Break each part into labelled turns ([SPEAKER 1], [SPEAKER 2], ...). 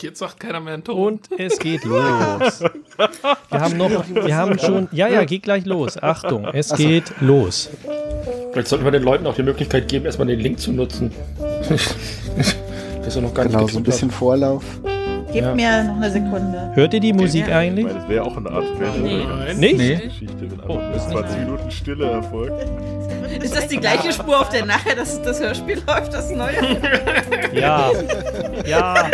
[SPEAKER 1] Jetzt sagt keiner mehr einen Ton.
[SPEAKER 2] Und es geht los. Wir haben noch, wir haben schon, ja, ja, geht gleich los. Achtung, es geht los.
[SPEAKER 3] Vielleicht sollten wir den Leuten auch die Möglichkeit geben, erstmal den Link zu nutzen.
[SPEAKER 4] das ist noch gar genau, nicht so ein bisschen Vorlauf.
[SPEAKER 5] Gib ja. mir noch eine Sekunde.
[SPEAKER 2] Hört ihr die Musik ja. eigentlich?
[SPEAKER 6] Das wäre auch eine Art
[SPEAKER 2] nee. Nicht? Nee.
[SPEAKER 6] Geschichte, wenn oh, 20 Minuten Stille erfolgt.
[SPEAKER 5] Ist das die gleiche Spur, auf der nachher das, das Hörspiel läuft, das neue?
[SPEAKER 2] Ja. Ja.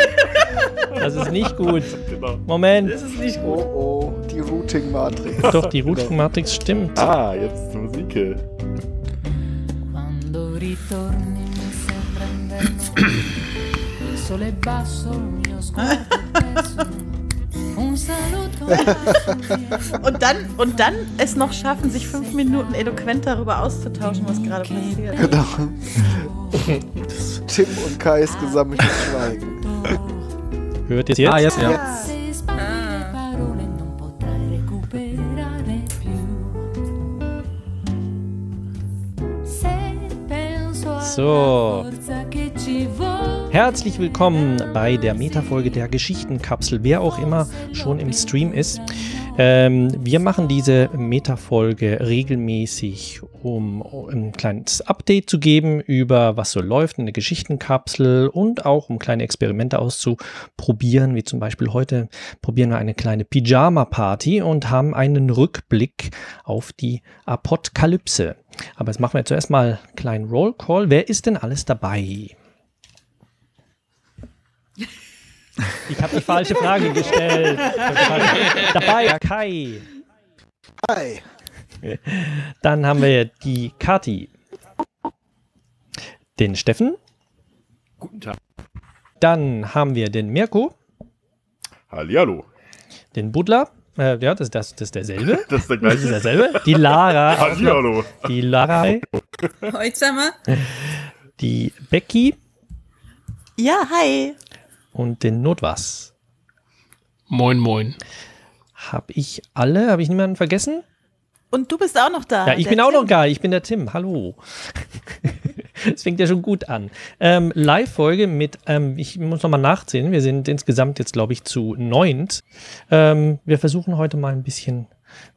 [SPEAKER 2] Das ist nicht gut. Genau. Moment.
[SPEAKER 5] Das ist nicht gut.
[SPEAKER 4] Oh, oh, die Routing-Matrix.
[SPEAKER 2] Doch, die Routing-Matrix stimmt.
[SPEAKER 6] Ah, jetzt Musik. Quando ritorni mi sembra il sole basso, il mio
[SPEAKER 5] sguardo und dann und dann es noch schaffen, sich fünf Minuten eloquent darüber auszutauschen, was gerade passiert.
[SPEAKER 4] Genau. Tim und Kais gesammeltes Schweigen.
[SPEAKER 2] Hört ihr jetzt?
[SPEAKER 4] Ah,
[SPEAKER 2] jetzt.
[SPEAKER 4] Ja. jetzt.
[SPEAKER 2] So. Herzlich willkommen bei der Metafolge der Geschichtenkapsel, wer auch immer schon im Stream ist. Ähm, wir machen diese Metafolge regelmäßig, um ein kleines Update zu geben über was so läuft in der Geschichtenkapsel und auch um kleine Experimente auszuprobieren, wie zum Beispiel heute probieren wir eine kleine Pyjama-Party und haben einen Rückblick auf die Apokalypse. Aber jetzt machen wir zuerst mal einen kleinen Rollcall. Wer ist denn alles dabei? Ich habe die falsche Frage gestellt. Dabei Kai.
[SPEAKER 4] Hi.
[SPEAKER 2] Dann haben wir die Kati. Den Steffen.
[SPEAKER 6] Guten Tag.
[SPEAKER 2] Dann haben wir den Mirko.
[SPEAKER 6] Hallihallo.
[SPEAKER 2] Den Butler. Äh, ja, das, das, das ist derselbe.
[SPEAKER 6] Das ist der gleiche. Das ist
[SPEAKER 2] derselbe. Die Lara.
[SPEAKER 6] Hallihallo.
[SPEAKER 2] Die Lara.
[SPEAKER 5] Heute.
[SPEAKER 2] Die Becky.
[SPEAKER 5] Ja, hi
[SPEAKER 2] und den Notwas.
[SPEAKER 1] Moin, moin.
[SPEAKER 2] Hab ich alle? Habe ich niemanden vergessen?
[SPEAKER 5] Und du bist auch noch da.
[SPEAKER 2] Ja, ich bin Tim. auch noch da. Ich bin der Tim. Hallo. Es fängt ja schon gut an. Ähm, Live-Folge mit, ähm, ich muss nochmal nachzählen. Wir sind insgesamt jetzt, glaube ich, zu neunt. Ähm, wir versuchen heute mal ein bisschen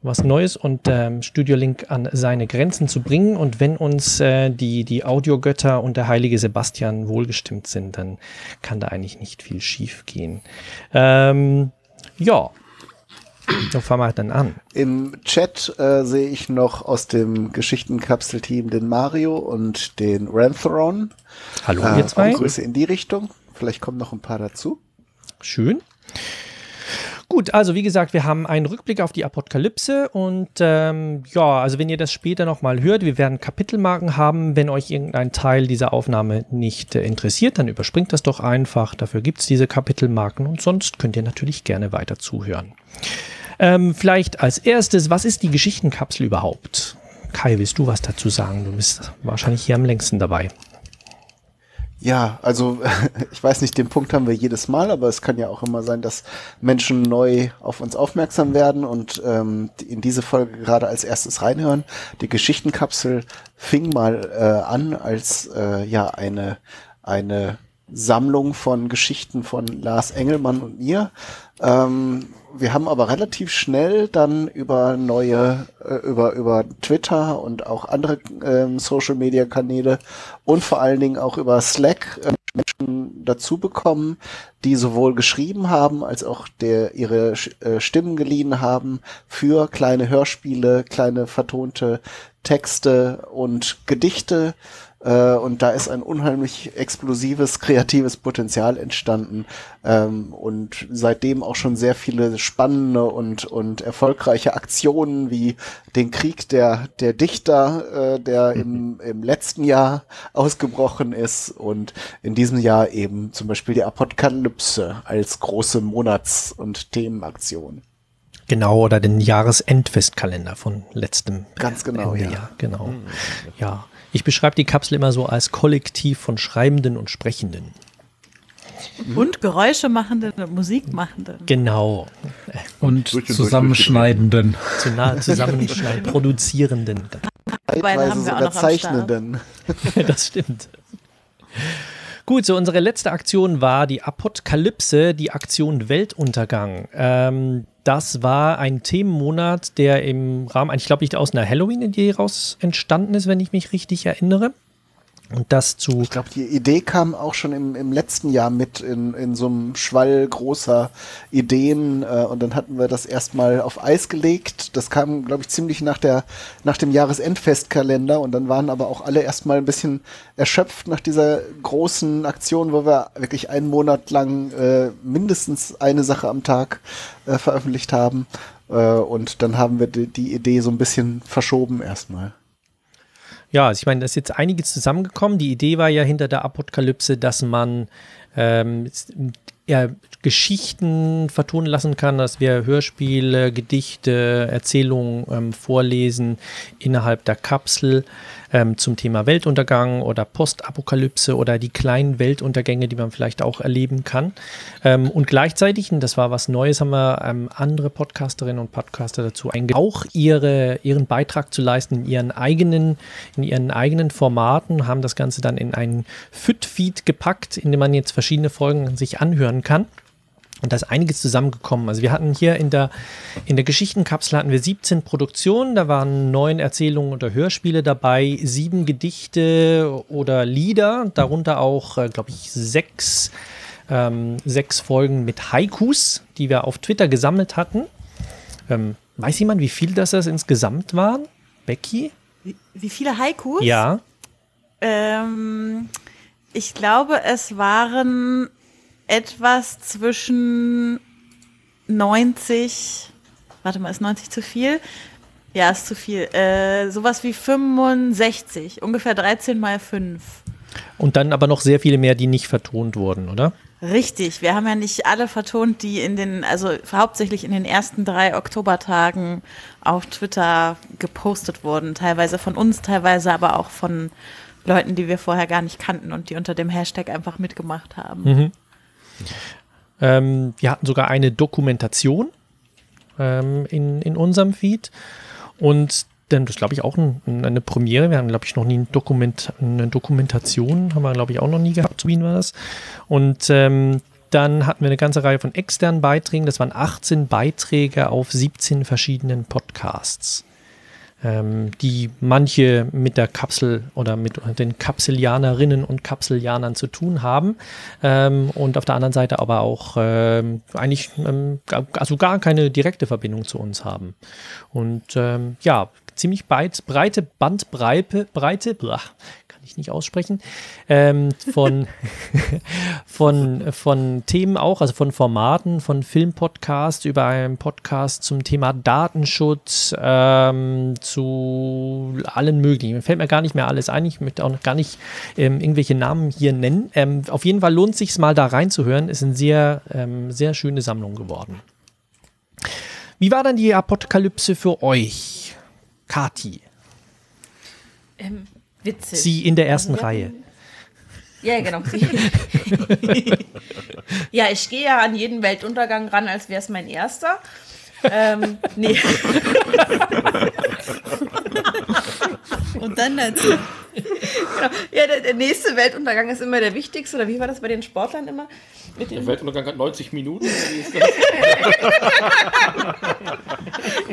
[SPEAKER 2] was Neues und ähm, Studio Link an seine Grenzen zu bringen. Und wenn uns äh, die, die Audiogötter und der heilige Sebastian wohlgestimmt sind, dann kann da eigentlich nicht viel schief gehen. Ähm, ja. So fangen wir dann an.
[SPEAKER 4] Im Chat äh, sehe ich noch aus dem Geschichtenkapsel-Team den Mario und den Rantheron.
[SPEAKER 2] Hallo, ihr äh, zwei.
[SPEAKER 4] Grüße in die Richtung. Vielleicht kommen noch ein paar dazu.
[SPEAKER 2] Schön. Gut, also wie gesagt, wir haben einen Rückblick auf die Apokalypse und ähm, ja, also wenn ihr das später nochmal hört, wir werden Kapitelmarken haben. Wenn euch irgendein Teil dieser Aufnahme nicht äh, interessiert, dann überspringt das doch einfach. Dafür gibt es diese Kapitelmarken und sonst könnt ihr natürlich gerne weiter zuhören. Ähm, vielleicht als erstes, was ist die Geschichtenkapsel überhaupt? Kai, willst du was dazu sagen? Du bist wahrscheinlich hier am längsten dabei.
[SPEAKER 4] Ja, also ich weiß nicht, den Punkt haben wir jedes Mal, aber es kann ja auch immer sein, dass Menschen neu auf uns aufmerksam werden und ähm, in diese Folge gerade als erstes reinhören. Die Geschichtenkapsel fing mal äh, an als äh, ja eine eine Sammlung von Geschichten von Lars Engelmann und mir. Ähm, wir haben aber relativ schnell dann über neue, äh, über, über Twitter und auch andere ähm, Social Media Kanäle und vor allen Dingen auch über Slack äh, Menschen dazu bekommen, die sowohl geschrieben haben als auch der ihre äh, Stimmen geliehen haben für kleine Hörspiele, kleine vertonte Texte und Gedichte äh, und da ist ein unheimlich explosives, kreatives Potenzial entstanden ähm, und seitdem auch schon sehr viele spannende und, und erfolgreiche Aktionen wie den Krieg der, der Dichter, äh, der im, mhm. im letzten Jahr ausgebrochen ist und in diesem Jahr eben zum Beispiel die Apokalypse als große Monats- und Themenaktion.
[SPEAKER 2] Genau, oder den Jahresendfestkalender von letztem
[SPEAKER 4] Ganz genau,
[SPEAKER 2] ja. Jahr. Genau. Mhm. Ja. Ich beschreibe die Kapsel immer so als Kollektiv von Schreibenden und Sprechenden.
[SPEAKER 5] Und Geräusche machenden und Musik machenden.
[SPEAKER 2] Genau.
[SPEAKER 7] Und zusammenschneidenden.
[SPEAKER 2] Zusammenschneidenden, produzierenden.
[SPEAKER 4] Teilweise sogar Zeichnenden.
[SPEAKER 2] das stimmt. Gut, so unsere letzte Aktion war die Apokalypse, die Aktion Weltuntergang. Ähm, das war ein Themenmonat, der im Rahmen, ich glaube, nicht aus einer Halloween-Idee raus entstanden ist, wenn ich mich richtig erinnere. Und das zu.
[SPEAKER 4] Ich glaube, die Idee kam auch schon im, im letzten Jahr mit in, in so einem Schwall großer Ideen äh, und dann hatten wir das erstmal auf Eis gelegt. Das kam, glaube ich, ziemlich nach der nach dem Jahresendfestkalender und dann waren aber auch alle erstmal ein bisschen erschöpft nach dieser großen Aktion, wo wir wirklich einen Monat lang äh, mindestens eine Sache am Tag äh, veröffentlicht haben. Äh, und dann haben wir die, die Idee so ein bisschen verschoben erstmal.
[SPEAKER 2] Ja, also ich meine, da ist jetzt einiges zusammengekommen. Die Idee war ja hinter der Apokalypse, dass man ähm, ja, Geschichten vertonen lassen kann, dass wir Hörspiele, Gedichte, Erzählungen ähm, vorlesen innerhalb der Kapsel ähm, zum Thema Weltuntergang oder Postapokalypse oder die kleinen Weltuntergänge, die man vielleicht auch erleben kann. Ähm, und gleichzeitig, und das war was Neues, haben wir ähm, andere Podcasterinnen und Podcaster dazu eingeladen, auch ihre, ihren Beitrag zu leisten in ihren eigenen, in ihren eigenen Formaten, haben das Ganze dann in einen Fit-Feed gepackt, in dem man jetzt verschiedene Folgen sich anhören kann. Und da ist einiges zusammengekommen. Also wir hatten hier in der, in der Geschichtenkapsel hatten wir 17 Produktionen, da waren neun Erzählungen oder Hörspiele dabei, sieben Gedichte oder Lieder, darunter auch, äh, glaube ich, sechs, ähm, sechs Folgen mit Haikus, die wir auf Twitter gesammelt hatten. Ähm, weiß jemand, wie viel das, das insgesamt waren? Becky?
[SPEAKER 5] Wie, wie viele Haikus?
[SPEAKER 2] Ja.
[SPEAKER 5] Ähm, ich glaube, es waren etwas zwischen 90, warte mal, ist 90 zu viel? Ja, ist zu viel. Äh, sowas wie 65, ungefähr 13 mal 5.
[SPEAKER 2] Und dann aber noch sehr viele mehr, die nicht vertont wurden, oder?
[SPEAKER 5] Richtig, wir haben ja nicht alle vertont, die in den, also hauptsächlich in den ersten drei Oktobertagen auf Twitter gepostet wurden. Teilweise von uns, teilweise aber auch von Leuten, die wir vorher gar nicht kannten und die unter dem Hashtag einfach mitgemacht haben.
[SPEAKER 2] Mhm. Ähm, wir hatten sogar eine Dokumentation ähm, in, in unserem Feed. Und dann, das glaube ich auch ein, eine Premiere. Wir haben, glaube ich, noch nie ein Dokument, eine Dokumentation, haben wir, glaube ich, auch noch nie gehabt. Wien war das. Und ähm, dann hatten wir eine ganze Reihe von externen Beiträgen. Das waren 18 Beiträge auf 17 verschiedenen Podcasts ähm, die manche mit der Kapsel oder mit den Kapselianerinnen und Kapselianern zu tun haben ähm, und auf der anderen Seite aber auch ähm, eigentlich ähm, also gar keine direkte Verbindung zu uns haben. Und ähm, ja, ziemlich breit, breite Bandbreite, Breite, ich nicht aussprechen, ähm, von, von, von Themen auch, also von Formaten, von Filmpodcasts über einen Podcast zum Thema Datenschutz, ähm, zu allen möglichen. Mir fällt mir gar nicht mehr alles ein. Ich möchte auch noch gar nicht ähm, irgendwelche Namen hier nennen. Ähm, auf jeden Fall lohnt es sich mal da reinzuhören. Ist eine sehr, ähm, sehr schöne Sammlung geworden. Wie war dann die Apokalypse für euch? Kati.
[SPEAKER 8] Ähm, witzig.
[SPEAKER 2] Sie in der ersten
[SPEAKER 8] wir
[SPEAKER 2] Reihe.
[SPEAKER 8] Ja, genau. ja, ich gehe ja an jeden Weltuntergang ran, als wäre es mein erster. ähm, nee.
[SPEAKER 5] Und dann dazu.
[SPEAKER 8] genau. Ja, der, der nächste Weltuntergang ist immer der wichtigste. Oder wie war das bei den Sportlern immer? Mit
[SPEAKER 3] Der
[SPEAKER 8] dem,
[SPEAKER 3] Weltuntergang hat 90 Minuten. Wie ist das?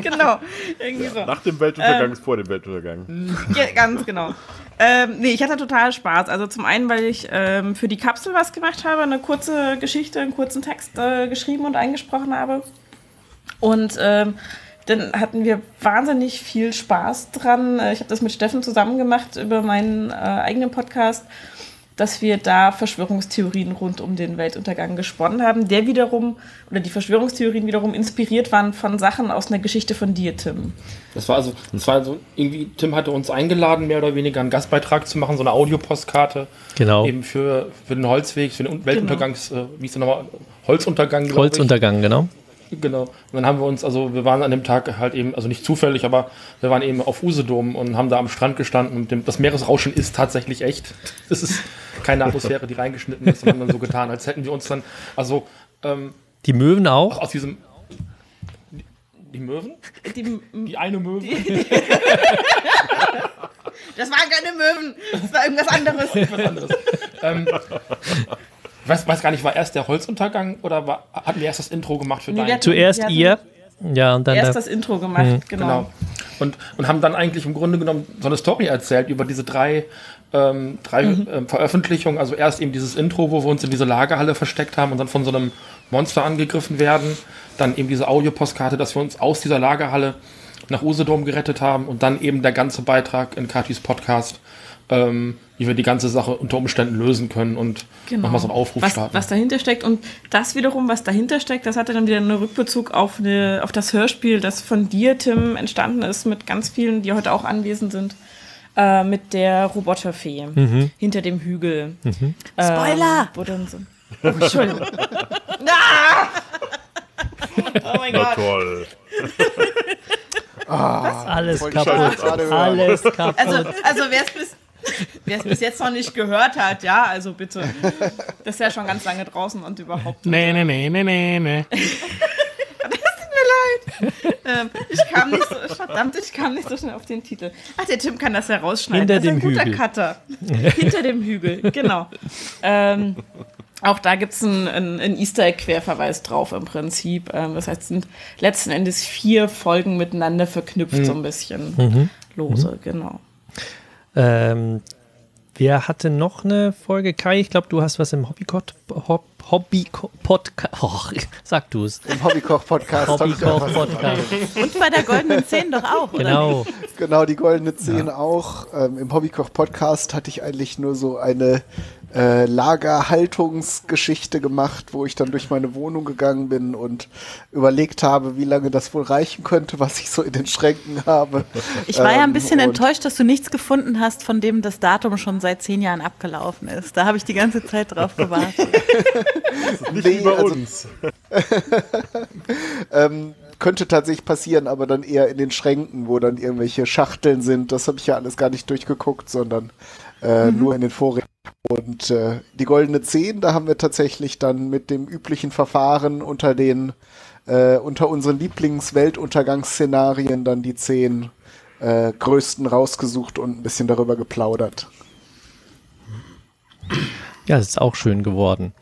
[SPEAKER 8] genau. Irgendwie so.
[SPEAKER 9] Nach dem Weltuntergang ist vor dem Weltuntergang.
[SPEAKER 8] Ja, ganz genau. Ähm, nee, ich hatte total Spaß. Also zum einen, weil ich ähm, für die Kapsel was gemacht habe, eine kurze Geschichte, einen kurzen Text äh, geschrieben und eingesprochen habe. Und ähm, dann hatten wir wahnsinnig viel Spaß dran. Äh, Ich habe das mit Steffen zusammen gemacht über meinen äh, eigenen Podcast, dass wir da Verschwörungstheorien rund um den Weltuntergang gesponnen haben, der wiederum, oder die Verschwörungstheorien wiederum inspiriert waren von Sachen aus einer Geschichte von dir, Tim.
[SPEAKER 3] Das war also, das war so irgendwie, Tim hatte uns eingeladen, mehr oder weniger einen Gastbeitrag zu machen, so eine Audiopostkarte.
[SPEAKER 2] Genau.
[SPEAKER 3] Eben für, für den Holzweg, für den Weltuntergangs, äh, wie ist der nochmal? Holzuntergang. glaub ich.
[SPEAKER 2] Holzuntergang, genau.
[SPEAKER 3] Genau. Und dann haben wir uns, also wir waren an dem Tag halt eben, also nicht zufällig, aber wir waren eben auf Usedom und haben da am Strand gestanden und dem, das Meeresrauschen ist tatsächlich echt. Das ist keine Atmosphäre, die reingeschnitten ist. Dann so getan, als hätten wir uns dann, also ähm,
[SPEAKER 2] Die Möwen auch.
[SPEAKER 3] aus diesem die, die Möwen?
[SPEAKER 8] Die,
[SPEAKER 3] Die eine Möwe?
[SPEAKER 8] das waren keine Möwen, das war irgendwas anderes.
[SPEAKER 3] was anderes. ähm, ich weiß, weiß gar nicht, war erst der Holzuntergang oder war, hatten wir erst das Intro gemacht für
[SPEAKER 8] Nee,
[SPEAKER 3] deinen?
[SPEAKER 2] Zuerst ihr. Ja, und dann
[SPEAKER 8] Erst das Intro gemacht,
[SPEAKER 2] Mhm.
[SPEAKER 8] genau.
[SPEAKER 3] Genau. Und, und haben dann eigentlich im Grunde genommen so eine Story erzählt über diese drei, ähm, drei ähm, Veröffentlichungen. Also erst eben dieses Intro, wo wir uns in diese Lagerhalle versteckt haben und dann von so einem Monster angegriffen werden. Dann eben diese Audiopostkarte, dass wir uns aus dieser Lagerhalle nach Usedom gerettet haben und dann eben der ganze Beitrag in Katis Podcast, ähm, wie wir die ganze Sache unter Umständen lösen können und nochmal so einen Aufruf
[SPEAKER 8] Genau. was,
[SPEAKER 3] starten.
[SPEAKER 8] was dahinter steckt. Und das wiederum, was dahinter steckt, das hatte dann wieder einen Rückbezug auf, eine, auf das Hörspiel, das von dir, Tim, entstanden ist, mit ganz vielen, die heute auch anwesend sind. Äh, mit der Roboterfee hinter dem Hügel. Ähm,
[SPEAKER 5] Spoiler!
[SPEAKER 8] so, oh, Entschuldigung. ah! Oh mein
[SPEAKER 9] Na
[SPEAKER 8] Gott.
[SPEAKER 9] toll.
[SPEAKER 2] alles
[SPEAKER 4] wollte ich
[SPEAKER 2] kaputt. Alles kaputt.
[SPEAKER 8] Also, also wer es bis, wer's bis jetzt noch nicht gehört hat, ja, also bitte. Das ist ja schon ganz lange draußen und überhaupt.
[SPEAKER 1] Nee, nee, nee, nee, nee, nee.
[SPEAKER 8] Ähm, ich kam nicht so, verdammt, ich kam nicht so schnell auf den Titel. Ach, der Tim kann das ja rausschneiden.
[SPEAKER 2] Hinter
[SPEAKER 8] das ist ein
[SPEAKER 2] dem
[SPEAKER 8] guter
[SPEAKER 2] Hügel.
[SPEAKER 8] Cutter. Hinter dem Hügel, genau. Ähm, auch da gibt es einen, einen, Easter Egg-Querverweis drauf im Prinzip. Ähm, das heißt, es sind letzten Endes vier Folgen miteinander verknüpft, so ein bisschen lose, genau.
[SPEAKER 2] Ähm, wer hatte noch eine Folge? Kai, ich glaube, du hast was im Hobbycott Hob, Hobby Podcast. Och, sag du es.
[SPEAKER 4] Im Hobbykoch-Podcast. hab ich auch
[SPEAKER 2] Hobbykoch
[SPEAKER 4] was
[SPEAKER 2] Podcast.
[SPEAKER 5] Und bei der goldenen Zehn doch auch, oder?
[SPEAKER 2] Genau.
[SPEAKER 4] Genau, die goldene Zehn auch. Ähm, Im Hobbykoch-Podcast hatte ich eigentlich nur so eine äh, Lagerhaltungsgeschichte gemacht, wo ich dann durch meine Wohnung gegangen bin und überlegt habe, wie lange das wohl reichen könnte, was ich so in den Schränken habe.
[SPEAKER 5] Ich war ja ein
[SPEAKER 4] Ähm,
[SPEAKER 5] bisschen enttäuscht, dass du nichts gefunden hast, von dem das Datum schon seit zehn Jahren abgelaufen ist. Da habe ich die ganze Zeit drauf gewartet.
[SPEAKER 9] Nicht
[SPEAKER 4] Nee,
[SPEAKER 9] bei
[SPEAKER 4] also-
[SPEAKER 9] uns.
[SPEAKER 4] Ähm, könnte tatsächlich passieren, aber dann eher in den Schränken, wo dann irgendwelche Schachteln sind. Das habe ich ja alles gar nicht durchgeguckt, sondern äh, nur in den Vorräten. Und äh, die goldene 10, da haben wir tatsächlich dann mit dem üblichen Verfahren unter den äh, unter unseren Lieblings-Weltuntergangsszenarien dann die zehn äh, größten rausgesucht und ein bisschen darüber geplaudert.
[SPEAKER 2] Ja, das ist auch schön geworden.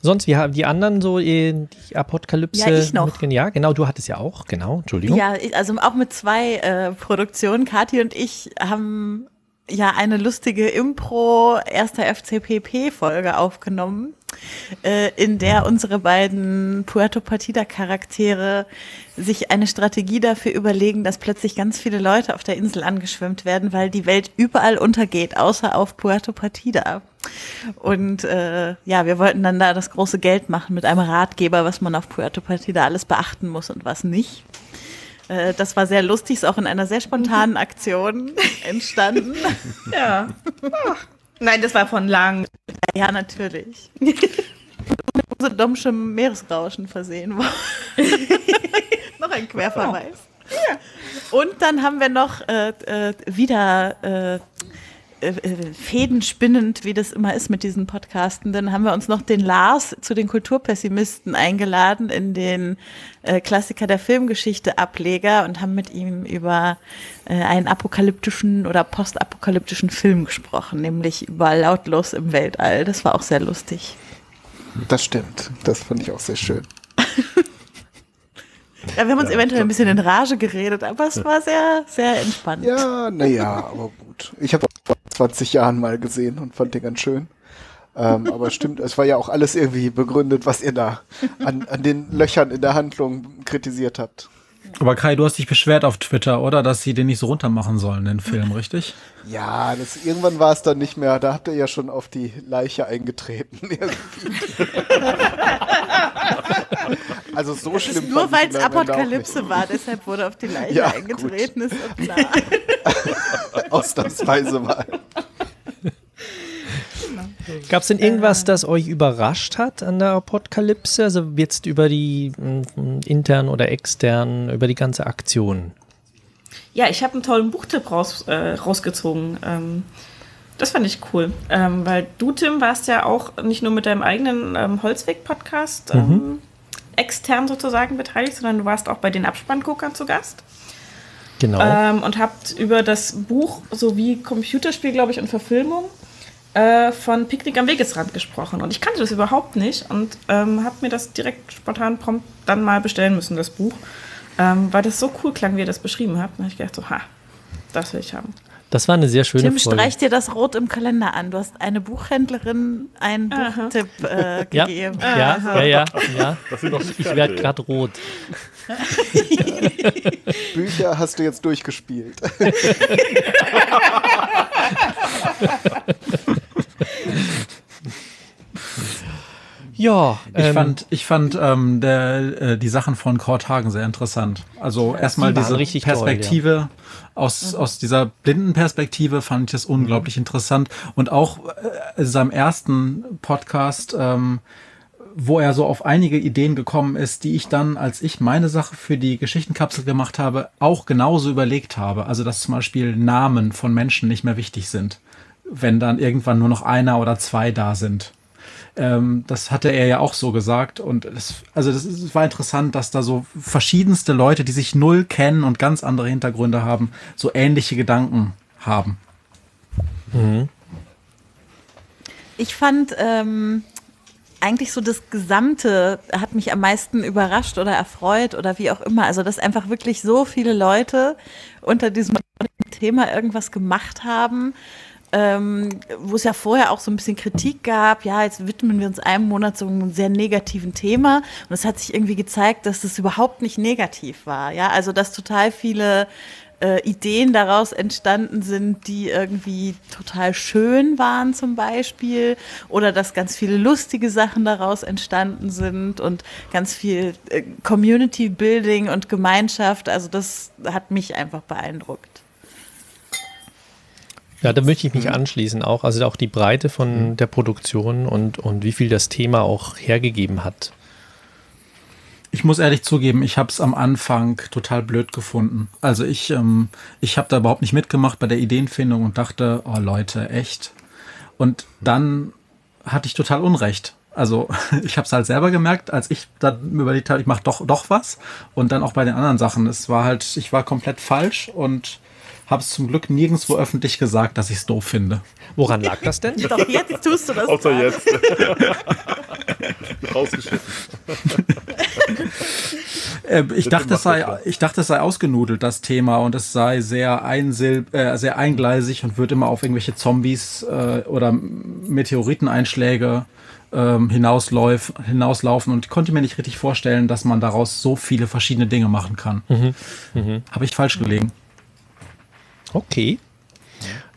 [SPEAKER 2] Sonst, wie haben die anderen so äh, die Apokalypse
[SPEAKER 5] Ja, ich noch.
[SPEAKER 2] Ja, genau, du hattest ja auch, genau, Entschuldigung.
[SPEAKER 5] Ja, also auch mit zwei äh, Produktionen. Kathi und ich haben ja eine lustige Impro erster FCPP-Folge aufgenommen, äh, in der unsere beiden Puerto Partida-Charaktere sich eine Strategie dafür überlegen, dass plötzlich ganz viele Leute auf der Insel angeschwemmt werden, weil die Welt überall untergeht, außer auf Puerto Partida. Und äh, ja, wir wollten dann da das große Geld machen mit einem Ratgeber, was man auf Puerto Partida alles beachten muss und was nicht. Äh, Das war sehr lustig, ist auch in einer sehr spontanen Aktion entstanden.
[SPEAKER 8] Ja. Nein, das war von lang.
[SPEAKER 5] Ja, natürlich. So dummschem Meeresrauschen versehen worden. noch ein Querverweis. Und dann haben wir noch äh, äh, wieder äh, fädenspinnend, wie das immer ist mit diesen Podcasten, dann haben wir uns noch den Lars zu den Kulturpessimisten eingeladen in den äh, Klassiker der Filmgeschichte Ableger und haben mit ihm über äh, einen apokalyptischen oder postapokalyptischen Film gesprochen, nämlich über Lautlos im Weltall. Das war auch sehr lustig.
[SPEAKER 4] Das stimmt. Das fand ich auch sehr schön.
[SPEAKER 5] Ja, wir haben uns eventuell ein bisschen in Rage geredet, aber es war sehr, sehr entspannt.
[SPEAKER 4] Ja, naja, aber gut. Ich habe vor 20 Jahren mal gesehen und fand den ganz schön. Ähm, aber stimmt, es war ja auch alles irgendwie begründet, was ihr da an, an den Löchern in der Handlung kritisiert habt.
[SPEAKER 7] Aber Kai, du hast dich beschwert auf Twitter, oder? Dass sie den nicht so runter machen sollen, den Film, richtig?
[SPEAKER 4] Ja, das, irgendwann war es dann nicht mehr. Da habt ihr ja schon auf die Leiche eingetreten. irgendwie. also so schlimm.
[SPEAKER 5] Nur
[SPEAKER 4] fand ich
[SPEAKER 5] weil es Apokalypse war, deshalb wurde auf die Leiche
[SPEAKER 4] Ja,
[SPEAKER 5] eingetreten, ist doch klar.
[SPEAKER 4] Ausnahmsweise mal.
[SPEAKER 2] Gab es denn irgendwas, das euch überrascht hat an der Apokalypse? Also jetzt über die mm, intern oder extern, über die ganze Aktion?
[SPEAKER 8] Ja, ich habe einen tollen Buchtipp raus, äh, rausgezogen. Ähm, das fand ich cool, ähm, weil du, Tim, warst ja auch nicht nur mit deinem eigenen ähm, Holzweg-Podcast ähm, extern sozusagen beteiligt, sondern du warst auch bei den Abspannguckern zu Gast
[SPEAKER 2] Genau.
[SPEAKER 8] ähm, und habt über das Buch sowie Computerspiel, glaube ich, und Verfilmung äh, von Picknick am Wegesrand gesprochen. Und ich kannte das überhaupt nicht und ähm, habe mir das direkt spontan prompt dann mal bestellen müssen, das Buch. Ähm, weil das so cool klang, wie ihr das beschrieben habt. Da habe ich gedacht, so, ha, das will ich haben.
[SPEAKER 2] Das war eine sehr schöne
[SPEAKER 5] Tim,
[SPEAKER 2] Folge.
[SPEAKER 5] streich dir das rot im Kalender an. Du hast eine Buchhändlerin einen
[SPEAKER 8] Aha.
[SPEAKER 5] Buchtipp äh,
[SPEAKER 2] Ja,
[SPEAKER 5] gegeben.
[SPEAKER 2] ja, ja, ja, ja.
[SPEAKER 9] Das sind doch
[SPEAKER 2] Ich werde gerade rot.
[SPEAKER 4] Bücher hast du jetzt durchgespielt.
[SPEAKER 2] Ja,
[SPEAKER 7] Ich
[SPEAKER 2] ähm,
[SPEAKER 7] fand, ich fand ähm, der, äh, die Sachen von Kurt Hagen sehr interessant. Also erstmal
[SPEAKER 2] die
[SPEAKER 7] diese
[SPEAKER 2] richtig toll,
[SPEAKER 7] Aus, aus dieser blinden Perspektive fand ich das unglaublich interessant. Und auch äh, in seinem ersten Podcast, ähm, wo er so auf einige Ideen gekommen ist, die ich dann, als ich meine Sache für die Geschichtenkapsel gemacht habe, auch genauso überlegt habe. Also dass zum Beispiel Namen von Menschen nicht mehr wichtig sind, wenn dann irgendwann nur noch einer oder zwei da sind. Ähm, das hatte er ja auch so gesagt. Und es, also das ist, war interessant, dass da so verschiedenste Leute, die sich null kennen und ganz andere Hintergründe haben, so ähnliche Gedanken haben.
[SPEAKER 5] Ich fand ähm, eigentlich so das Gesamte hat mich am meisten überrascht oder erfreut oder wie auch immer. Also, dass einfach wirklich so viele Leute unter diesem Thema irgendwas gemacht haben. Ähm, wo es ja vorher auch so ein bisschen Kritik gab, ja, jetzt widmen wir uns einem Monat so einem sehr negativen Thema und es hat sich irgendwie gezeigt, dass es überhaupt nicht negativ war, ja, also dass total viele äh, Ideen daraus entstanden sind, die irgendwie total schön waren zum Beispiel oder dass ganz viele lustige Sachen daraus entstanden sind und ganz viel äh, Community Building und Gemeinschaft. Also das hat mich einfach beeindruckt.
[SPEAKER 2] Ja, da möchte ich mich anschließen auch. Also auch die Breite von der Produktion und, und wie viel das Thema auch hergegeben hat.
[SPEAKER 7] Ich muss ehrlich zugeben, ich habe es am Anfang total blöd gefunden. Also ich, ähm, ich habe da überhaupt nicht mitgemacht bei der Ideenfindung und dachte, oh Leute, echt. Und dann hatte ich total Unrecht. Also ich habe es halt selber gemerkt, als ich dann überlegt habe, ich mache doch doch was. Und dann auch bei den anderen Sachen. Es war halt, ich war komplett falsch und habe es zum Glück nirgendwo öffentlich gesagt, dass ich es doof finde.
[SPEAKER 2] Woran lag das denn?
[SPEAKER 5] Doch jetzt tust du das.
[SPEAKER 9] Außer
[SPEAKER 5] gerade.
[SPEAKER 9] jetzt. Rausgeschnitten.
[SPEAKER 7] Äh, ich, dachte, es sei, ich dachte, es sei ausgenudelt, das Thema, und es sei sehr, einsilb, äh, sehr eingleisig und wird immer auf irgendwelche Zombies äh, oder Meteoriteneinschläge ähm, hinausläuf, hinauslaufen. Und ich konnte mir nicht richtig vorstellen, dass man daraus so viele verschiedene Dinge machen kann. Habe ich falsch gelegen.
[SPEAKER 2] Okay.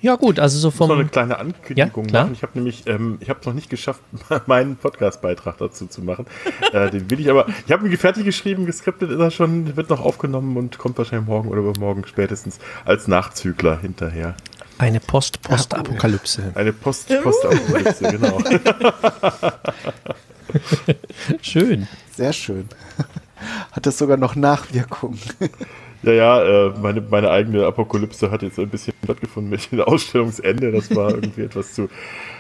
[SPEAKER 2] Ja, gut, also so
[SPEAKER 9] Ich muss noch eine
[SPEAKER 2] vom.
[SPEAKER 9] kleine Ankündigung
[SPEAKER 2] Ja,
[SPEAKER 9] machen. Ich habe nämlich, ähm, ich habe es noch nicht geschafft, meinen Podcast-Beitrag dazu zu machen. äh, den will ich aber. Ich habe ihn fertig geschrieben, geskriptet ist er schon, wird noch aufgenommen und kommt wahrscheinlich morgen oder übermorgen spätestens als Nachzügler hinterher.
[SPEAKER 2] Eine Post-Post-Apokalypse.
[SPEAKER 9] Eine Post Postapokalypse, genau.
[SPEAKER 2] Schön.
[SPEAKER 4] Sehr schön. Hat das sogar noch Nachwirkungen.
[SPEAKER 9] Ja, ja, äh, meine, meine eigene Apokalypse hat jetzt ein bisschen stattgefunden mit dem Ausstellungsende. Das war irgendwie etwas zu,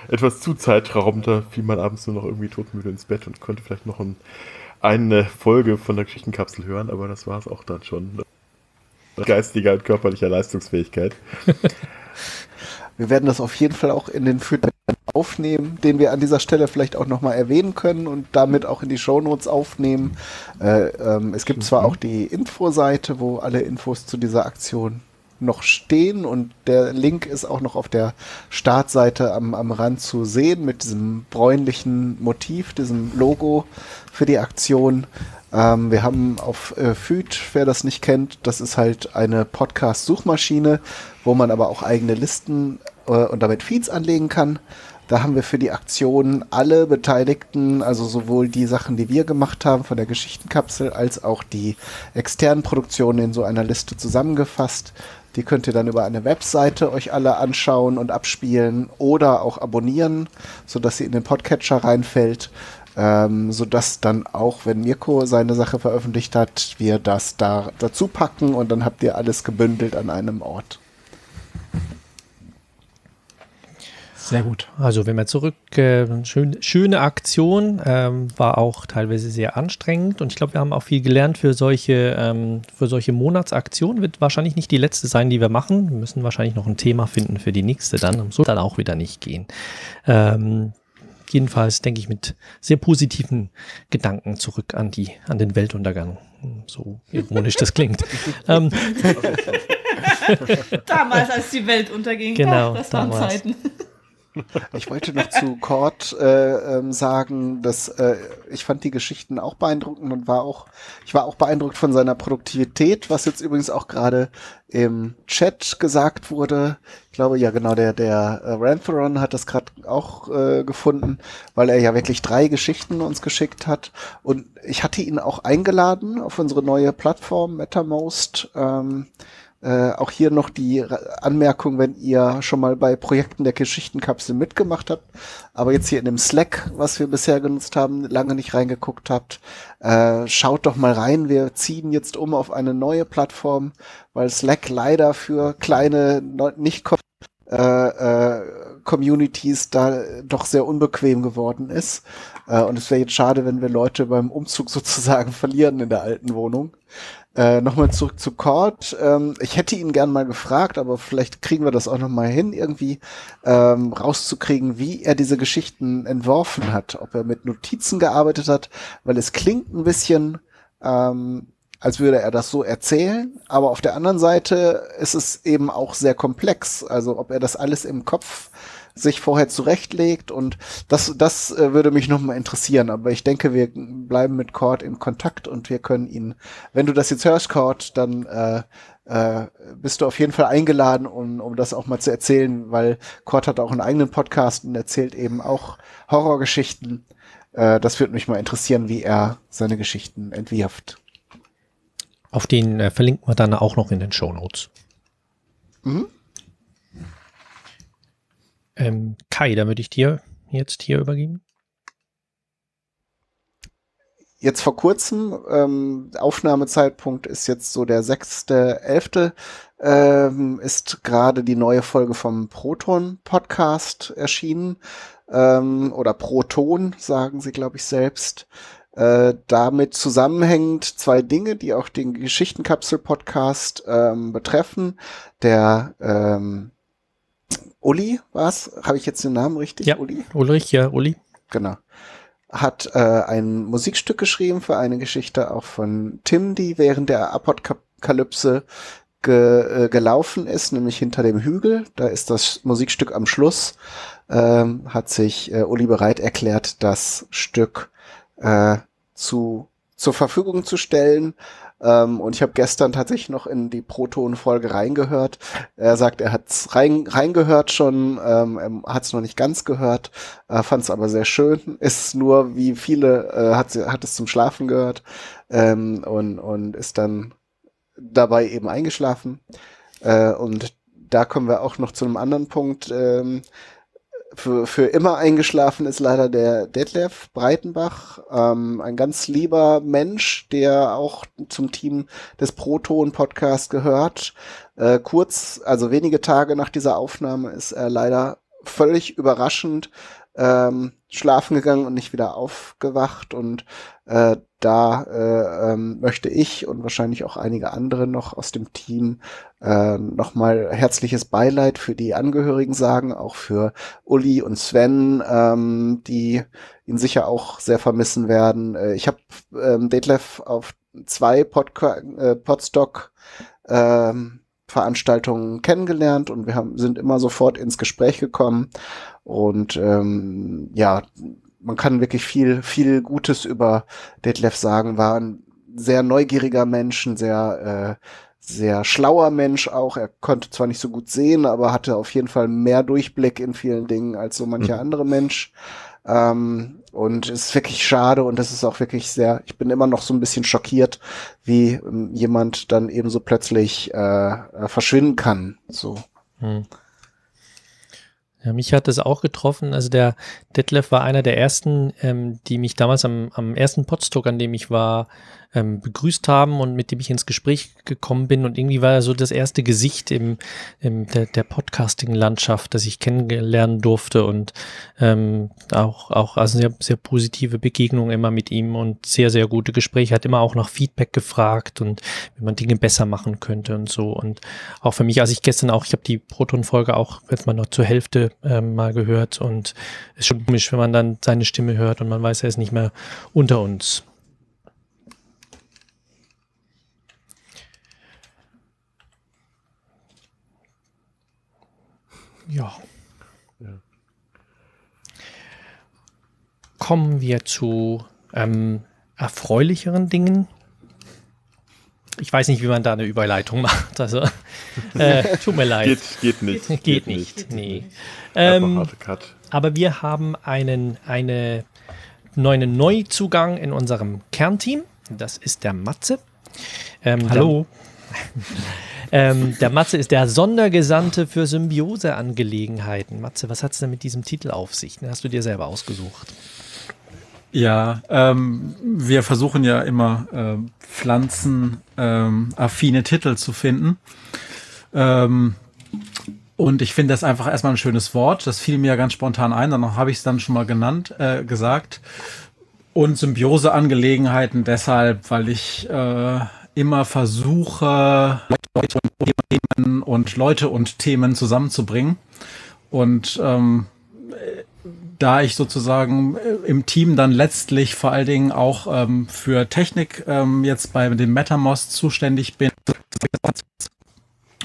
[SPEAKER 9] etwas zu zeitraubend. Da fiel man abends nur noch irgendwie todmüde ins Bett und konnte vielleicht noch ein, eine Folge von der Geschichtenkapsel hören, aber das war es auch dann schon. Geistiger und körperlicher Leistungsfähigkeit.
[SPEAKER 4] Wir werden das auf jeden Fall auch in den Führern aufnehmen, den wir an dieser Stelle vielleicht auch nochmal erwähnen können und damit auch in die Shownotes aufnehmen. Äh, ähm, es gibt zwar auch die Infoseite, wo alle Infos zu dieser Aktion noch stehen und der Link ist auch noch auf der Startseite am, am Rand zu sehen mit diesem bräunlichen Motiv, diesem Logo für die Aktion. Ähm, wir haben auf äh, Feed, wer das nicht kennt, das ist halt eine Podcast-Suchmaschine, wo man aber auch eigene Listen äh, und damit Feeds anlegen kann. Da haben wir für die Aktion alle Beteiligten, also sowohl die Sachen, die wir gemacht haben von der Geschichtenkapsel, als auch die externen Produktionen in so einer Liste zusammengefasst. Die könnt ihr dann über eine Webseite euch alle anschauen und abspielen oder auch abonnieren, sodass sie in den Podcatcher reinfällt ähm, sodass dann auch, wenn Mirko seine Sache veröffentlicht hat, wir das da dazu packen und dann habt ihr alles gebündelt an einem Ort.
[SPEAKER 7] Sehr gut.
[SPEAKER 2] Also wenn wir zurück, äh, schön, schöne Aktion, ähm, war auch teilweise sehr anstrengend und ich glaube, wir haben auch viel gelernt für solche, ähm, für solche Monatsaktionen. Wird wahrscheinlich nicht die letzte sein, die wir machen. Wir müssen wahrscheinlich noch ein Thema finden für die nächste dann. Soll dann auch wieder nicht gehen. Ähm, jedenfalls denke ich mit sehr positiven Gedanken zurück an die, an den Weltuntergang. So ironisch das klingt. ähm,
[SPEAKER 8] Damals, als die Welt unterging.
[SPEAKER 2] Genau,
[SPEAKER 8] Ach, das waren
[SPEAKER 2] damals.
[SPEAKER 8] Zeiten.
[SPEAKER 4] Ich wollte noch zu Cord äh, ähm, sagen, dass äh, ich fand die Geschichten auch beeindruckend und war auch, ich war auch beeindruckt von seiner Produktivität, was jetzt übrigens auch gerade im Chat gesagt wurde. Ich glaube, ja genau, der, der äh, Rantheron hat das gerade auch äh, gefunden, weil er ja wirklich drei Geschichten uns geschickt hat. Und ich hatte ihn auch eingeladen auf unsere neue Plattform MetaMost. Ähm, äh, auch hier noch die Anmerkung, wenn ihr schon mal bei Projekten der Geschichtenkapsel mitgemacht habt, aber jetzt hier in dem Slack, was wir bisher genutzt haben, lange nicht reingeguckt habt, äh, schaut doch mal rein. Wir ziehen jetzt um auf eine neue Plattform, weil Slack leider für kleine, nicht äh, äh, Communities da doch sehr unbequem geworden ist. Äh, und es wäre jetzt schade, wenn wir Leute beim Umzug sozusagen verlieren in der alten Wohnung. Äh, Nochmal zurück zu Cord. Ähm, ich hätte ihn gern mal gefragt, aber vielleicht kriegen wir das auch noch mal hin, irgendwie ähm, rauszukriegen, wie er diese Geschichten entworfen hat. Ob er mit Notizen gearbeitet hat, weil es klingt ein bisschen, ähm, als würde er das so erzählen, aber auf der anderen Seite ist es eben auch sehr komplex. Also ob er das alles im Kopf sich vorher zurechtlegt und das, das äh, würde mich nochmal interessieren. Aber ich denke, wir bleiben mit Cord in Kontakt und wir können ihn, wenn du das jetzt hörst, Cord, dann äh, äh, bist du auf jeden Fall eingeladen, um, um das auch mal zu erzählen, weil Cord hat auch einen eigenen Podcast und erzählt eben auch Horrorgeschichten. Äh, das würde mich mal interessieren, wie er seine Geschichten entwirft.
[SPEAKER 2] auf den äh, verlinken wir dann auch noch in den Show Notes.
[SPEAKER 4] Mhm.
[SPEAKER 2] Ähm, Kai, da würde ich dir jetzt hier übergeben.
[SPEAKER 4] jetzt vor kurzem, ähm, Aufnahmezeitpunkt ist jetzt so der 6.11., ähm, ist gerade die neue Folge vom Proton Podcast erschienen. Ähm, oder Proton, sagen sie, glaube ich, selbst. Äh, damit zusammenhängend zwei Dinge, die auch den Geschichtenkapsel-Podcast ähm, betreffen. Der ähm, Uli, was? Habe ich jetzt den Namen richtig?
[SPEAKER 2] Ja,
[SPEAKER 4] Uli?
[SPEAKER 2] Ulrich, ja, Uli.
[SPEAKER 4] Genau. Hat äh, ein Musikstück geschrieben für eine Geschichte auch von Tim, die während der Apokalypse ge, äh, gelaufen ist, nämlich hinter dem Hügel. Da ist das Musikstück am Schluss. Ähm, hat sich äh, Uli bereit erklärt, das Stück äh, zu zur Verfügung zu stellen. Ähm, und ich habe gestern tatsächlich noch in die Proton-Folge reingehört. Er sagt, er hat's rein, reingehört schon, ähm, er hat's noch nicht ganz gehört, äh, fand es aber sehr schön. Ist nur, wie viele, äh, hat, hat es zum Schlafen gehört ähm, und, und ist dann dabei eben eingeschlafen. Äh, und da kommen wir auch noch zu einem anderen Punkt. Ähm, für, für immer eingeschlafen ist leider der Detlef Breitenbach, ähm, ein ganz lieber Mensch, der auch zum Team des Proton Podcast gehört. Äh, kurz, also wenige Tage nach dieser Aufnahme ist er leider völlig überraschend ähm, schlafen gegangen und nicht wieder aufgewacht und äh, da äh, ähm, möchte ich und wahrscheinlich auch einige andere noch aus dem Team äh, nochmal herzliches Beileid für die Angehörigen sagen, auch für Uli und Sven, ähm, die ihn sicher auch sehr vermissen werden. Äh, ich habe ähm, Detlef auf zwei Podca äh, Podstock ähm, Veranstaltungen kennengelernt und wir haben, sind immer sofort ins Gespräch gekommen und ähm, ja, man kann wirklich viel, viel Gutes über Detlef sagen, war ein sehr neugieriger Mensch, ein sehr, äh, sehr schlauer Mensch auch. Er konnte zwar nicht so gut sehen, aber hatte auf jeden Fall mehr Durchblick in vielen Dingen als so mancher
[SPEAKER 2] Mhm.
[SPEAKER 4] andere Mensch. Ähm, und es ist wirklich schade und das ist auch wirklich sehr, ich bin immer noch so ein bisschen schockiert, wie ähm, jemand dann eben so plötzlich äh, verschwinden kann. So.
[SPEAKER 2] Hm. Ja, mich hat das auch getroffen. Also der Detlef war einer der ersten, ähm, die mich damals am, am ersten Podstock, an dem ich war, ähm, begrüßt haben und mit dem ich ins Gespräch gekommen bin. Und irgendwie war er so das erste Gesicht im, im der, der Podcasting-Landschaft, das ich kennenlernen durfte und ähm, auch, auch also sehr, sehr positive Begegnungen immer mit ihm und sehr, sehr gute Gespräche. Hat immer auch nach Feedback gefragt und wie man Dinge besser machen könnte und so. Und auch für mich, als ich gestern auch, ich habe die Proton-Folge auch jetzt mal noch zur Hälfte ähm, mal gehört und es ist schon komisch, wenn man dann seine Stimme hört und man weiß, er ist nicht mehr unter uns. Ja. Kommen wir zu ähm, erfreulicheren Dingen. Ich weiß nicht, wie man da eine Überleitung macht. Also, äh, tut mir leid.
[SPEAKER 9] Geht, geht nicht.
[SPEAKER 2] Geht,
[SPEAKER 9] Geht
[SPEAKER 2] nicht,
[SPEAKER 9] nicht.
[SPEAKER 2] nee. Ähm, aber wir haben einen, eine neuen Neuzugang in unserem Kernteam. Das ist der Matze. Ähm,
[SPEAKER 7] Hallo.
[SPEAKER 2] Der, ähm, der Matze ist der Sondergesandte für Symbioseangelegenheiten. Matze, was hat es denn mit diesem Titel auf sich? Den hast du dir selber ausgesucht.
[SPEAKER 7] Ja, ähm, wir versuchen ja immer ähm, pflanzenaffine ähm, affine Titel zu finden. Ähm, und ich finde das einfach erstmal ein schönes Wort. Das fiel mir ganz spontan ein. Dann habe ich es dann schon mal genannt, äh, gesagt. Und Symbioseangelegenheiten deshalb, weil ich äh, immer versuche, Leute und Themen Leute und Themen zusammenzubringen. Und ähm, da ich sozusagen im Team dann letztlich vor allen Dingen auch ähm, für Technik ähm, jetzt bei dem MetaMost zuständig bin,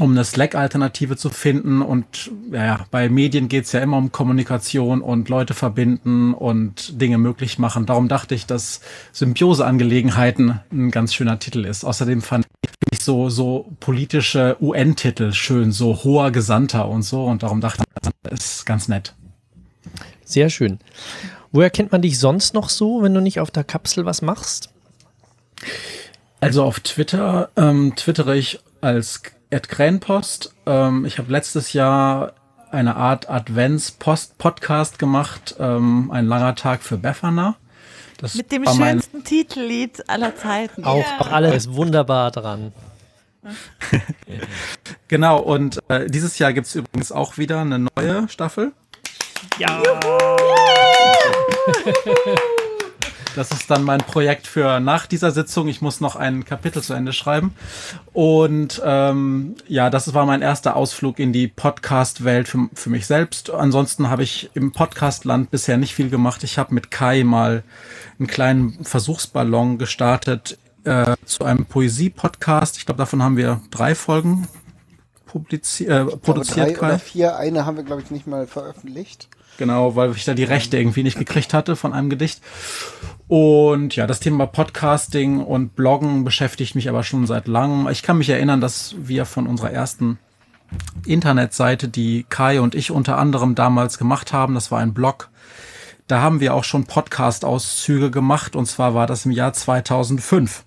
[SPEAKER 7] um eine Slack-Alternative zu finden. Und ja, ja, bei Medien geht's ja immer um Kommunikation und Leute verbinden und Dinge möglich machen. Darum dachte ich, dass Symbiose-Angelegenheiten ein ganz schöner Titel ist. Außerdem fand ich so, so politische UN-Titel schön, so hoher Gesandter und so. Und darum dachte ich, das ist ganz nett.
[SPEAKER 2] Sehr schön. Woher kennt man dich sonst noch so, wenn du nicht auf der Kapsel was machst?
[SPEAKER 7] Also auf Twitter ähm, twittere ich als @krähenpost. Ähm, ich habe letztes Jahr eine Art Advents-Post-Podcast gemacht, ähm, ein langer Tag für Befana. Das
[SPEAKER 5] Mit dem
[SPEAKER 7] war mein-
[SPEAKER 5] schönsten Titellied aller Zeiten.
[SPEAKER 2] Auch, auch alles wunderbar dran.
[SPEAKER 7] Genau, und äh, dieses Jahr gibt's übrigens auch wieder eine neue Staffel.
[SPEAKER 2] Ja.
[SPEAKER 7] Das ist dann mein Projekt für nach dieser Sitzung. Ich muss noch ein Kapitel zu Ende schreiben. Und ähm, ja, das war mein erster Ausflug in die Podcast-Welt für, für mich selbst. Ansonsten habe ich im Podcast-Land bisher nicht viel gemacht. Ich habe mit Kai mal einen kleinen Versuchsballon gestartet äh, zu einem Poesie-Podcast. Ich glaube, davon haben wir drei Folgen publiziert, äh, produziert.
[SPEAKER 4] drei
[SPEAKER 7] Kai.
[SPEAKER 4] oder vier. Eine haben wir, glaube ich, nicht mal veröffentlicht.
[SPEAKER 7] Genau, weil ich da die Rechte irgendwie nicht gekriegt hatte von einem Gedicht. Und ja, das Thema Podcasting und Bloggen beschäftigt mich aber schon seit langem. Ich kann mich erinnern, dass wir von unserer ersten Internetseite, die Kai und ich unter anderem damals gemacht haben, das war ein Blog, da haben wir auch schon Podcast-Auszüge gemacht und zwar war das im Jahr 2005.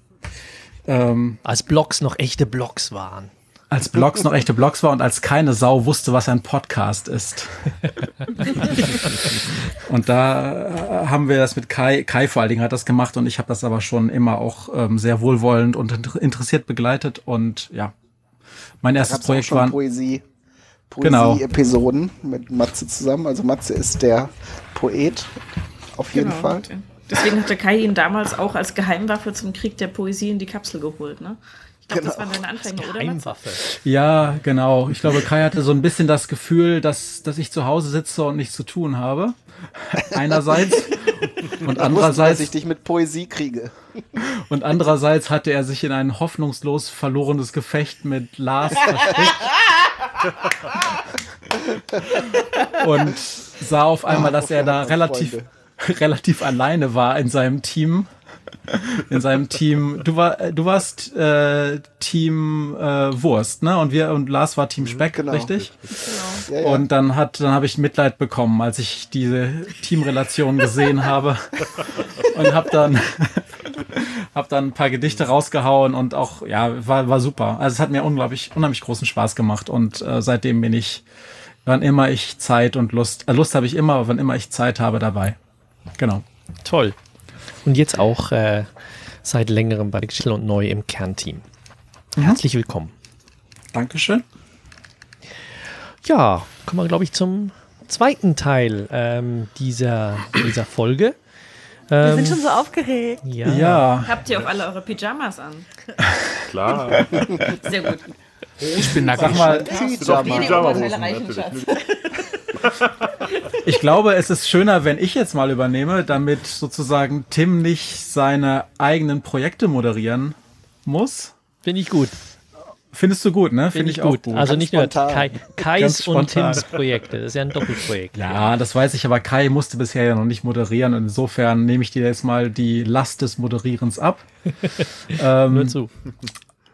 [SPEAKER 7] Ähm,
[SPEAKER 2] Als Blogs noch echte Blogs waren.
[SPEAKER 7] Als Blogs noch echte Blogs war und als keine Sau wusste, was ein Podcast ist. und da äh, haben wir das mit Kai, Kai vor allen Dingen hat das gemacht und ich habe das aber schon immer auch ähm, sehr wohlwollend und inter- interessiert begleitet und ja, mein erstes Projekt war
[SPEAKER 4] Poesie,
[SPEAKER 7] Genau.
[SPEAKER 4] Poesie-Episoden mit Matze zusammen. Also Matze ist der Poet, auf jeden
[SPEAKER 8] Genau.
[SPEAKER 4] Fall.
[SPEAKER 8] Deswegen hatte Kai ihn damals auch als Geheimwaffe zum Krieg der Poesie in die Kapsel geholt, ne? Ich glaube, das
[SPEAKER 4] Genau.
[SPEAKER 8] waren deine Anfänge, oder?
[SPEAKER 2] Geheimwaffe.
[SPEAKER 7] Ja, genau. Ich glaube, Kai hatte so ein bisschen das Gefühl, dass, dass ich zu Hause sitze und nichts zu tun habe. Einerseits. Und
[SPEAKER 4] Ich wusste, dass
[SPEAKER 7] andererseits,
[SPEAKER 4] ich dich mit Poesie kriege.
[SPEAKER 7] und andererseits hatte er sich in ein hoffnungslos verlorenes Gefecht mit Lars verstrickt. und sah auf einmal, dass er da relativ, relativ alleine war in seinem Team. In seinem Team. Du, war, du warst äh, Team äh, Wurst, ne? Und wir und Lars war Team Speck,
[SPEAKER 4] genau.
[SPEAKER 7] richtig?
[SPEAKER 4] Ja, ja.
[SPEAKER 7] Und dann hat, dann habe ich Mitleid bekommen, als ich diese Teamrelation gesehen habe und habe dann, hab dann ein paar Gedichte rausgehauen und auch ja war, war super. Also es hat mir unglaublich unheimlich großen Spaß gemacht und äh, seitdem bin ich wann immer ich Zeit und Lust, äh, Lust habe ich immer, aber wann immer ich Zeit habe dabei. Genau.
[SPEAKER 2] Toll. Und jetzt auch äh, seit längerem bei Geschichte und neu im Kernteam. Herzlich willkommen.
[SPEAKER 7] Dankeschön.
[SPEAKER 2] Ja, kommen wir, glaube ich, zum zweiten Teil ähm, dieser, dieser Folge.
[SPEAKER 5] Wir
[SPEAKER 2] Ähm,
[SPEAKER 5] sind schon so aufgeregt.
[SPEAKER 2] ja.
[SPEAKER 7] Ja.
[SPEAKER 8] Habt ihr auch alle eure Pyjamas an?
[SPEAKER 9] Klar.
[SPEAKER 8] Sehr gut.
[SPEAKER 1] Ich bin nackt.
[SPEAKER 7] Sag mal,
[SPEAKER 9] Doch,
[SPEAKER 8] Wenige
[SPEAKER 7] Ich glaube, es ist schöner, wenn ich jetzt mal übernehme, damit sozusagen Tim nicht seine eigenen Projekte moderieren muss.
[SPEAKER 2] Finde ich gut.
[SPEAKER 7] Findest du gut, ne?
[SPEAKER 2] Finde ich
[SPEAKER 7] auch
[SPEAKER 2] gut. Also
[SPEAKER 4] Ganz
[SPEAKER 2] nicht nur
[SPEAKER 4] spontan.
[SPEAKER 2] Kai, Kais und. Tims Projekte. Das ist ja ein Doppelprojekt.
[SPEAKER 7] Ja, das weiß ich, aber Kai musste bisher ja noch nicht moderieren und insofern nehme ich dir jetzt mal die Last des Moderierens ab. ähm,
[SPEAKER 2] Nur zu.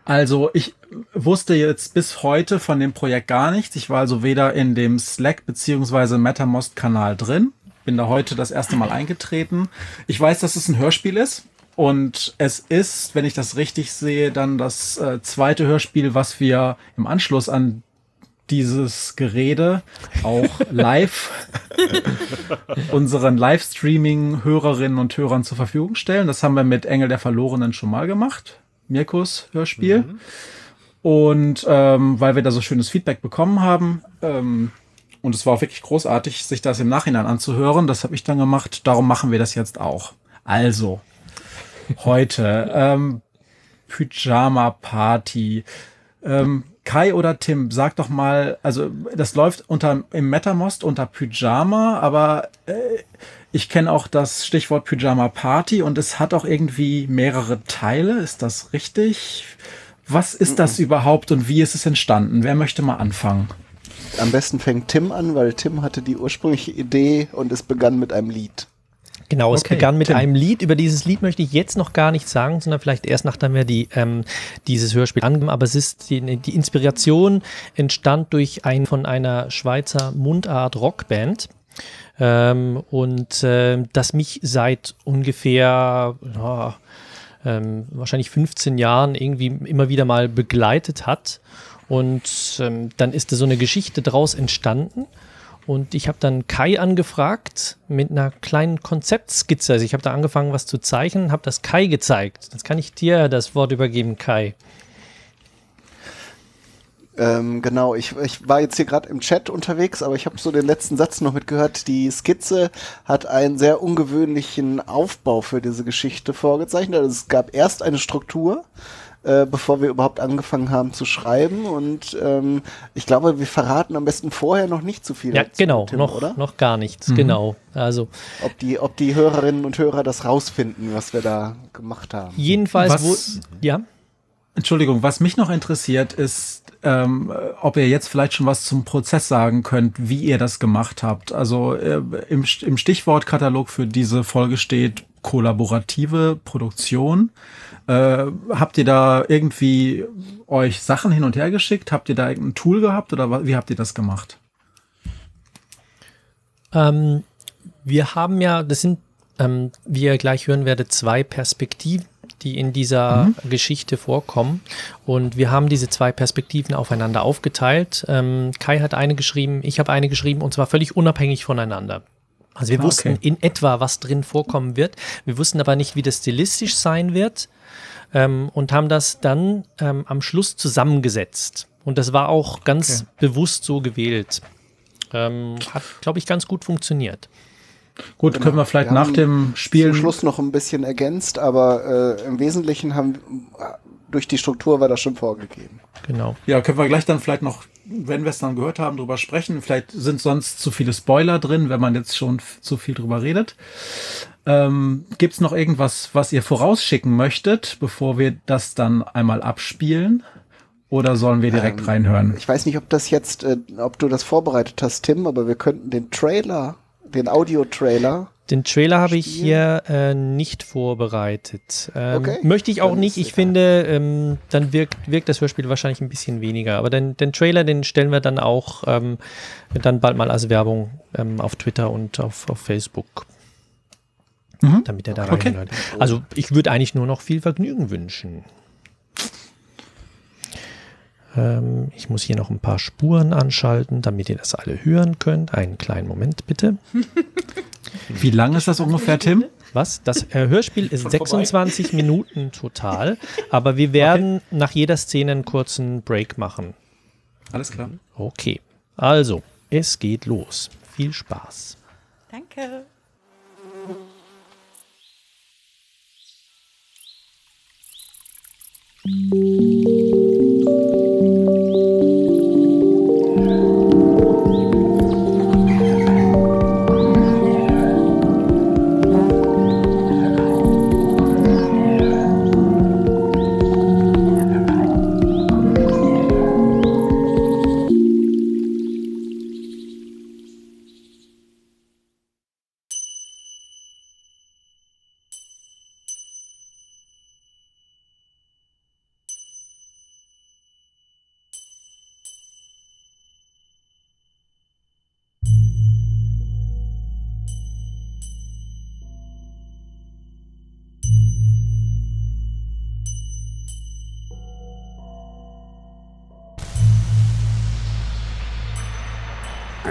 [SPEAKER 7] Also ich wusste jetzt bis heute von dem Projekt gar nichts. Ich war also weder in dem Slack beziehungsweise MetaMost-Kanal drin. Bin da heute das erste Mal eingetreten. Ich weiß, dass es ein Hörspiel ist. Und es ist, wenn ich das richtig sehe, dann das äh, zweite Hörspiel, was wir im Anschluss an dieses Gerede auch live unseren Livestreaming-Hörerinnen und Hörern zur Verfügung stellen. Das haben wir mit Engel der Verlorenen schon mal gemacht. Mirkus Hörspiel. Und ähm, weil wir da so schönes Feedback bekommen haben, ähm, und es war auch wirklich großartig, sich das im Nachhinein anzuhören, das habe ich dann gemacht. Darum machen wir das jetzt auch. Also, heute ähm, Pyjama Party. Ähm, Kai oder Tim, sag doch mal, also das läuft unter im MetaMost unter Pyjama, aber äh, ich kenne auch das Stichwort Pyjama Party und es hat auch irgendwie mehrere Teile. Ist das richtig? Was ist das überhaupt und wie ist es entstanden? Wer möchte mal anfangen?
[SPEAKER 4] Am besten fängt Tim an, weil Tim hatte die ursprüngliche Idee und es begann mit einem Lied.
[SPEAKER 2] Genau, es
[SPEAKER 7] Okay,
[SPEAKER 2] begann mit
[SPEAKER 7] Tim.
[SPEAKER 2] einem Lied. Über dieses Lied möchte ich jetzt noch gar nichts sagen, sondern vielleicht erst nachdem wir die, ähm, dieses Hörspiel angeben. Aber es ist die, die Inspiration entstand durch ein von einer Schweizer Mundart Rockband. Ähm, und ähm, das mich seit ungefähr ja, ähm, wahrscheinlich 15 Jahren irgendwie immer wieder mal begleitet hat. Und ähm, dann ist da so eine Geschichte draus entstanden. Und ich habe dann Kai angefragt mit einer kleinen Konzeptskizze. Also ich habe da angefangen, was zu zeichnen, habe das Kai gezeigt. Jetzt kann ich dir das Wort übergeben, Kai.
[SPEAKER 4] Ähm, genau, ich, ich war jetzt hier gerade im Chat unterwegs, aber ich habe so den letzten Satz noch mitgehört. Die Skizze hat einen sehr ungewöhnlichen Aufbau für diese Geschichte vorgezeichnet. Also es gab erst eine Struktur, äh, bevor wir überhaupt angefangen haben zu schreiben. Und ähm, ich glaube, wir verraten am besten vorher noch nicht zu viel.
[SPEAKER 2] Ja,
[SPEAKER 4] dazu,
[SPEAKER 2] genau,
[SPEAKER 4] Tim,
[SPEAKER 2] noch,
[SPEAKER 4] oder?
[SPEAKER 2] noch gar nichts, genau. Also
[SPEAKER 4] Ob die, ob die Hörerinnen und Hörer das rausfinden, was wir da gemacht haben.
[SPEAKER 2] jedenfalls,
[SPEAKER 7] Was-
[SPEAKER 2] wo, ja,
[SPEAKER 7] Entschuldigung, was mich noch interessiert ist, ähm, äh, ob ihr jetzt vielleicht schon was zum Prozess sagen könnt, wie ihr das gemacht habt. Also äh, im, im Stichwortkatalog für diese Folge steht kollaborative Produktion. Äh, habt ihr da irgendwie euch Sachen hin und her geschickt? Habt ihr da irgendein Tool gehabt oder wie habt ihr das gemacht?
[SPEAKER 2] Ähm, wir haben ja, das sind, ähm, wie ihr gleich hören werdet, zwei Perspektiven, die in dieser Geschichte vorkommen. Und wir haben diese zwei Perspektiven aufeinander aufgeteilt. Ähm, Kai hat eine geschrieben, ich habe eine geschrieben und zwar völlig unabhängig voneinander. Also wir
[SPEAKER 7] Ah,
[SPEAKER 2] wussten
[SPEAKER 7] okay.
[SPEAKER 2] in etwa, was drin vorkommen wird. Wir wussten aber nicht, wie das stilistisch sein wird ähm, und haben das dann ähm, am Schluss zusammengesetzt. Und das war auch ganz bewusst so gewählt. Ähm, hat, glaube ich, ganz gut funktioniert.
[SPEAKER 7] Gut, können wir vielleicht
[SPEAKER 4] Wir
[SPEAKER 7] nach dem Spielen.
[SPEAKER 4] Zum Schluss noch ein bisschen ergänzt, aber äh, im Wesentlichen haben durch die Struktur war das schon vorgegeben.
[SPEAKER 2] Genau.
[SPEAKER 7] Ja, können wir gleich dann vielleicht noch, wenn wir es dann gehört haben, drüber sprechen. Vielleicht sind sonst zu viele Spoiler drin, wenn man jetzt schon zu viel drüber redet. Ähm, Gibt es noch irgendwas, was ihr vorausschicken möchtet, bevor wir das dann einmal abspielen? Oder sollen wir direkt
[SPEAKER 4] Ähm,
[SPEAKER 7] reinhören?
[SPEAKER 4] Ich weiß nicht, ob das jetzt, äh, ob du das vorbereitet hast, Tim, aber wir könnten den Trailer, den Audio-Trailer,
[SPEAKER 2] Den Trailer habe ich hier äh, nicht vorbereitet. Ähm,
[SPEAKER 4] Okay.
[SPEAKER 2] Möchte ich auch
[SPEAKER 4] Dann
[SPEAKER 2] nicht. Ich
[SPEAKER 4] egal.
[SPEAKER 2] finde, ähm, dann wirkt, wirkt das Hörspiel wahrscheinlich ein bisschen weniger. Aber den, den Trailer, den stellen wir dann auch ähm, dann bald mal als Werbung ähm, auf Twitter und auf, auf Facebook.
[SPEAKER 7] Mhm.
[SPEAKER 2] Damit er da
[SPEAKER 7] Okay.
[SPEAKER 2] reinhört. Also ich würde eigentlich nur noch viel Vergnügen wünschen. Ähm, ich muss hier noch ein paar Spuren anschalten, damit ihr das alle hören könnt. Einen kleinen Moment bitte.
[SPEAKER 7] Wie lang ist das ungefähr, Tim?
[SPEAKER 2] Was? Das äh, Hörspiel ist 26 Minuten total, aber wir werden nach jeder Szene einen kurzen Break machen.
[SPEAKER 7] Alles klar.
[SPEAKER 2] Okay, also, es geht los. Viel Spaß.
[SPEAKER 5] Danke.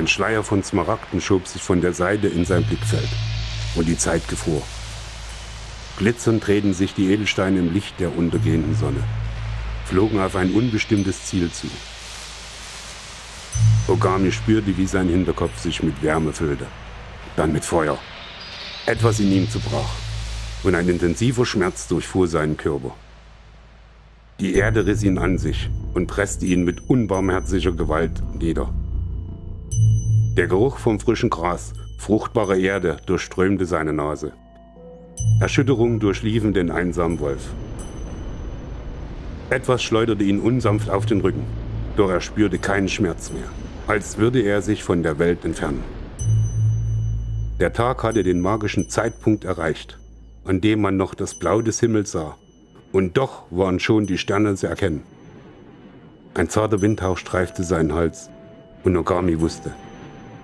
[SPEAKER 10] Ein Schleier von Smaragden schob sich von der Seite in sein Blickfeld. Und die Zeit gefror. Glitzernd drehten sich die Edelsteine im Licht der untergehenden Sonne, flogen auf ein unbestimmtes Ziel zu. Ogami spürte, wie sein Hinterkopf sich mit Wärme füllte, dann mit Feuer. Etwas in ihm zerbrach und ein intensiver Schmerz durchfuhr seinen Körper. Die Erde riss ihn an sich und presste ihn mit unbarmherziger Gewalt nieder. Der Geruch vom frischen Gras, fruchtbarer Erde durchströmte seine Nase. Erschütterungen durchliefen den einsamen Wolf. Etwas schleuderte ihn unsanft auf den Rücken, doch er spürte keinen Schmerz mehr, als würde er sich von der Welt entfernen. Der Tag hatte den magischen Zeitpunkt erreicht, an dem man noch das Blau des Himmels sah, und doch waren schon die Sterne zu erkennen. Ein zarter Windhauch streifte seinen Hals, und Ogami wusste,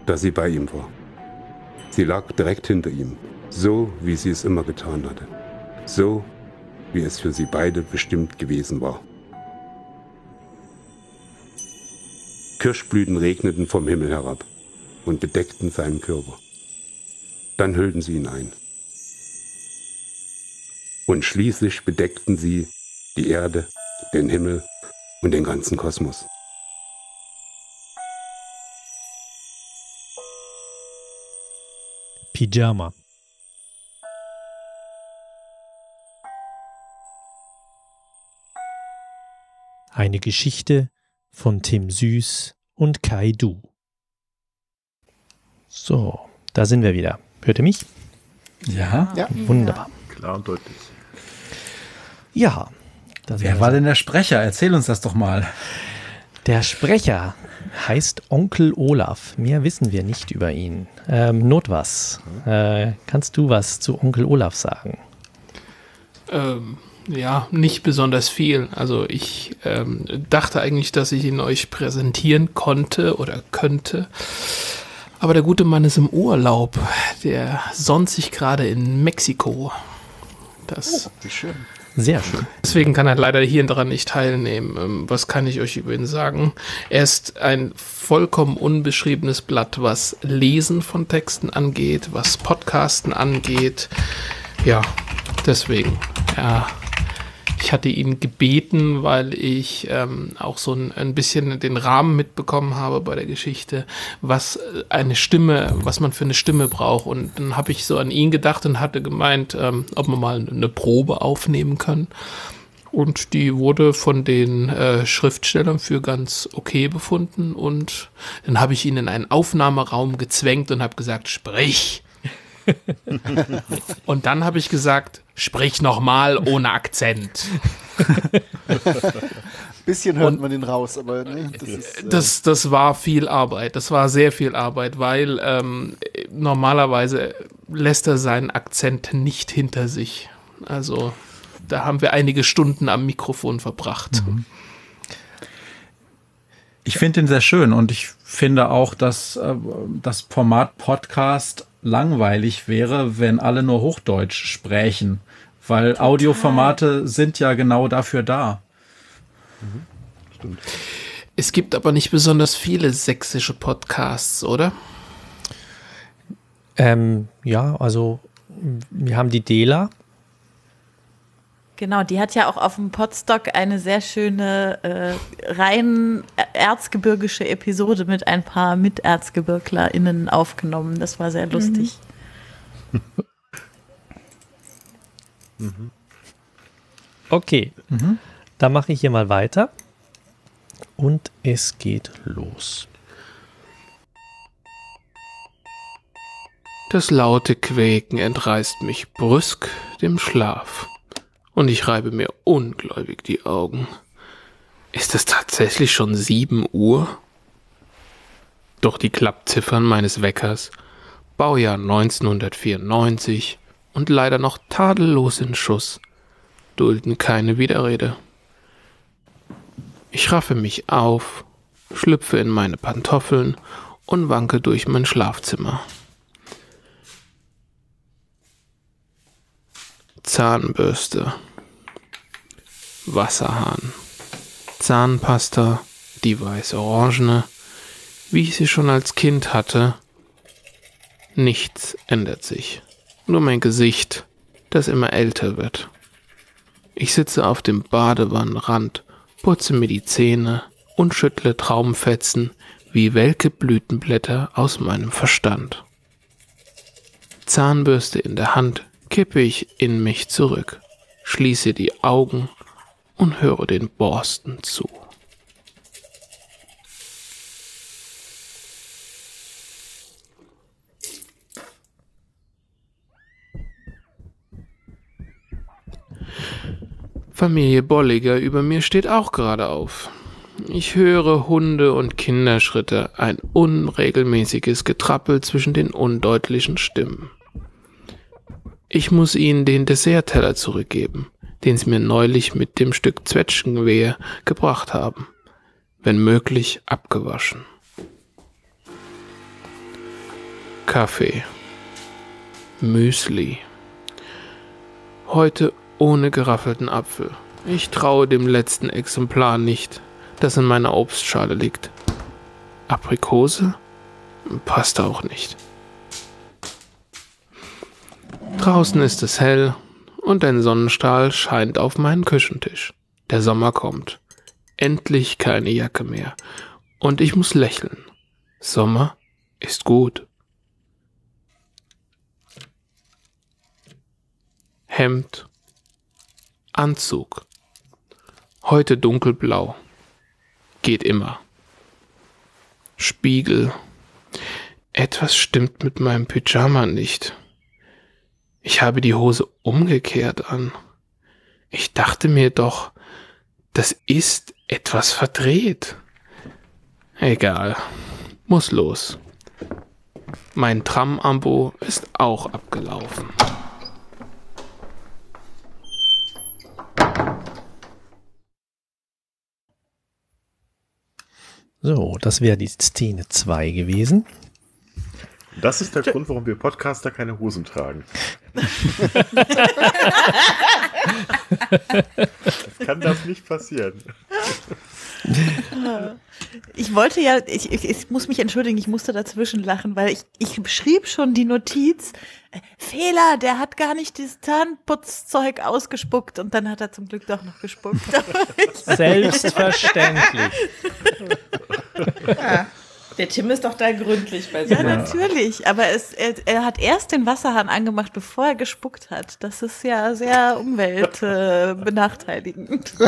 [SPEAKER 10] dass sie bei ihm war. Sie lag direkt hinter ihm, so wie sie es immer getan hatte. So wie es für sie beide bestimmt gewesen war. Kirschblüten regneten vom Himmel herab und bedeckten seinen Körper. Dann hüllten sie ihn ein. Und schließlich bedeckten sie die Erde, den Himmel und den ganzen Kosmos.
[SPEAKER 2] Pyjama. Eine Geschichte von Tim Süß und Kai Du. So, da sind wir wieder. Hört ihr mich?
[SPEAKER 7] Ja.
[SPEAKER 4] Ja.
[SPEAKER 2] Wunderbar.
[SPEAKER 9] Klar und deutlich.
[SPEAKER 2] Ja. da sind
[SPEAKER 7] Wer war denn der Sprecher? Erzähl uns das doch mal.
[SPEAKER 2] Der Sprecher heißt Onkel Olaf. Mehr wissen wir nicht über ihn. Ähm, Not was. Äh, kannst du was zu Onkel Olaf sagen?
[SPEAKER 1] Ähm, ja, nicht besonders viel. Also ich ähm, dachte eigentlich, dass ich ihn euch präsentieren konnte oder könnte. Aber der gute Mann ist im Urlaub. Der sonnt sich gerade in Mexiko. Das,
[SPEAKER 4] Wie schön.
[SPEAKER 2] Sehr schön.
[SPEAKER 1] deswegen kann er leider hier daran nicht teilnehmen. Ähm, was kann ich euch über ihn sagen? Er ist ein vollkommen unbeschriebenes Blatt, was Lesen von Texten angeht, was Podcasten angeht. Ja, deswegen. Ja, ich hatte ihn gebeten, weil ich ähm, auch so ein, ein bisschen den Rahmen mitbekommen habe bei der Geschichte, was äh, eine Stimme, was man für eine Stimme braucht. Und dann habe ich so an ihn gedacht und hatte gemeint, ähm, ob wir mal eine Probe aufnehmen können. Und die wurde von den äh, Schriftstellern für ganz okay befunden. Und dann habe ich ihn in einen Aufnahmeraum gezwängt und habe gesagt, sprich. und dann habe ich gesagt, sprich nochmal ohne Akzent.
[SPEAKER 4] Bisschen hört
[SPEAKER 1] Und-
[SPEAKER 4] man den raus, aber ne, das ist. Äh,
[SPEAKER 1] Das, das war viel Arbeit. Das war sehr viel Arbeit, weil ähm, normalerweise lässt er seinen Akzent nicht hinter sich. Also da haben wir einige Stunden am Mikrofon verbracht.
[SPEAKER 7] Ich finde ihn sehr schön und ich finde auch, dass äh, das Format Podcast langweilig wäre, wenn alle nur Hochdeutsch sprechen, weil Audioformate sind ja genau dafür da.
[SPEAKER 9] Stimmt.
[SPEAKER 1] Es gibt aber nicht besonders viele sächsische Podcasts, oder?
[SPEAKER 2] Ähm, ja, also wir haben die Dela.
[SPEAKER 5] Genau, die hat ja auch auf dem Podstock eine sehr schöne äh, rein erzgebirgische Episode mit ein paar MiterzgebirglerInnen aufgenommen. Das war sehr lustig.
[SPEAKER 2] Okay, dann mache ich hier mal weiter. Und es geht los.
[SPEAKER 1] Das laute Quäken entreißt mich brüsk dem Schlaf. Und ich reibe mir ungläubig die Augen. Ist es tatsächlich schon sieben Uhr? Doch die Klappziffern meines Weckers, Baujahr 1994 und leider noch tadellos in Schuss, dulden keine Widerrede. Ich raffe mich auf, schlüpfe in meine Pantoffeln und wanke durch mein Schlafzimmer. Zahnbürste, Wasserhahn, Zahnpasta, die weiß-orangene, wie ich sie schon als Kind hatte. Nichts ändert sich, nur mein Gesicht, das immer älter wird. Ich sitze auf dem Badewannenrand, putze mir die Zähne und schüttle Traumfetzen wie welke Blütenblätter aus meinem Verstand. Zahnbürste in der Hand kippe ich in mich zurück, schließe die Augen und höre den Borsten zu. Familie Bolliger über mir steht auch gerade auf. Ich höre Hunde und Kinderschritte, ein unregelmäßiges Getrappel zwischen den undeutlichen Stimmen. Ich muss ihnen den Dessertteller zurückgeben, den sie mir neulich mit dem Stück Zwetschgenwehe gebracht haben, wenn möglich abgewaschen. Kaffee. Müsli. Heute ohne geraffelten Apfel. Ich traue dem letzten Exemplar nicht, das in meiner Obstschale liegt. Aprikose? Passt auch nicht. Draußen ist es hell und ein Sonnenstrahl scheint auf meinen Küchentisch. Der Sommer kommt. Endlich keine Jacke mehr. Und ich muss lächeln. Sommer ist gut. Hemd. Anzug. Heute dunkelblau. Geht immer. Spiegel. Etwas stimmt mit meinem Pyjama nicht. Ich habe die Hose umgekehrt an. Ich dachte mir doch, das ist etwas verdreht. Egal. Muss los. Mein Tram-Abo ist auch abgelaufen.
[SPEAKER 2] So, das wäre die Szene 2 gewesen.
[SPEAKER 9] Das ist der Grund, warum wir Podcaster keine Hosen tragen. Es kann das nicht passieren.
[SPEAKER 5] Ich wollte ja, ich, ich, ich muss mich entschuldigen, ich musste dazwischen lachen, weil ich, ich schrieb schon die Notiz, Fehler, der hat gar nicht dieses Zahnputzzeug ausgespuckt und dann hat er zum Glück doch noch gespuckt.
[SPEAKER 2] Selbstverständlich.
[SPEAKER 8] Ja. Der Tim ist doch da gründlich bei
[SPEAKER 5] ja,
[SPEAKER 8] so.
[SPEAKER 5] natürlich, aber es, er, er hat erst den Wasserhahn angemacht, bevor er gespuckt hat. Das ist ja sehr umweltbenachteiligend. Benachteiligend.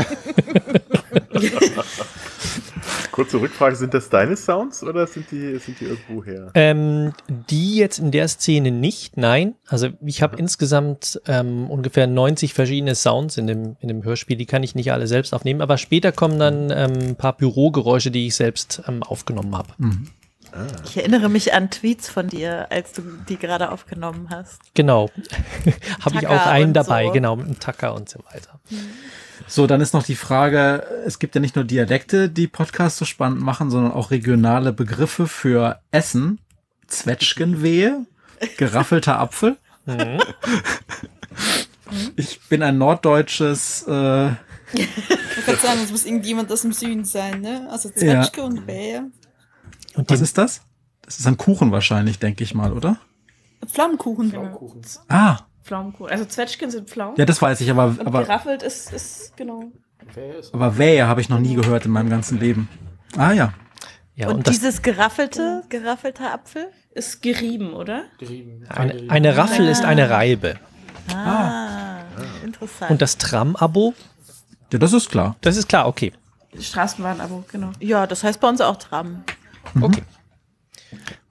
[SPEAKER 9] Kurze Rückfrage, sind das deine Sounds oder sind die, sind die irgendwo her?
[SPEAKER 2] Ähm, die jetzt in der Szene nicht, nein. Also ich habe insgesamt ähm, ungefähr 90 verschiedene Sounds in dem, in dem Hörspiel. Die kann ich nicht alle selbst aufnehmen, aber später kommen dann ähm, ein paar Bürogeräusche, die ich selbst ähm, aufgenommen habe.
[SPEAKER 5] Ich erinnere mich an Tweets von dir, als du die gerade aufgenommen hast.
[SPEAKER 2] Genau. habe ich auch einen dabei,
[SPEAKER 5] so.
[SPEAKER 2] genau, mit einem Tacker und so weiter.
[SPEAKER 7] So, dann ist noch die Frage, es gibt ja nicht nur Dialekte, die Podcasts so spannend machen, sondern auch regionale Begriffe für Essen. Zwetschgenwehe, geraffelter Apfel. Ich bin ein norddeutsches äh,
[SPEAKER 11] Ich würde sagen, es muss irgendjemand aus dem Süden sein, ne? Also
[SPEAKER 7] Ja.
[SPEAKER 11] Zwetschge und Bär.
[SPEAKER 2] Und
[SPEAKER 7] Was ist das? Das ist ein Kuchen wahrscheinlich, denke ich mal, oder?
[SPEAKER 11] Flammkuchen.
[SPEAKER 7] Ah,
[SPEAKER 8] Pflaumenkuchen. Also Zwetschgen sind Pflaumen.
[SPEAKER 7] ja, das weiß ich, aber,
[SPEAKER 8] und
[SPEAKER 7] aber,
[SPEAKER 8] geraffelt ist, ist genau.
[SPEAKER 7] aber Wähe habe ich noch nie gehört in meinem ganzen Leben. Ah ja.
[SPEAKER 2] ja,
[SPEAKER 5] und
[SPEAKER 2] und
[SPEAKER 5] dieses geraffelte, geraffelter Apfel?
[SPEAKER 8] Ist gerieben, oder?
[SPEAKER 2] eine, eine Raffel ist eine Reibe.
[SPEAKER 5] Ah, interessant.
[SPEAKER 2] Und das Tram-Abo,
[SPEAKER 7] Ja, das ist klar.
[SPEAKER 2] das ist klar, okay.
[SPEAKER 8] Straßenbahnabo, genau.
[SPEAKER 5] ja, das heißt bei uns auch Tram.
[SPEAKER 2] Okay.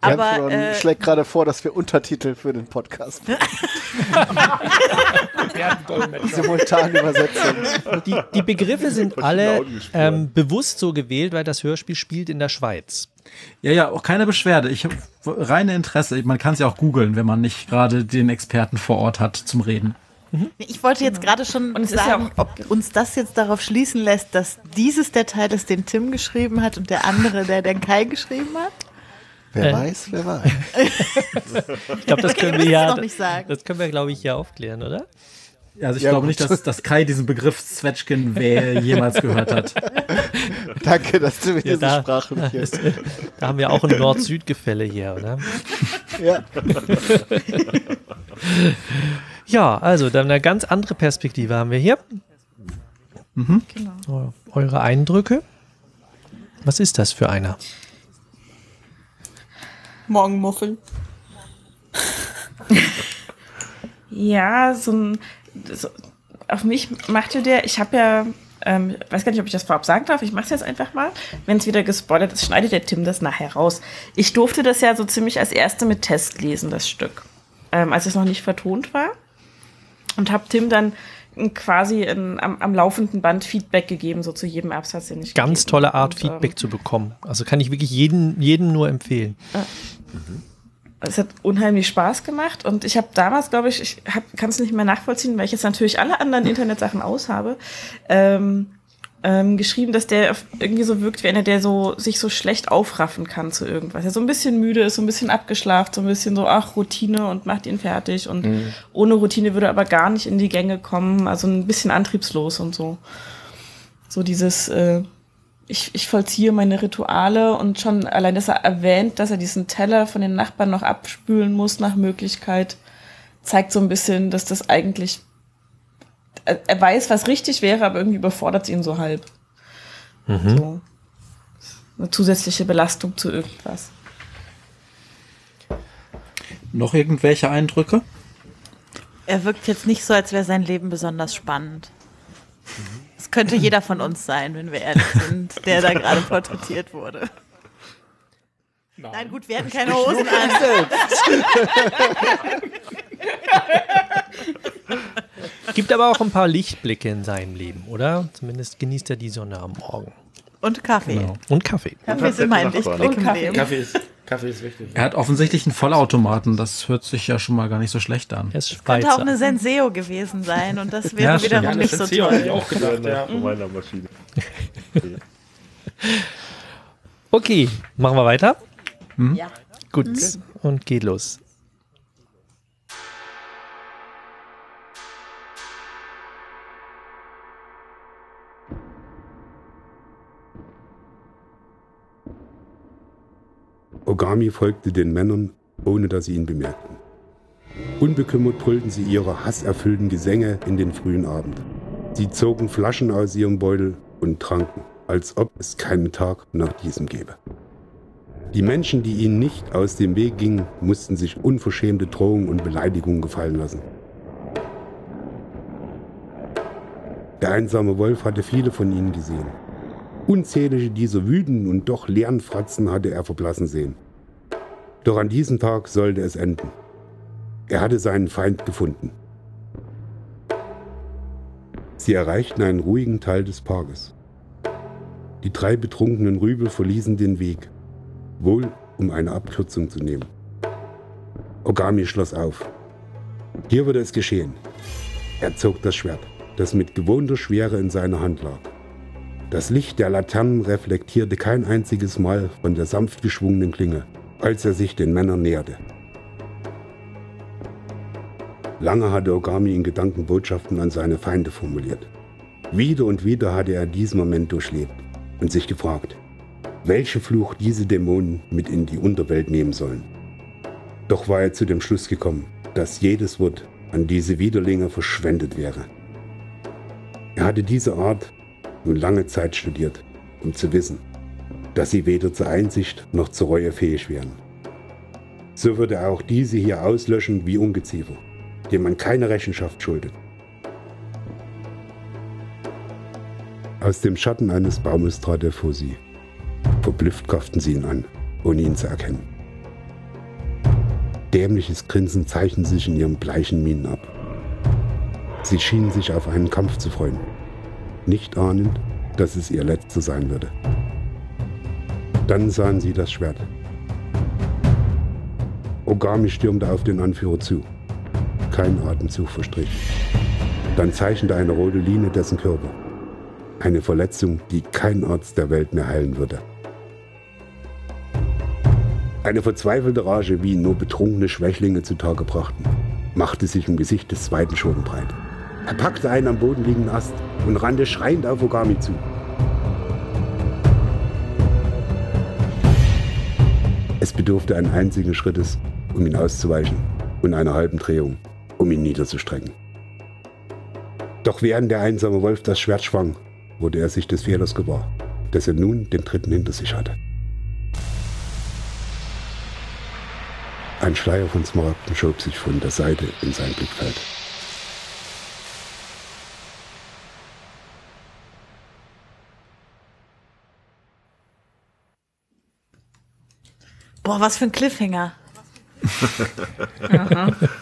[SPEAKER 5] Aber, äh,
[SPEAKER 4] schlägt gerade vor, dass wir Untertitel für den Podcast simultan.
[SPEAKER 2] Die, die Begriffe sind alle ähm, bewusst so gewählt, weil das Hörspiel spielt in der Schweiz.
[SPEAKER 7] Ja, ja, auch keine Beschwerde. Ich habe reine Interesse. Man kann es ja auch googeln, wenn man nicht gerade den Experten vor Ort hat zum Reden.
[SPEAKER 5] Ich wollte jetzt gerade schon
[SPEAKER 8] Und ist ja
[SPEAKER 5] sagen,
[SPEAKER 8] auch-
[SPEAKER 5] ob uns das jetzt darauf schließen lässt, dass dieses der Teil ist, den Tim geschrieben hat und der andere, der den Kai geschrieben hat.
[SPEAKER 4] Wer
[SPEAKER 2] Äh.
[SPEAKER 4] weiß, wer weiß.
[SPEAKER 2] Ich glaube, das können wir ja,
[SPEAKER 5] es noch nicht sagen.
[SPEAKER 2] das können wir, glaube ich, hier aufklären, oder?
[SPEAKER 7] Also ich
[SPEAKER 4] Ja,
[SPEAKER 7] glaube
[SPEAKER 4] gut.
[SPEAKER 7] nicht, dass, dass Kai diesen Begriff Zwetschgen Wähe jemals gehört hat.
[SPEAKER 4] Danke, dass du mir
[SPEAKER 2] Ja,
[SPEAKER 4] diese
[SPEAKER 2] da-
[SPEAKER 4] sprachliche.
[SPEAKER 2] Da haben wir auch ein Nord-Süd-Gefälle hier, oder?
[SPEAKER 4] Ja.
[SPEAKER 2] Ja, also dann eine ganz andere Perspektive haben wir hier.
[SPEAKER 8] Genau.
[SPEAKER 2] Eu- Eure Eindrücke? Was ist das für einer?
[SPEAKER 11] Morgenmuffel.
[SPEAKER 8] Ja, so ein. So, auf mich machte der, ich habe ja, ähm, weiß gar nicht, ob ich das vorab sagen darf, ich mache es jetzt einfach mal. Wenn es wieder gespoilert ist, schneidet der Tim das nachher raus. Ich durfte das ja so ziemlich als erste mit Test lesen, das Stück, ähm, als es noch nicht vertont war. Und habe Tim dann quasi in, am, am laufenden Band Feedback gegeben, so zu jedem Absatz, den ich
[SPEAKER 2] Ganz
[SPEAKER 8] gegeben
[SPEAKER 2] tolle. Art,
[SPEAKER 8] Und, ähm,
[SPEAKER 2] Feedback zu bekommen. Also kann ich wirklich jeden, jedem nur empfehlen.
[SPEAKER 8] es hat unheimlich Spaß gemacht und ich habe damals, glaube ich, ich kann es nicht mehr nachvollziehen, weil ich jetzt natürlich alle anderen Internetsachen aus habe, ähm, ähm, geschrieben, dass der irgendwie so wirkt wie einer, der so sich so schlecht aufraffen kann zu irgendwas. Der so ein bisschen müde ist, so ein bisschen abgeschlafen, so ein bisschen so, ach, Routine und macht ihn fertig und ohne Routine würde er aber gar nicht in die Gänge kommen, also ein bisschen antriebslos und so. So dieses, äh, ich, ich vollziehe meine Rituale und schon allein, dass er erwähnt, dass er diesen Teller von den Nachbarn noch abspülen muss nach Möglichkeit, zeigt so ein bisschen, dass das eigentlich, er, weiß, was richtig wäre, aber irgendwie überfordert es ihn so halb. So. Eine zusätzliche Belastung zu irgendwas.
[SPEAKER 7] Noch irgendwelche Eindrücke?
[SPEAKER 5] Er wirkt jetzt nicht so, als wäre sein Leben besonders spannend. Es könnte jeder von uns sein, wenn wir ehrlich sind, der da gerade porträtiert wurde. Nein, gut, wir hatten keine Hosen an.
[SPEAKER 2] Gibt aber auch ein paar Lichtblicke in seinem Leben, oder? Zumindest genießt er die Sonne am Morgen.
[SPEAKER 5] Und Kaffee.
[SPEAKER 2] Genau. Und Kaffee.
[SPEAKER 5] Kaffee ist immer ein. Lichtblick
[SPEAKER 8] Und
[SPEAKER 5] im
[SPEAKER 8] Kaffee.
[SPEAKER 5] Leben.
[SPEAKER 3] Kaffee ist, Kaffee ist wichtig.
[SPEAKER 7] Er hat offensichtlich einen Vollautomaten. Das hört sich ja schon mal gar nicht so schlecht an.
[SPEAKER 2] Ist
[SPEAKER 5] Könnte auch eine Senseo gewesen sein und das wäre
[SPEAKER 7] Ja,
[SPEAKER 5] wiederum
[SPEAKER 7] Ja,
[SPEAKER 5] nicht so
[SPEAKER 3] Senseo hätte ich
[SPEAKER 5] toll.
[SPEAKER 3] auch gedacht, ja.
[SPEAKER 9] Von meiner Maschine.
[SPEAKER 2] Okay, machen wir weiter.
[SPEAKER 5] Ja.
[SPEAKER 2] Gut. Und geht los.
[SPEAKER 10] Ogami folgte den Männern, ohne dass sie ihn bemerkten. Unbekümmert brüllten sie ihre hasserfüllten Gesänge in den frühen Abend. Sie zogen Flaschen aus ihrem Beutel und tranken, als ob es keinen Tag nach diesem gäbe. Die Menschen, die ihnen nicht aus dem Weg gingen, mussten sich unverschämte Drohungen und Beleidigungen gefallen lassen. Der einsame Wolf hatte viele von ihnen gesehen. Unzählige dieser wütenden und doch leeren Fratzen hatte er verblassen sehen. Doch an diesem Tag sollte es enden. Er hatte seinen Feind gefunden. Sie erreichten einen ruhigen Teil des Parkes. Die drei betrunkenen Rübel verließen den Weg, wohl um eine Abkürzung zu nehmen. Ogami schloss auf. Hier würde es geschehen. Er zog das Schwert, das mit gewohnter Schwere in seiner Hand lag. Das Licht der Laternen reflektierte kein einziges Mal von der sanft geschwungenen Klinge, als er sich den Männern näherte. Lange hatte Ogami in Gedanken Botschaften an seine Feinde formuliert. Wieder und wieder hatte er diesen Moment durchlebt und sich gefragt, welche Fluch diese Dämonen mit in die Unterwelt nehmen sollen. Doch war er zu dem Schluss gekommen, dass jedes Wort an diese Widerlinge verschwendet wäre. Er hatte diese Art nun lange Zeit studiert, um zu wissen, dass sie weder zur Einsicht noch zur Reue fähig wären. So würde er auch diese hier auslöschen wie Ungeziefer, dem man keine Rechenschaft schuldet. Aus dem Schatten eines Baumes trat er vor sie. Verblüfft kauften sie ihn an, ohne ihn zu erkennen. Dämliches Grinsen zeichnete sich in ihren bleichen Mienen ab. Sie schienen sich auf einen Kampf zu freuen, nicht ahnend, dass es ihr letzter sein würde. Dann sahen sie das Schwert. Ogami stürmte auf den Anführer zu. Kein Atemzug verstrich. Dann zeichnete eine rote Linie dessen Körper. Eine Verletzung, die kein Arzt der Welt mehr heilen würde. Eine verzweifelte Rage, wie nur betrunkene Schwächlinge zutage brachten, machte sich im Gesicht des zweiten Schurken breit. Er packte einen am Boden liegenden Ast und rannte schreiend auf Ogami zu. Es bedurfte einen einzigen Schrittes, um ihn auszuweichen und einer halben Drehung, um ihn niederzustrecken. Doch während der einsame Wolf das Schwert schwang, wurde er sich des Fehlers gewahr, dass er nun den dritten hinter sich hatte. Ein Schleier von Smaragden schob sich von der Seite in sein Blickfeld.
[SPEAKER 5] Boah, was für ein Cliffhanger.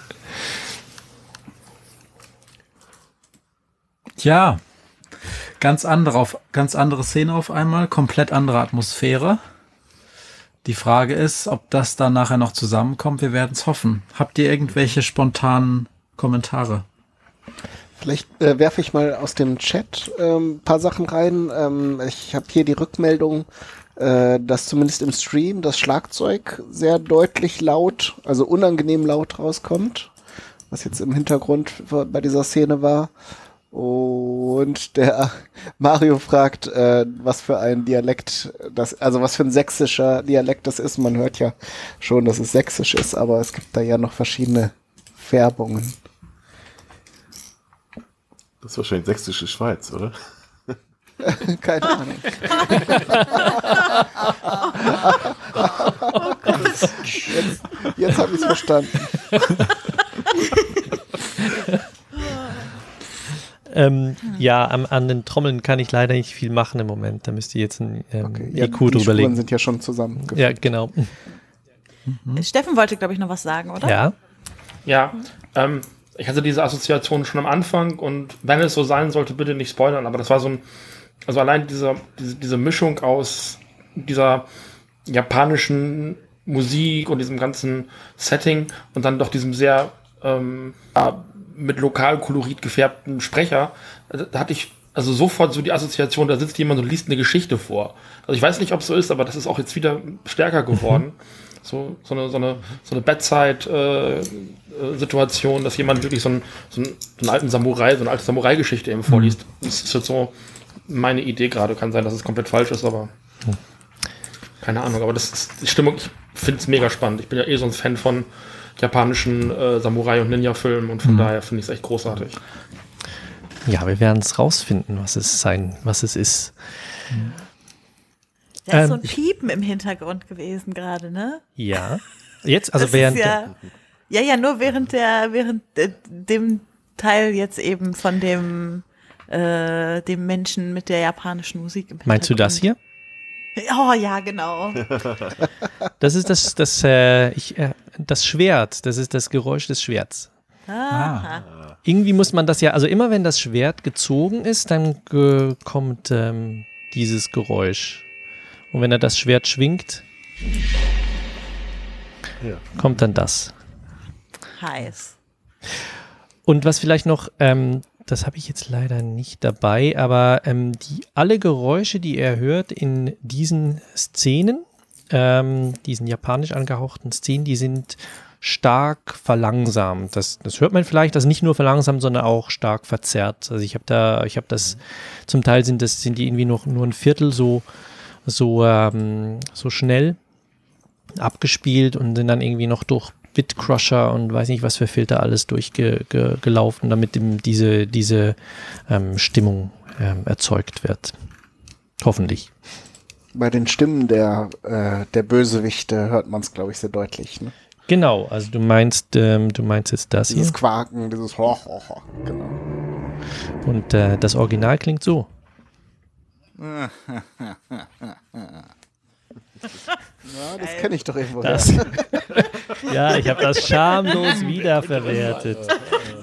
[SPEAKER 7] Ja, ganz andere, auf, ganz andere Szene auf einmal, komplett andere Atmosphäre. Die Frage ist, ob das dann nachher noch zusammenkommt. Wir werden es hoffen. Habt ihr irgendwelche spontanen Kommentare?
[SPEAKER 4] Vielleicht äh, werfe ich mal aus dem Chat ähm, paar Sachen rein. Ähm, ich habe hier die Rückmeldung, äh, dass zumindest im Stream das Schlagzeug sehr deutlich laut, also unangenehm laut rauskommt, was jetzt im Hintergrund bei dieser Szene war. Und der Mario fragt, äh, was für ein Dialekt das, also was für ein sächsischer Dialekt das ist. Man hört ja schon, dass es sächsisch ist, aber es gibt da ja noch verschiedene Färbungen.
[SPEAKER 9] Das ist wahrscheinlich sächsische Schweiz, oder?
[SPEAKER 4] Keine Ahnung. Jetzt, jetzt habe ich es verstanden.
[SPEAKER 2] Ähm, ja, am, an den Trommeln kann ich leider nicht viel machen im Moment. Da müsst ihr jetzt ein ähm,
[SPEAKER 4] Ja,
[SPEAKER 2] EQ
[SPEAKER 4] die
[SPEAKER 2] drüber
[SPEAKER 4] Spuren
[SPEAKER 2] legen.
[SPEAKER 4] sind ja schon zusammen.
[SPEAKER 2] Ja, genau.
[SPEAKER 5] Steffen wollte, glaube ich, noch was sagen, oder?
[SPEAKER 2] Ja.
[SPEAKER 3] Ja, ähm, ich hatte diese Assoziation schon am Anfang und wenn es so sein sollte, bitte nicht spoilern, aber das war so ein, also allein diese, diese, diese Mischung aus dieser japanischen Musik und diesem ganzen Setting und dann doch diesem sehr ähm, ja, mit Lokalkolorit gefärbten Sprecher, da hatte ich also sofort so die Assoziation, da sitzt jemand und liest eine Geschichte vor. Also ich weiß nicht, ob es so ist, aber das ist auch jetzt wieder stärker geworden. So, so eine, so eine, so eine Bedside-Situation, dass jemand wirklich so einen, so, einen, so einen alten Samurai, so eine alte Samurai-Geschichte eben vorliest. Das ist jetzt so meine Idee gerade. Kann sein, dass es komplett falsch ist, aber keine Ahnung. Aber das ist die Stimmung, ich finde es mega spannend. Ich bin ja eh so ein Fan von japanischen äh, Samurai- und Ninja-Filmen und von
[SPEAKER 2] Mhm.
[SPEAKER 3] daher finde ich es echt großartig.
[SPEAKER 2] Ja, wir werden es rausfinden, was es sein, was es ist.
[SPEAKER 5] Da ist so
[SPEAKER 2] Ähm,
[SPEAKER 5] ein Piepen im Hintergrund gewesen gerade, ne?
[SPEAKER 2] Ja. Jetzt, also
[SPEAKER 5] Das
[SPEAKER 2] während.
[SPEAKER 5] ist ja, ja, ja, nur während der, während äh, dem Teil jetzt eben von dem, äh, dem Menschen mit der japanischen Musik im
[SPEAKER 2] meinst du das hier?
[SPEAKER 5] Oh ja, genau.
[SPEAKER 2] Das ist das, das, äh, ich, äh, das Schwert. Das ist das Geräusch des Schwerts.
[SPEAKER 5] Aha.
[SPEAKER 2] Irgendwie muss man das ja, also immer wenn das Schwert gezogen ist, dann äh, kommt ähm, dieses Geräusch. Und wenn er das Schwert schwingt,
[SPEAKER 9] Ja.
[SPEAKER 2] kommt dann das.
[SPEAKER 5] Heiß.
[SPEAKER 2] Und was vielleicht noch, ähm, das habe ich jetzt leider nicht dabei, aber ähm, die, alle Geräusche, die er hört in diesen Szenen, ähm, diesen japanisch angehauchten Szenen, die sind stark verlangsamt. Das, das hört man vielleicht, das ist nicht nur verlangsamt, sondern auch stark verzerrt. Also ich habe da, ich habe das, zum Teil sind das, sind die irgendwie noch nur ein Viertel so, so, ähm, so schnell abgespielt und sind dann irgendwie noch durch Bitcrusher und weiß nicht, was für Filter alles durchgelaufen, damit eben diese, diese ähm, Stimmung ähm, erzeugt wird. Hoffentlich.
[SPEAKER 4] Bei den Stimmen der, äh, der Bösewichte hört man es, glaube ich, sehr deutlich. Ne?
[SPEAKER 2] Genau, also du meinst, ähm, du meinst jetzt das
[SPEAKER 4] Dieses
[SPEAKER 2] hier.
[SPEAKER 4] Quaken, dieses Ho, ho, ho. Genau.
[SPEAKER 2] Und äh, das Original klingt so.
[SPEAKER 4] Ja, das kenne ich doch irgendwo.
[SPEAKER 2] Das, ja, ich habe das schamlos wiederverwertet.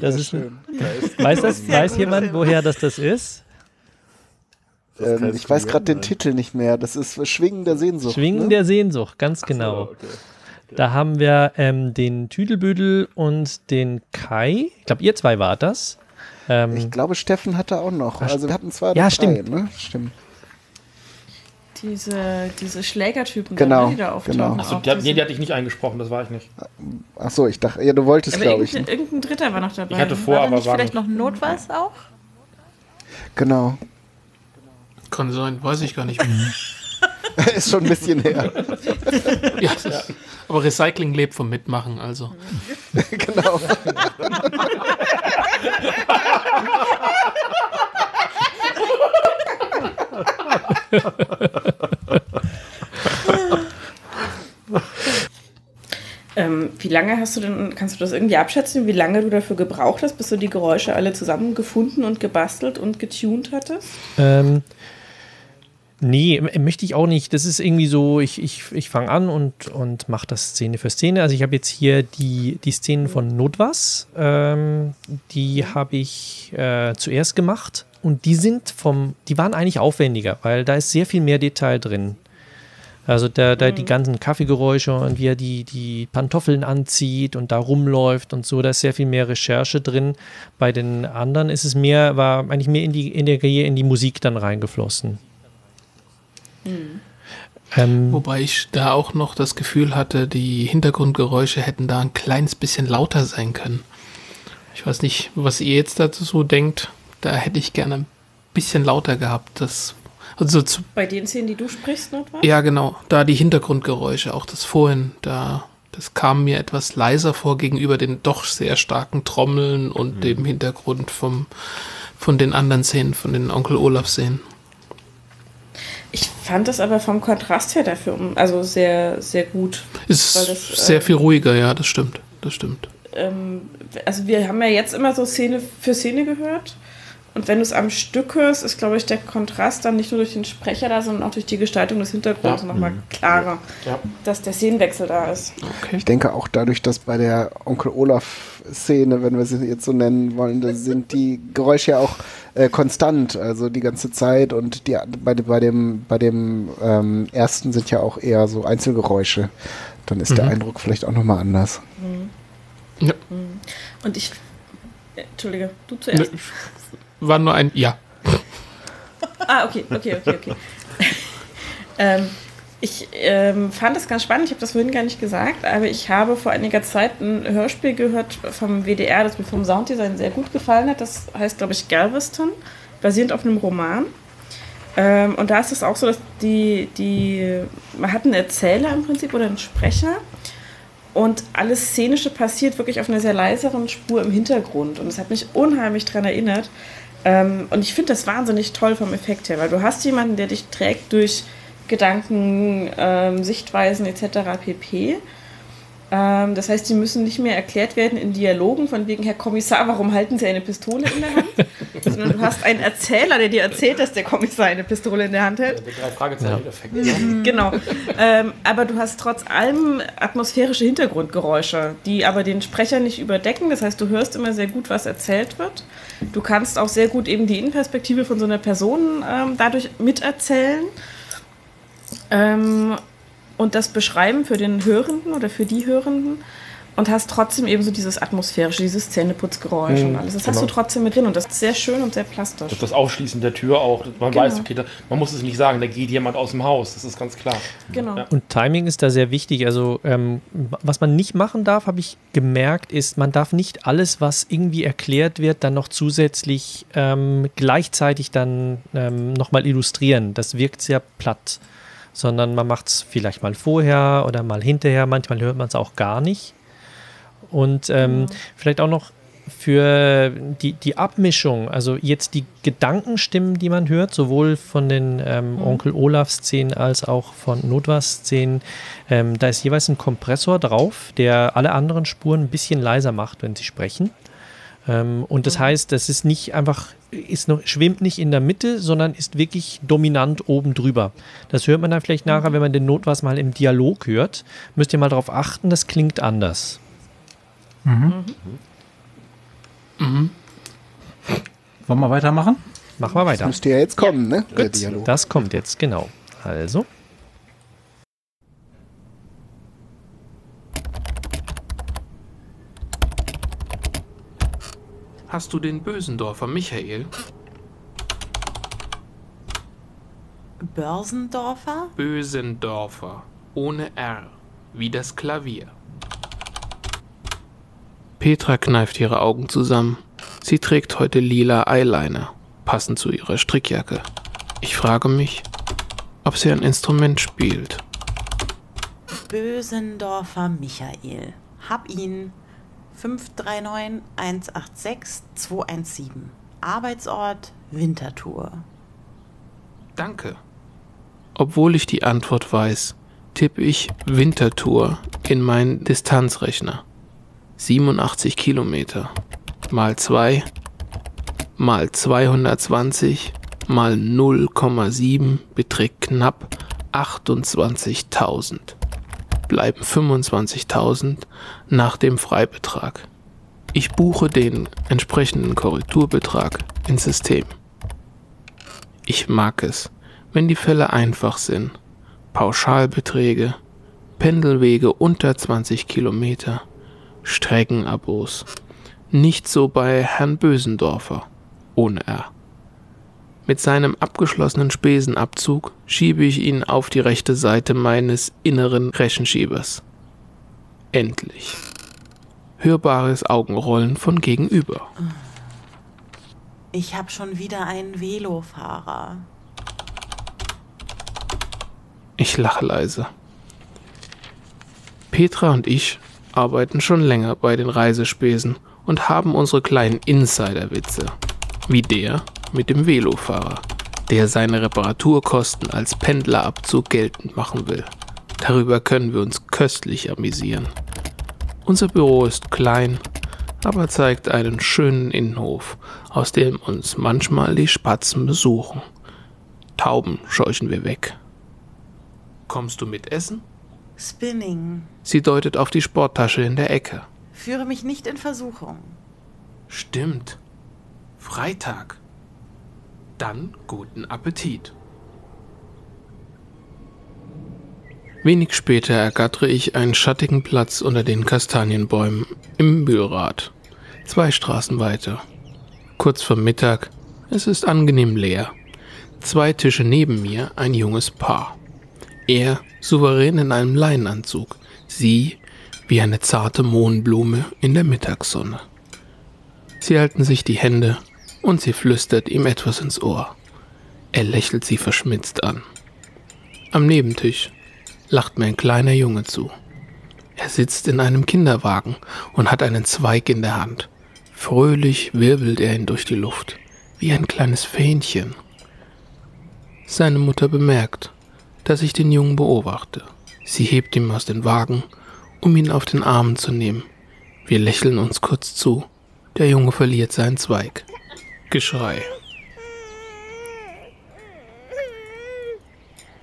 [SPEAKER 2] Das ist, weiß, das, weiß jemand, woher das das ist?
[SPEAKER 4] Ähm, ich weiß gerade den Titel nicht mehr. Das ist Schwingen der Sehnsucht.
[SPEAKER 2] Schwingen
[SPEAKER 4] ne?
[SPEAKER 2] der Sehnsucht, ganz genau. Da haben wir ähm, den Tüdelbüdel und den Kai. Ich glaube, ihr zwei wart das. Ähm,
[SPEAKER 4] Ich glaube, Steffen hatte auch noch. Also wir hatten zwei
[SPEAKER 2] Ja,
[SPEAKER 4] drei,
[SPEAKER 2] stimmt.
[SPEAKER 4] Ne? Stimmt.
[SPEAKER 8] Diese, diese Schlägertypen,
[SPEAKER 4] Genau,
[SPEAKER 8] da, die da auftauchen.
[SPEAKER 4] genau.
[SPEAKER 3] Achso, die, nee, die hatte ich nicht eingesprochen, das war ich nicht.
[SPEAKER 4] Ach so, ich dachte, ja, du wolltest, glaube ich.
[SPEAKER 8] irgendein,
[SPEAKER 4] Ne?
[SPEAKER 8] irgendein Dritter war noch dabei.
[SPEAKER 3] Ich hatte vor,
[SPEAKER 5] War
[SPEAKER 3] aber
[SPEAKER 5] nicht
[SPEAKER 3] war
[SPEAKER 5] vielleicht
[SPEAKER 3] nicht.
[SPEAKER 5] noch Notwas auch?
[SPEAKER 4] Genau.
[SPEAKER 1] Kann sein, weiß ich gar nicht mehr.
[SPEAKER 4] ist schon ein bisschen her.
[SPEAKER 1] ja, ist, aber Recycling lebt vom Mitmachen, also.
[SPEAKER 4] genau.
[SPEAKER 8] Ähm, wie lange hast du denn, kannst du das irgendwie abschätzen, wie lange du dafür gebraucht hast, bis du die Geräusche alle zusammengefunden und gebastelt und getuned hattest?
[SPEAKER 2] Ähm, nee, möchte ich auch nicht. Das ist irgendwie so, ich, ich, ich fange an und, und mache das Szene für Szene. Also ich habe jetzt hier die, die Szenen von Notwas, ähm, die habe ich äh, zuerst gemacht und die sind vom, die waren eigentlich aufwendiger, weil da ist sehr viel mehr Detail drin. Also da, da die ganzen Kaffeegeräusche und wie er die, die Pantoffeln anzieht und da rumläuft und so, da ist sehr viel mehr Recherche drin. Bei den anderen ist es mehr, war eigentlich mehr in die, in der, in die Musik dann reingeflossen. Ähm,
[SPEAKER 1] Wobei ich da auch noch das Gefühl hatte, die Hintergrundgeräusche hätten da ein kleines bisschen lauter sein können. Ich weiß nicht, was ihr jetzt dazu so denkt. Da hätte ich gerne ein bisschen lauter gehabt. Das, also zu,
[SPEAKER 8] Bei den Szenen, die du sprichst, Notwas?
[SPEAKER 1] ja, genau. Da die Hintergrundgeräusche, auch das vorhin, da, das kam mir etwas leiser vor gegenüber den doch sehr starken Trommeln und dem Hintergrund vom, von den anderen Szenen, von den Onkel Olaf-Szenen.
[SPEAKER 8] Ich fand das aber vom Kontrast her dafür um- also sehr, sehr gut.
[SPEAKER 1] Ist
[SPEAKER 8] Weil das,
[SPEAKER 1] sehr
[SPEAKER 8] äh,
[SPEAKER 1] viel ruhiger, ja, das stimmt. Das stimmt.
[SPEAKER 8] ähm, also wir haben ja jetzt immer so Szene für Szene gehört. Und wenn du es am Stück hörst, ist, glaube ich, der Kontrast dann nicht nur durch den Sprecher da, sondern auch durch die Gestaltung des Hintergrunds
[SPEAKER 3] Ja.
[SPEAKER 8] nochmal klarer,
[SPEAKER 3] Ja.
[SPEAKER 8] dass der Szenenwechsel da ist.
[SPEAKER 4] Ich denke auch dadurch, dass bei der Onkel Olaf-Szene, wenn wir sie jetzt so nennen wollen, da sind die Geräusche ja auch äh, konstant, also die ganze Zeit und die, bei, bei dem, bei dem ähm, ersten sind ja auch eher so Einzelgeräusche. Dann ist der
[SPEAKER 1] Mhm.
[SPEAKER 4] Eindruck vielleicht auch nochmal anders.
[SPEAKER 1] Ja.
[SPEAKER 8] Und ich. äh, Entschuldige, du zuerst.
[SPEAKER 1] Ne, War nur ein Ja.
[SPEAKER 8] Ah, okay, okay, okay, okay. ähm, ich ähm, fand das ganz spannend, ich habe das vorhin gar nicht gesagt, aber ich habe vor einiger Zeit ein Hörspiel gehört vom WDR, das mir vom Sounddesign sehr gut gefallen hat. Das heißt, glaube ich, Galveston, basierend auf einem Roman. Ähm, und da ist es auch so, dass die, die, man hat einen Erzähler im Prinzip oder einen Sprecher und alles Szenische passiert wirklich auf einer sehr leiseren Spur im Hintergrund. Und es hat mich unheimlich daran erinnert. Ähm, und ich finde das wahnsinnig toll vom Effekt her, weil du hast jemanden, der dich trägt durch Gedanken, ähm, Sichtweisen etc. pp. Ähm, das heißt, die müssen nicht mehr erklärt werden in Dialogen von wegen, Herr Kommissar, warum halten Sie eine Pistole in der Hand? Sondern du hast einen Erzähler, der dir erzählt, dass der Kommissar eine Pistole in der Hand hält.
[SPEAKER 3] Der drei Fragezeichen-Effekt.
[SPEAKER 8] Genau. ähm, aber du hast trotz allem atmosphärische Hintergrundgeräusche, die aber den Sprecher nicht überdecken. Das heißt, du hörst immer sehr gut, was erzählt wird. Du kannst auch sehr gut eben die Innenperspektive von so einer Person ähm, dadurch miterzählen. Ähm, und das beschreiben für den Hörenden oder für die Hörenden. Und hast trotzdem eben so dieses atmosphärische, dieses Zähneputzgeräusch
[SPEAKER 3] Mhm,
[SPEAKER 8] und alles. Das
[SPEAKER 3] genau.
[SPEAKER 8] hast du trotzdem mit drin und das ist sehr schön und sehr plastisch.
[SPEAKER 3] Das, das Aufschließen der Tür auch. Man
[SPEAKER 8] Genau.
[SPEAKER 3] weiß, okay, da, man muss es nicht sagen, da geht jemand aus dem Haus. Das ist ganz klar.
[SPEAKER 8] Genau.
[SPEAKER 3] Ja.
[SPEAKER 2] Und Timing ist da sehr wichtig. Also, ähm, was man nicht machen darf, habe ich gemerkt, ist, man darf nicht alles, was irgendwie erklärt wird, dann noch zusätzlich ähm, gleichzeitig dann ähm, nochmal illustrieren. Das wirkt sehr platt. Sondern man macht es vielleicht mal vorher oder mal hinterher. Manchmal hört man es auch gar nicht. Und ähm, vielleicht auch noch für die, die Abmischung, also jetzt die Gedankenstimmen, die man hört, sowohl von den ähm, Onkel Olaf-Szenen als auch von Notwas-Szenen, ähm, da ist jeweils ein Kompressor drauf, der alle anderen Spuren ein bisschen leiser macht, wenn sie sprechen. Ähm, und das heißt, das ist nicht einfach, ist noch, schwimmt nicht in der Mitte, sondern ist wirklich dominant oben drüber. Das hört man dann vielleicht nachher, wenn man den Notwas mal im Dialog hört. Müsst ihr mal darauf achten, das klingt anders.
[SPEAKER 7] Wollen wir weitermachen?
[SPEAKER 2] Machen wir weiter.
[SPEAKER 4] Müsste ja jetzt kommen, ne?
[SPEAKER 2] Gut, das kommt jetzt, genau. Also.
[SPEAKER 1] Hast du den Bösendorfer Michael?
[SPEAKER 5] Börsendorfer?
[SPEAKER 1] Bösendorfer. Ohne R. Wie das Klavier. Petra kneift ihre Augen zusammen. Sie trägt heute lila Eyeliner, passend zu ihrer Strickjacke. Ich frage mich, ob sie ein Instrument spielt.
[SPEAKER 5] Bösendorfer Michael. Hab ihn. 539 186 217. Arbeitsort Winterthur.
[SPEAKER 1] Danke. Obwohl ich die Antwort weiß, tippe ich Wintertour in meinen Distanzrechner. 87 Kilometer mal 2 mal 220 mal 0,7 beträgt knapp 28.000. Bleiben 25.000 nach dem Freibetrag. Ich buche den entsprechenden Korrekturbetrag ins System. Ich mag es, wenn die Fälle einfach sind. Pauschalbeträge, Pendelwege unter 20 Kilometer, Streckenabos. Nicht so bei Herrn Bösendorfer, ohne R. Mit seinem abgeschlossenen Spesenabzug schiebe ich ihn auf die rechte Seite meines inneren Rechenschiebers. Endlich. Hörbares Augenrollen von gegenüber.
[SPEAKER 5] Ich hab schon wieder einen Velofahrer.
[SPEAKER 1] Ich lache leise. Petra und ich arbeiten schon länger bei den Reisespesen und haben unsere kleinen Insiderwitze. Wie der mit dem Velofahrer, der seine Reparaturkosten als Pendlerabzug geltend machen will. Darüber können wir uns köstlich amüsieren. Unser Büro ist klein, aber zeigt einen schönen Innenhof, aus dem uns manchmal die Spatzen besuchen. Tauben scheuchen wir weg. Kommst du mit Essen?
[SPEAKER 5] Spinning.
[SPEAKER 1] Sie deutet auf die Sporttasche in der Ecke.
[SPEAKER 5] Führe mich nicht in Versuchung.
[SPEAKER 1] Stimmt. Freitag. Dann guten Appetit. Wenig später ergattere ich einen schattigen Platz unter den Kastanienbäumen im Mühlrad. Zwei Straßen weiter. Kurz vor Mittag. Es ist angenehm leer. Zwei Tische neben mir ein junges Paar. Er souverän in einem Leinenanzug. Sie wie eine zarte Mohnblume in der Mittagssonne. Sie halten sich die Hände und sie flüstert ihm etwas ins Ohr. Er lächelt sie verschmitzt an. Am Nebentisch lacht mir ein kleiner Junge zu. Er sitzt in einem Kinderwagen und hat einen Zweig in der Hand. Fröhlich wirbelt er ihn durch die Luft, wie ein kleines Fähnchen. Seine Mutter bemerkt, dass ich den Jungen beobachte. Sie hebt ihn aus dem Wagen, um ihn auf den Arm zu nehmen. Wir lächeln uns kurz zu. Der Junge verliert seinen Zweig. Geschrei.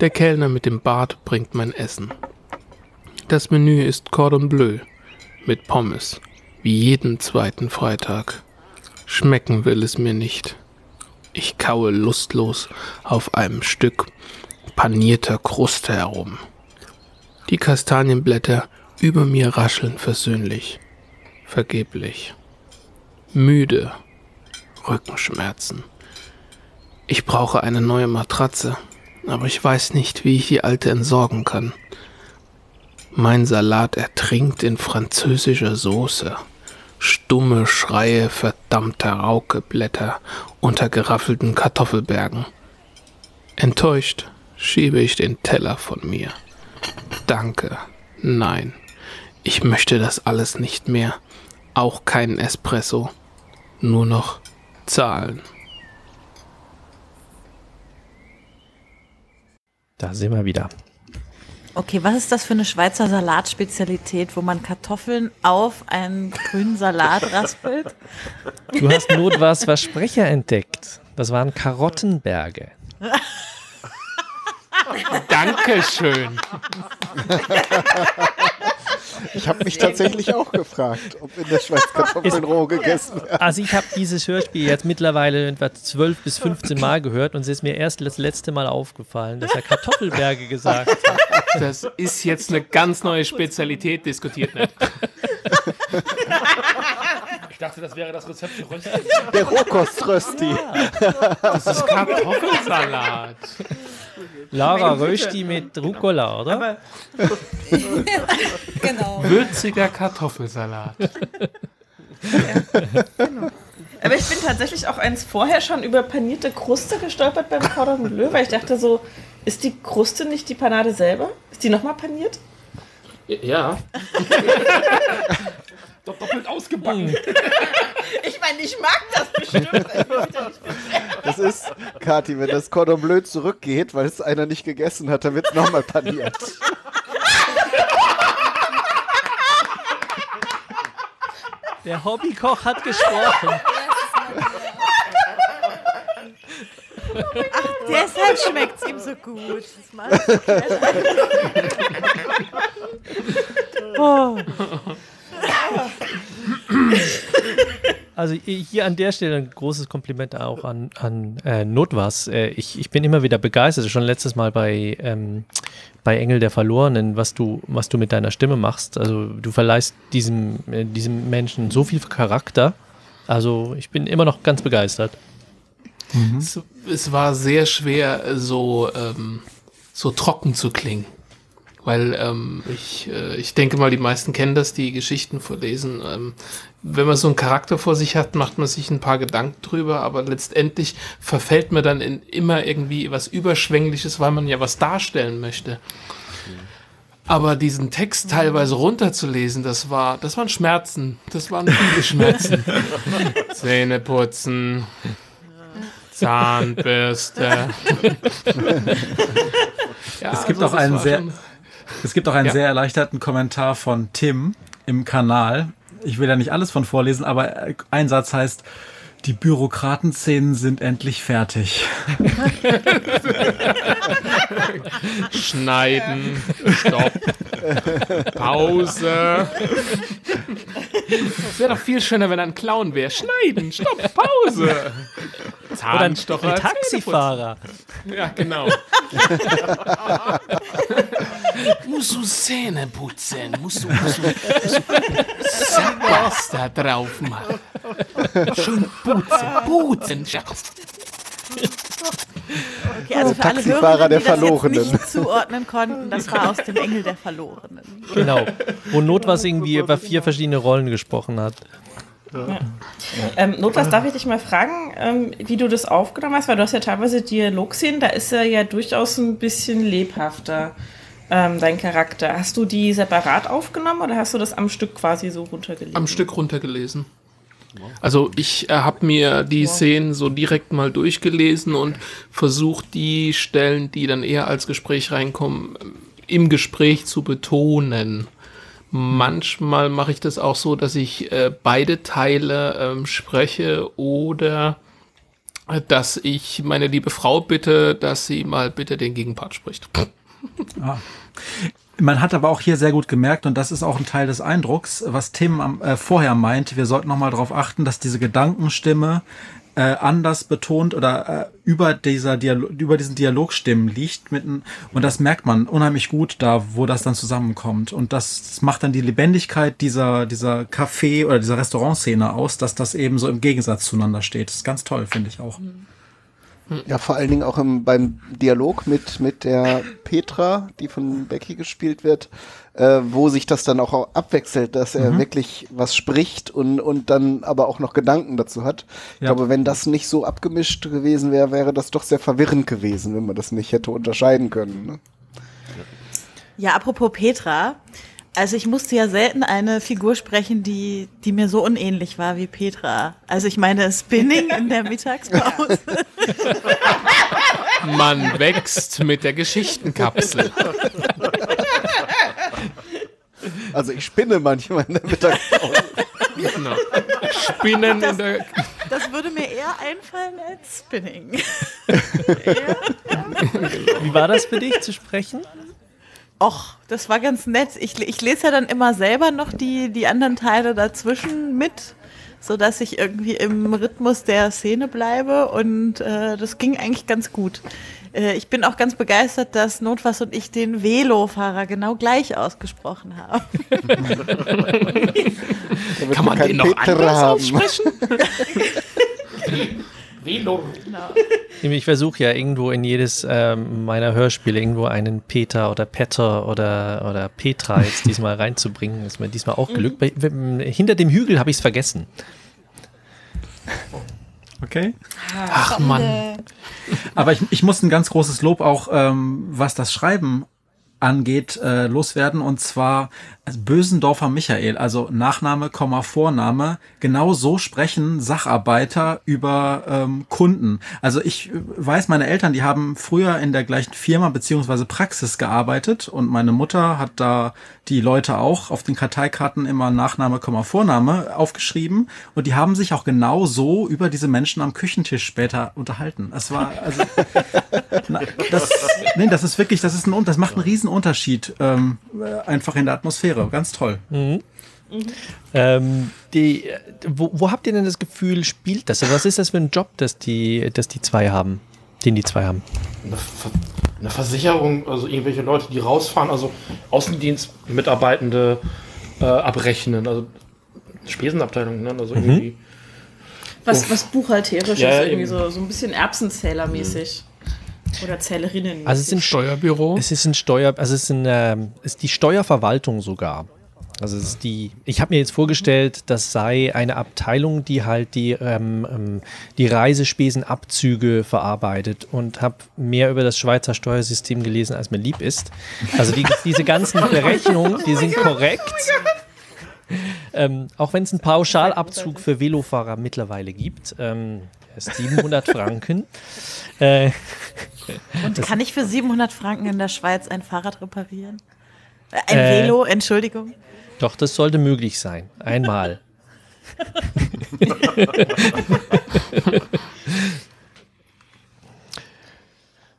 [SPEAKER 1] Der Kellner mit dem Bart bringt mein Essen. Das Menü ist Cordon Bleu mit Pommes, wie jeden zweiten Freitag. Schmecken will es mir nicht. Ich kaue lustlos auf einem Stück panierter Kruste herum. Die Kastanienblätter Über mir rascheln versöhnlich, vergeblich. Müde, Rückenschmerzen. Ich brauche eine neue Matratze, aber ich weiß nicht, wie ich die alte entsorgen kann. Mein Salat ertrinkt in französischer Soße. Stumme Schreie verdammter Raukeblätter unter geraffelten Kartoffelbergen. Enttäuscht schiebe ich den Teller von mir. Danke, nein. Ich möchte das alles nicht mehr. Auch keinen Espresso. Nur noch Zahlen.
[SPEAKER 2] Da sind wir wieder.
[SPEAKER 5] Okay, was ist das für eine Schweizer Salatspezialität, wo man Kartoffeln auf einen grünen Salat raspelt?
[SPEAKER 2] Du hast Notwas Versprecher entdeckt. Das waren Karottenberge.
[SPEAKER 1] Dankeschön.
[SPEAKER 4] Ich habe mich tatsächlich auch gefragt, ob in der Schweiz Kartoffeln roh gegessen werden.
[SPEAKER 2] Also ich habe dieses Hörspiel jetzt mittlerweile etwa 12 bis 15 Mal gehört und es ist mir erst das letzte Mal aufgefallen, dass er Kartoffelberge gesagt hat.
[SPEAKER 1] Das ist jetzt eine ganz neue Spezialität, diskutiert nicht.
[SPEAKER 3] Ich dachte, das wäre das Rezept für Rösti.
[SPEAKER 4] Der Rohkoströsti.
[SPEAKER 1] Das ist Kartoffelsalat.
[SPEAKER 2] Lara Rösti mit Rucola, oder?
[SPEAKER 8] Aber
[SPEAKER 11] Genau.
[SPEAKER 1] Würziger Kartoffelsalat.
[SPEAKER 8] Aber ich bin tatsächlich auch eins vorher schon über panierte Kruste gestolpert beim Cordon Bleu, weil ich dachte so, ist die Kruste nicht die Panade selber? Ist die nochmal paniert?
[SPEAKER 1] Ja.
[SPEAKER 3] Doch doppelt ausgebacken.
[SPEAKER 8] Ich meine, ich mag das bestimmt.
[SPEAKER 4] Das ist, Kathi, wenn das Cordon Bleu zurückgeht, weil es einer nicht gegessen hat, dann wird es nochmal paniert.
[SPEAKER 2] Der Hobbykoch hat gesprochen.
[SPEAKER 5] Deshalb schmeckt es ihm so gut. Das macht
[SPEAKER 2] Oh. Also hier an der Stelle ein großes Kompliment auch an, an äh, Notwas. Äh, ich, ich bin immer wieder begeistert, schon letztes Mal bei, ähm, bei Engel der Verlorenen, was du, was du mit deiner Stimme machst. Also du verleihst diesem, äh, diesem Menschen so viel Charakter. Also ich bin immer noch ganz begeistert.
[SPEAKER 1] Es, es war sehr schwer, so, ähm, so trocken zu klingen. Weil ähm, ich, äh, ich denke mal, die meisten kennen das, die Geschichten vorlesen. Ähm, wenn man so einen Charakter vor sich hat, macht man sich ein paar Gedanken drüber, aber letztendlich verfällt man dann in immer irgendwie was Überschwängliches, weil man ja was darstellen möchte. Aber diesen Text teilweise runterzulesen, das war, das waren Schmerzen. Das waren viele Schmerzen. Zähne putzen, Zahnbürste. Ja,
[SPEAKER 7] Es gibt
[SPEAKER 1] also
[SPEAKER 7] auch einen sehr- Es gibt auch einen
[SPEAKER 1] Ja.
[SPEAKER 7] sehr erleichterten Kommentar von Tim im Kanal. Ich will da nicht alles von vorlesen, aber ein Satz heißt, die Bürokratenszenen sind endlich fertig.
[SPEAKER 1] Schneiden, Stopp, Pause. Es wäre doch viel schöner, wenn er ein Clown wäre. Schneiden, Stopp, Pause.
[SPEAKER 2] Oder ein,
[SPEAKER 1] Zahnstocher,
[SPEAKER 2] ein Taxifahrer.
[SPEAKER 1] Ja, genau. musst du Zähne putzen, musst du, musst du, musst du Zahnpasta drauf machen. Schön putzen, putzen.
[SPEAKER 5] Okay, also für alle
[SPEAKER 4] Taxifahrer
[SPEAKER 5] Hörer,
[SPEAKER 4] der
[SPEAKER 5] die das
[SPEAKER 4] Verlorenen.
[SPEAKER 5] jetzt nicht zuordnen konnten, das war aus dem Engel der Verlorenen.
[SPEAKER 2] Genau. Wo Notwas irgendwie über vier verschiedene Rollen gesprochen hat.
[SPEAKER 8] Ähm, Notwas, darf ich dich mal fragen, ähm, wie du das aufgenommen hast? Weil du hast ja teilweise Dialogszenen, da ist er ja durchaus ein bisschen lebhafter, ähm, dein Charakter. Hast du die separat aufgenommen oder hast du das am Stück quasi so runtergelegt?
[SPEAKER 1] Am Stück runtergelesen. Also ich äh, habe mir die Szenen so direkt mal durchgelesen und versucht die Stellen, die dann eher als Gespräch reinkommen, ähm, im Gespräch zu betonen. Manchmal mache ich das auch so, dass ich äh, beide Teile ähm, spreche oder äh, dass ich meine liebe Frau bitte, dass sie mal bitte den Gegenpart spricht.
[SPEAKER 7] Man hat aber auch hier sehr gut gemerkt, und das ist auch ein Teil des Eindrucks, was Tim äh, vorher meint, wir sollten nochmal darauf achten, dass diese Gedankenstimme äh, anders betont oder äh, über dieser Dialog, über diesen Dialogstimmen liegt mitten und das merkt man unheimlich gut da, wo das dann zusammenkommt und das, macht dann die Lebendigkeit dieser dieser Café oder dieser Restaurantszene aus, dass das eben so im Gegensatz zueinander steht. Das ist ganz toll, finde ich auch.
[SPEAKER 4] Ja, vor allen Dingen auch im, beim Dialog mit, mit der Petra, die von Becky gespielt wird, äh, wo sich das dann auch abwechselt, dass er
[SPEAKER 7] Mhm.
[SPEAKER 4] wirklich was spricht und, und dann aber auch noch Gedanken dazu hat. Ich
[SPEAKER 7] Ja.
[SPEAKER 4] glaube, wenn das nicht so abgemischt gewesen wäre, wäre das doch sehr verwirrend gewesen, wenn man das nicht hätte unterscheiden können. Ne?
[SPEAKER 5] Ja, apropos Petra. Also ich musste ja selten eine Figur sprechen, die, die mir so unähnlich war wie Petra. Also ich meine Spinning in der Mittagspause.
[SPEAKER 1] Man wächst mit der Geschichtenkapsel.
[SPEAKER 4] Also ich spinne manchmal in der Mittagspause.
[SPEAKER 1] Genau. Spinnen in der.
[SPEAKER 5] Das würde mir eher einfallen als Spinning.
[SPEAKER 2] Wie war das für dich zu sprechen?
[SPEAKER 5] Och, das war ganz nett. Ich, ich lese ja dann immer selber noch die, die anderen Teile dazwischen mit, sodass ich irgendwie im Rhythmus der Szene bleibe und äh, das ging eigentlich ganz gut. Äh, ich bin auch ganz begeistert, dass Notfass und ich den Velofahrer genau gleich ausgesprochen haben.
[SPEAKER 1] Kann man den noch anders aussprechen?
[SPEAKER 3] Velo.
[SPEAKER 2] Ich versuche ja irgendwo in jedes ähm, meiner Hörspiele irgendwo einen Peter oder Petter oder, oder Petra jetzt diesmal reinzubringen. Ist mir diesmal auch gelückt. Bei, bei, hinter dem Hügel habe ich es vergessen.
[SPEAKER 7] Okay.
[SPEAKER 1] Ach Mann.
[SPEAKER 7] Aber ich, ich muss ein ganz großes Lob auch, ähm, was das Schreiben angeht, äh, loswerden. Und zwar Bösendorfer Michael, also Nachname, Komma, Vorname. Genau so sprechen Sacharbeiter über ähm, Kunden. Also ich äh, weiß, meine Eltern, die haben früher in der gleichen Firma beziehungsweise Praxis gearbeitet und meine Mutter hat da die Leute auch auf den Karteikarten immer Nachname, Komma, Vorname aufgeschrieben und die haben sich auch genau so über diese Menschen am Küchentisch später unterhalten. Das war also na, das, nee, das ist wirklich, das ist ein, das macht einen riesen Unterschied ähm, äh, einfach in der Atmosphäre. Ganz toll.
[SPEAKER 2] Ähm, die, wo, wo habt ihr denn das Gefühl, spielt das? Also was ist das für ein Job, das die, das die zwei haben? Den die zwei haben?
[SPEAKER 3] Eine, Ver eine Versicherung, also irgendwelche Leute, die rausfahren, also Außendienstmitarbeitende äh, abrechnen, also Spesenabteilung, ne? also irgendwie.
[SPEAKER 8] Was, was buchhalterisch
[SPEAKER 3] Ja,
[SPEAKER 8] ist, irgendwie so, so ein bisschen Erbsenzählermäßig. Oder Zählerinnen.
[SPEAKER 2] Also es sind
[SPEAKER 1] Steuerbüro.
[SPEAKER 2] Es ist ein Steuer, also es ist, ein, ähm, es ist die Steuerverwaltung sogar. Also es ist die, ich habe mir jetzt vorgestellt, das sei eine Abteilung, die halt die, ähm, ähm, die Reisespesenabzüge verarbeitet und habe mehr über das Schweizer Steuersystem gelesen, als mir lieb ist. Also die, diese ganzen Berechnungen, die sind korrekt. Ähm, auch wenn es einen Pauschalabzug für Velofahrer mittlerweile gibt, ähm, ist 700 Franken. Äh,
[SPEAKER 5] Und kann ich für 700 Franken in der Schweiz ein Fahrrad reparieren? Äh, Ein
[SPEAKER 2] Äh.
[SPEAKER 5] Velo, Entschuldigung.
[SPEAKER 2] Doch, das sollte möglich sein. Einmal.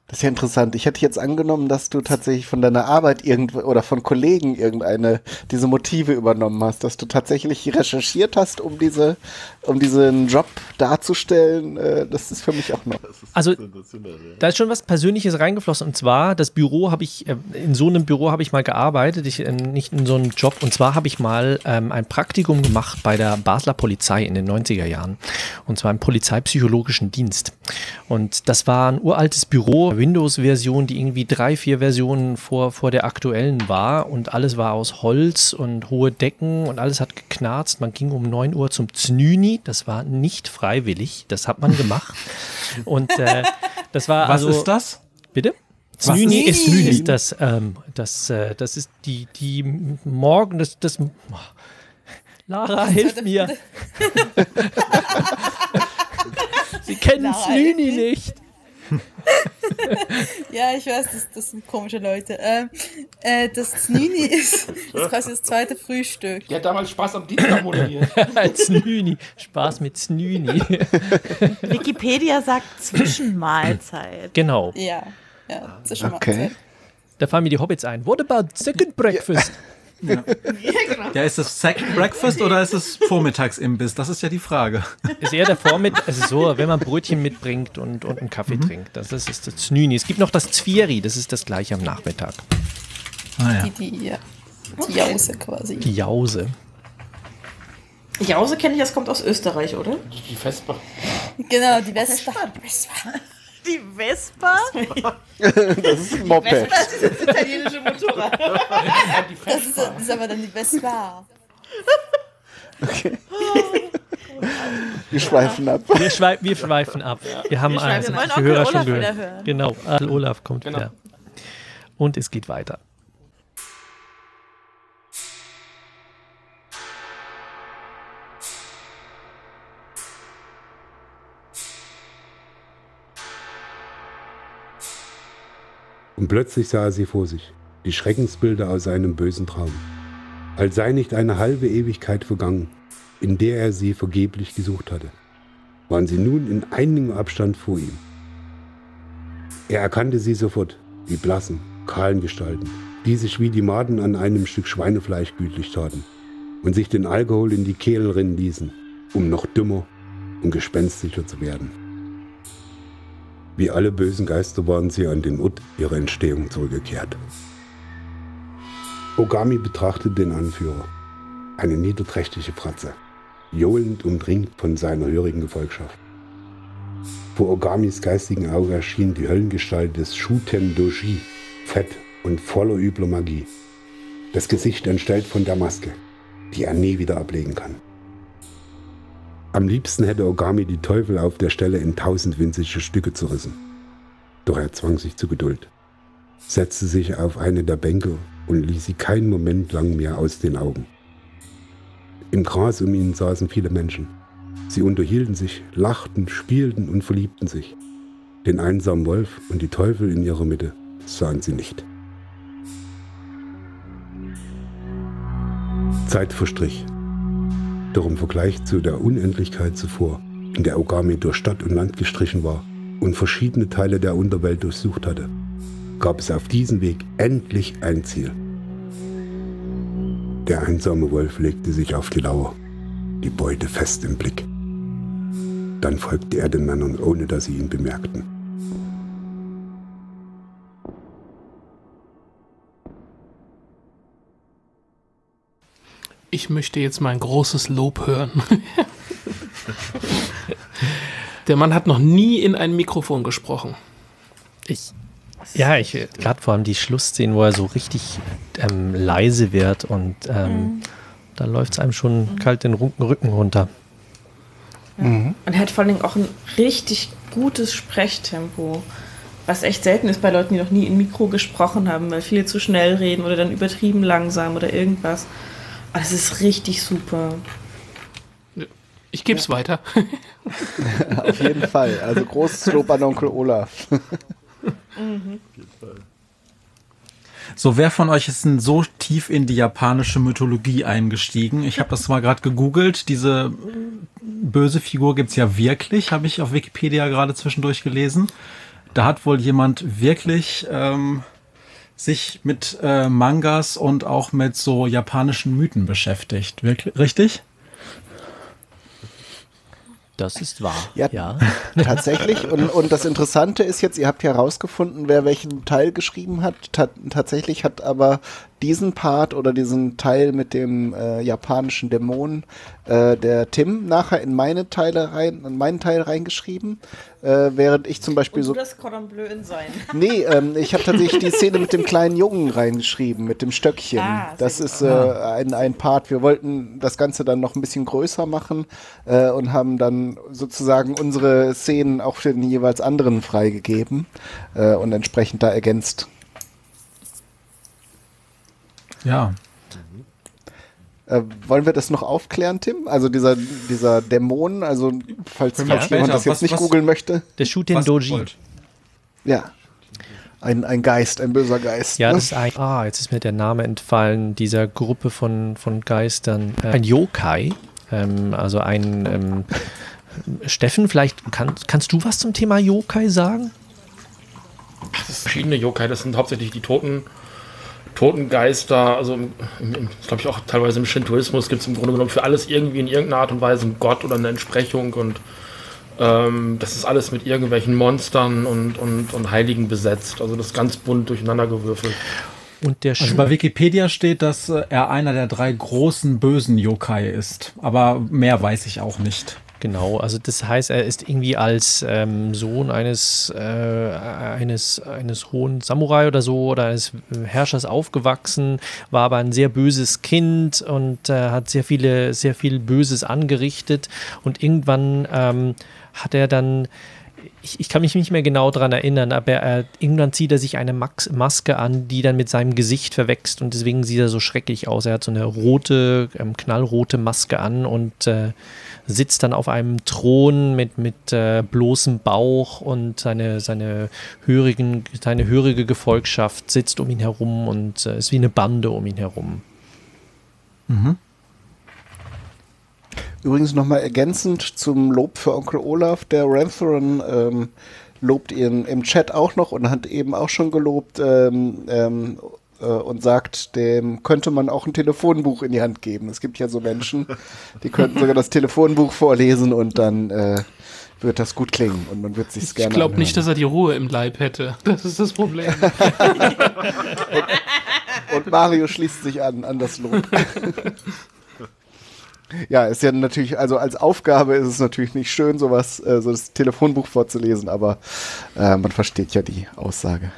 [SPEAKER 4] Das ist ja interessant. Ich hätte jetzt angenommen, dass du tatsächlich von deiner Arbeit irgendwo oder von Kollegen irgendeine diese Motive übernommen hast, dass du tatsächlich recherchiert hast, um diese, um diesen Job darzustellen. Äh, das ist für mich auch noch.
[SPEAKER 2] Also, da ist schon was Persönliches reingeflossen. Und zwar, das Büro habe ich, äh, in so einem Büro habe ich mal gearbeitet, ich, äh, nicht in so einem Job. Und zwar habe ich mal ähm, ein Praktikum gemacht bei der Basler Polizei in den 90er Jahren. Und zwar im polizeipsychologischen Dienst. Und das war ein uraltes Büro, Windows-Version, die irgendwie drei, vier Versionen vor, vor der aktuellen war. Und alles war aus Holz und hohe Decken und alles hat geknarzt. Man ging um 9 Uhr zum Znüni. Das war nicht freiwillig. Das hat man gemacht. Und äh, das war
[SPEAKER 7] Was
[SPEAKER 2] also,
[SPEAKER 7] ist das?
[SPEAKER 2] Bitte? Znüni
[SPEAKER 7] ist
[SPEAKER 2] ist,
[SPEAKER 7] Znüni?
[SPEAKER 2] ist das, ähm, das, äh, das ist die, die Morgen, das, das, Lara, hilf mir. Sie kennen Znüni nicht.
[SPEAKER 11] Ja, ich weiß, das, das sind komische Leute. Ähm, äh, das Znüni ist, das ist quasi das zweite Frühstück.
[SPEAKER 3] Die hat damals Spaß am Dienstag moderiert.
[SPEAKER 2] Znüni. Spaß mit Znüni.
[SPEAKER 5] Wikipedia sagt Zwischenmahlzeit.
[SPEAKER 2] genau.
[SPEAKER 11] Ja, ja, zwischen
[SPEAKER 4] Okay.
[SPEAKER 2] Da fallen mir die Hobbits ein. What about second breakfast?
[SPEAKER 7] Ja, ist es Second Breakfast oder ist es Vormittagsimbiss? Das ist ja die Frage.
[SPEAKER 2] Ist eher der Vormittag, es ist so, wenn man Brötchen mitbringt und, und einen Kaffee trinkt. Das ist, ist das Znüni. Es gibt noch das Zvieri, das ist das gleiche am Nachmittag.
[SPEAKER 7] Ah, ja.
[SPEAKER 11] Die, die, ja. die Jause quasi.
[SPEAKER 2] Die Jause.
[SPEAKER 8] Jause kenne ich, das kommt aus Österreich, oder?
[SPEAKER 3] Die Vespa.
[SPEAKER 11] Genau, die Vespa.
[SPEAKER 5] Die Vespa?
[SPEAKER 4] Das ist ein Moped.
[SPEAKER 8] Das ist das italienische Motorrad.
[SPEAKER 11] Das ist, das ist aber dann die Vespa.
[SPEAKER 4] Wir schweifen ab.
[SPEAKER 2] Wir, schweif, wir schweifen ab. Wir haben
[SPEAKER 8] Wir
[SPEAKER 2] also,
[SPEAKER 5] wollen
[SPEAKER 2] Hörer schon
[SPEAKER 5] Olaf
[SPEAKER 2] gehört.
[SPEAKER 5] wieder hören.
[SPEAKER 2] Genau, Onkel Olaf kommt
[SPEAKER 3] Genau.
[SPEAKER 2] wieder. Und es geht weiter.
[SPEAKER 10] Und plötzlich sah er sie vor sich, die Schreckensbilder aus einem bösen Traum. Als sei nicht eine halbe Ewigkeit vergangen, in der er sie vergeblich gesucht hatte, waren sie nun in einigem Abstand vor ihm. Er erkannte sie sofort, die blassen, kahlen Gestalten, die sich wie die Maden an einem Stück Schweinefleisch gütlich taten und sich den Alkohol in die Kehlen rinnen ließen, um noch dümmer und gespenstischer zu werden. Wie alle bösen Geister waren sie an den Ort ihrer Entstehung zurückgekehrt. Ogami betrachtete den Anführer, eine niederträchtige Fratze, johlend umringt von seiner hörigen Gefolgschaft. Vor Ogamis geistigen Auge erschien die Höllengestalt des Shuten Doji, fett und voller übler Magie. Das Gesicht entstellt von der Maske, die er nie wieder ablegen kann. Am liebsten hätte Ogami die Teufel auf der Stelle in tausend winzige Stücke zerrissen. Doch er zwang sich zu Geduld, setzte sich auf eine der Bänke und ließ sie keinen Moment lang mehr aus den Augen. Im Gras um ihn saßen viele Menschen. Sie unterhielten sich, lachten, spielten und verliebten sich. Den einsamen Wolf und die Teufel in ihrer Mitte sahen sie nicht. Zeit verstrich. Doch im Vergleich zu der Unendlichkeit zuvor, in der Ogami durch Stadt und Land gestrichen war und verschiedene Teile der Unterwelt durchsucht hatte, gab es auf diesem Weg endlich ein Ziel. Der einsame Wolf legte sich auf die Lauer, die Beute fest im Blick. Dann folgte er den Männern, ohne dass sie ihn bemerkten.
[SPEAKER 1] Ich möchte jetzt mal ein großes Lob hören. Der Mann hat noch nie in ein Mikrofon gesprochen.
[SPEAKER 2] Ich, ja, ich gerade vor allem die Schlussszenen, wo er so richtig ähm, leise wird und ähm, da läuft es einem schon kalt den Rücken, Rücken runter.
[SPEAKER 8] Und er hat vor allen Dingen auch ein richtig gutes Sprechtempo. Was echt selten ist bei Leuten, die noch nie in Mikro gesprochen haben, weil viele zu schnell reden oder dann übertrieben langsam oder irgendwas. Aber das ist richtig super.
[SPEAKER 1] Ich gebe es weiter.
[SPEAKER 4] Auf jeden Fall. Also großes Lob an Onkel Olaf.
[SPEAKER 7] So, wer von euch ist denn so tief in die japanische Mythologie eingestiegen? Ich habe das mal gerade gegoogelt. Diese böse Figur gibt's ja wirklich, habe ich auf Wikipedia gerade zwischendurch gelesen. Da hat wohl jemand wirklich ähm, sich mit äh, Mangas und auch mit so japanischen Mythen beschäftigt. Wirklich, richtig?
[SPEAKER 2] Das ist wahr.
[SPEAKER 4] Ja, tatsächlich. Und, und das Interessante ist jetzt, ihr habt ja herausgefunden, wer welchen Teil geschrieben hat. Ta tatsächlich hat aber diesen Part oder diesen Teil mit dem äh, japanischen Dämon äh, der Tim nachher in meine Teile rein, in meinen Teil reingeschrieben, äh, während ich zum Beispiel
[SPEAKER 8] Und
[SPEAKER 4] so
[SPEAKER 8] du das Cordon Bleu in sein.
[SPEAKER 4] Nee, ähm, ich habe tatsächlich die Szene mit dem kleinen Jungen reingeschrieben, mit dem Stöckchen.
[SPEAKER 8] Ah,
[SPEAKER 4] das ist äh, ein, ein Part. Wir wollten das Ganze dann noch ein bisschen größer machen äh, und haben dann sozusagen unsere Szenen auch für den jeweils anderen freigegeben äh, und entsprechend da ergänzt.
[SPEAKER 7] Ja.
[SPEAKER 4] Äh, wollen wir das noch aufklären, Tim? Also dieser, dieser Dämon, also falls,
[SPEAKER 7] wir
[SPEAKER 4] falls jemand das jetzt
[SPEAKER 7] Was-
[SPEAKER 4] nicht
[SPEAKER 7] was-
[SPEAKER 4] googeln möchte.
[SPEAKER 2] Der Shuten Doji.
[SPEAKER 7] wollt?
[SPEAKER 4] Ja. Ein, ein Geist, ein böser Geist.
[SPEAKER 2] Ja,
[SPEAKER 4] ne?
[SPEAKER 2] das ist ein. Ah, jetzt ist mir der Name entfallen, dieser Gruppe von, von Geistern. Äh, ein Yokai. Ähm, also ein. Ähm, Steffen, vielleicht kann, kannst du was zum Thema Yokai sagen?
[SPEAKER 3] Das sind verschiedene Yokai, das sind hauptsächlich die toten, toten Geister, also glaube ich auch teilweise im Shintoismus gibt es im Grunde genommen für alles irgendwie in irgendeiner Art und Weise einen Gott oder eine Entsprechung und ähm, das ist alles mit irgendwelchen Monstern und, und, und Heiligen besetzt. Also das ist ganz bunt durcheinandergewürfelt.
[SPEAKER 2] Und der
[SPEAKER 7] Also bei Wikipedia steht, dass äh, er einer der drei großen bösen Yokai ist. Aber mehr weiß ich auch nicht.
[SPEAKER 2] Genau, also das heißt, er ist irgendwie als ähm, Sohn eines, äh, eines, eines hohen Samurai oder so oder eines Herrschers aufgewachsen, war aber ein sehr böses Kind und äh, hat sehr viele, sehr viel Böses angerichtet und irgendwann ähm, hat er dann ich, ich, kann mich nicht mehr genau daran erinnern, aber er, irgendwann zieht er sich eine Max Maske an, die dann mit seinem Gesicht verwächst und deswegen sieht er so schrecklich aus. Er hat so eine rote, ähm, knallrote Maske an und äh, sitzt dann auf einem Thron mit, mit äh, bloßem Bauch und seine, seine, hörigen, seine hörige Gefolgschaft sitzt um ihn herum und äh, ist wie eine Bande um ihn herum.
[SPEAKER 7] Mhm.
[SPEAKER 4] Übrigens nochmal ergänzend zum Lob für Onkel Olaf, der Rantheron ähm, lobt ihn im Chat auch noch und hat eben auch schon gelobt ähm, ähm, äh, und sagt, dem könnte man auch ein Telefonbuch in die Hand geben. Es gibt ja so Menschen, die könnten sogar das Telefonbuch vorlesen und dann äh, wird das gut klingen und man wird sich
[SPEAKER 1] Ich
[SPEAKER 4] gerne
[SPEAKER 1] glaube nicht, dass er die Ruhe im Leib hätte. Das ist das Problem.
[SPEAKER 4] Und Mario schließt sich an, an das Lob. ja, ist ja natürlich, also als Aufgabe ist es natürlich nicht schön, sowas, äh, so das Telefonbuch vorzulesen, aber äh, man versteht ja die Aussage.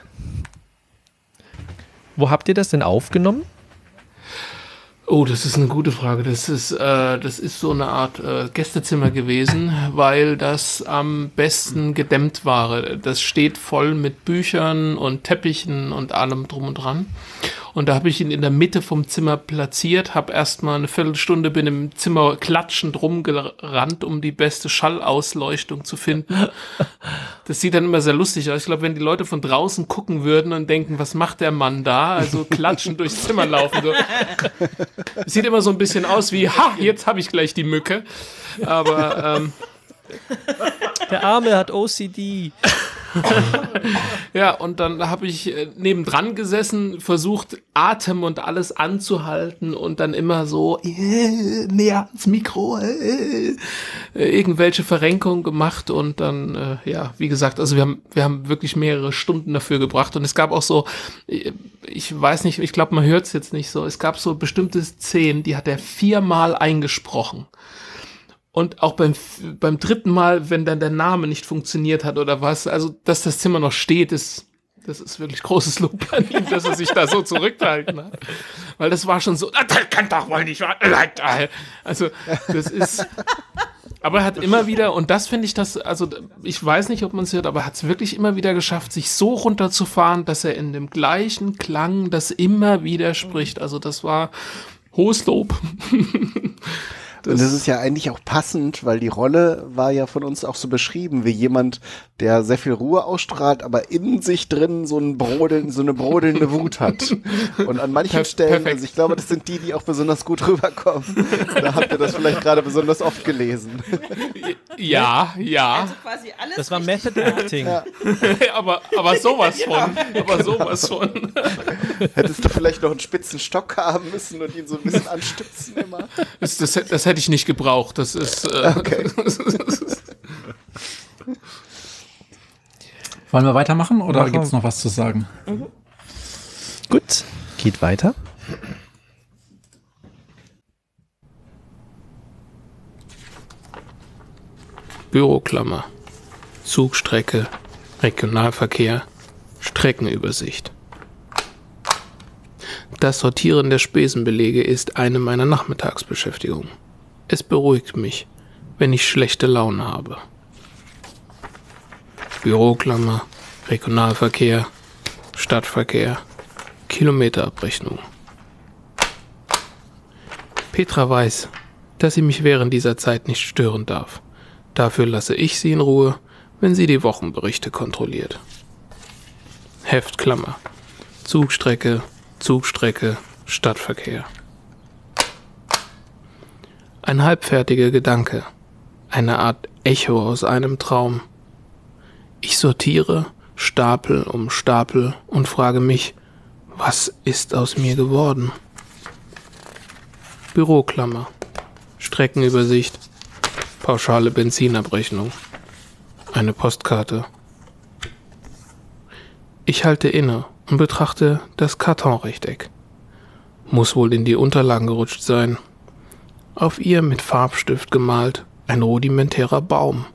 [SPEAKER 2] Wo habt ihr das denn aufgenommen?
[SPEAKER 1] Oh, das ist eine gute Frage. Das ist, äh, das ist so eine Art äh, Gästezimmer gewesen, weil das am besten gedämmt war. Das steht voll mit Büchern und Teppichen und allem drum und dran. Und da habe ich ihn in der Mitte vom Zimmer platziert, habe erstmal eine Viertelstunde bin im Zimmer klatschend rumgerannt, um die beste Schallausleuchtung zu finden. Das sieht dann immer sehr lustig aus. Ich glaube, wenn die Leute von draußen gucken würden und denken, was macht der Mann da? Also klatschend durchs Zimmer laufen. So. Sieht immer so ein bisschen aus wie, ha, jetzt habe ich gleich die Mücke. Aber ähm,
[SPEAKER 2] Der Arme hat OCD.
[SPEAKER 1] ja, und dann habe ich äh, nebendran gesessen, versucht, Atem und alles anzuhalten und dann immer so äh, näher ans Mikro, äh, äh, irgendwelche Verrenkungen gemacht und dann, äh, ja, wie gesagt, also wir haben, wir haben wirklich mehrere Stunden dafür gebracht und es gab auch so, äh, ich weiß nicht, ich glaube, man hört es jetzt nicht so, es gab so bestimmte Szenen, die hat er viermal eingesprochen. Und auch beim, beim dritten Mal, wenn dann der Name nicht funktioniert hat oder was, also dass das Zimmer noch steht, ist, das ist wirklich großes Lob an ihn, dass er sich da so zurückgehalten hat. Weil das war schon so, "Ah, das kann doch wohl nicht wahr sein." Also, das ist. Aber er hat immer wieder, und das finde ich das, also ich weiß nicht, ob man es hört, aber er hat es wirklich immer wieder geschafft, sich so runterzufahren, dass er in dem gleichen Klang das immer wieder spricht. Also das war hohes Lob.
[SPEAKER 4] Und das ist ja eigentlich auch passend, weil die Rolle war ja von uns auch so beschrieben wie jemand, der sehr viel Ruhe ausstrahlt, aber in sich drin so, ein Brodeln, so eine brodelnde Wut hat. Und an manchen
[SPEAKER 1] Perf-
[SPEAKER 4] Stellen,
[SPEAKER 1] perfekt.
[SPEAKER 4] also ich glaube, das sind die, die auch besonders gut rüberkommen. Da habt ihr das vielleicht gerade besonders oft gelesen.
[SPEAKER 1] Ja, ja.
[SPEAKER 8] Also quasi alles
[SPEAKER 2] Das war Method. Acting.
[SPEAKER 1] aber, aber sowas von. Aber sowas von.
[SPEAKER 4] Hättest du vielleicht noch einen spitzen Stock haben müssen und ihn so ein bisschen anstützen immer.
[SPEAKER 1] Das, das, das hätte ich nicht gebraucht. Das ist. Äh,
[SPEAKER 4] Okay.
[SPEAKER 7] Wollen wir weitermachen oder gibt es noch was zu sagen?
[SPEAKER 2] Gut, geht weiter.
[SPEAKER 1] Büroklammer. Zugstrecke. Regionalverkehr. Streckenübersicht. Das Sortieren der Spesenbelege ist eine meiner Nachmittagsbeschäftigungen. Es beruhigt mich, wenn ich schlechte Laune habe. Büroklammer, Regionalverkehr, Stadtverkehr, Kilometerabrechnung. Petra weiß, dass sie mich während dieser Zeit nicht stören darf. Dafür lasse ich sie in Ruhe, wenn sie die Wochenberichte kontrolliert. Heftklammer. Zugstrecke, Zugstrecke, Stadtverkehr. Ein halbfertiger Gedanke. Eine Art Echo aus einem Traum. Ich sortiere Stapel um Stapel und frage mich, Was ist aus mir geworden? Büroklammer. Streckenübersicht. Pauschale Benzinabrechnung. Eine Postkarte. Ich halte inne und betrachte das Kartonrechteck. Muss wohl in die Unterlagen gerutscht sein. Auf ihr mit Farbstift gemalt ein rudimentärer Baum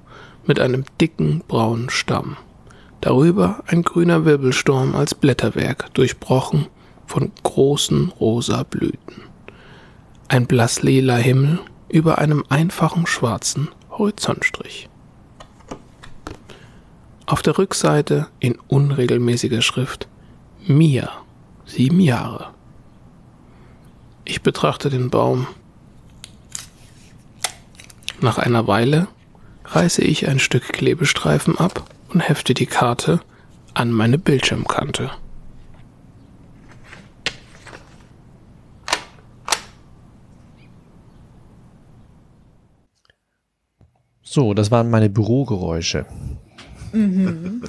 [SPEAKER 1] mit einem dicken braunen Stamm. Darüber ein grüner Wirbelsturm als Blätterwerk, durchbrochen von großen rosa Blüten. Ein blasslila Himmel über einem einfachen schwarzen Horizontstrich. Auf der Rückseite in unregelmäßiger Schrift Mia, sieben Jahre. Ich betrachte den Baum. Nach einer Weile reiße ich ein Stück Klebestreifen ab und hefte die Karte an meine Bildschirmkante.
[SPEAKER 2] So, das waren meine Bürogeräusche.
[SPEAKER 11] Mhm.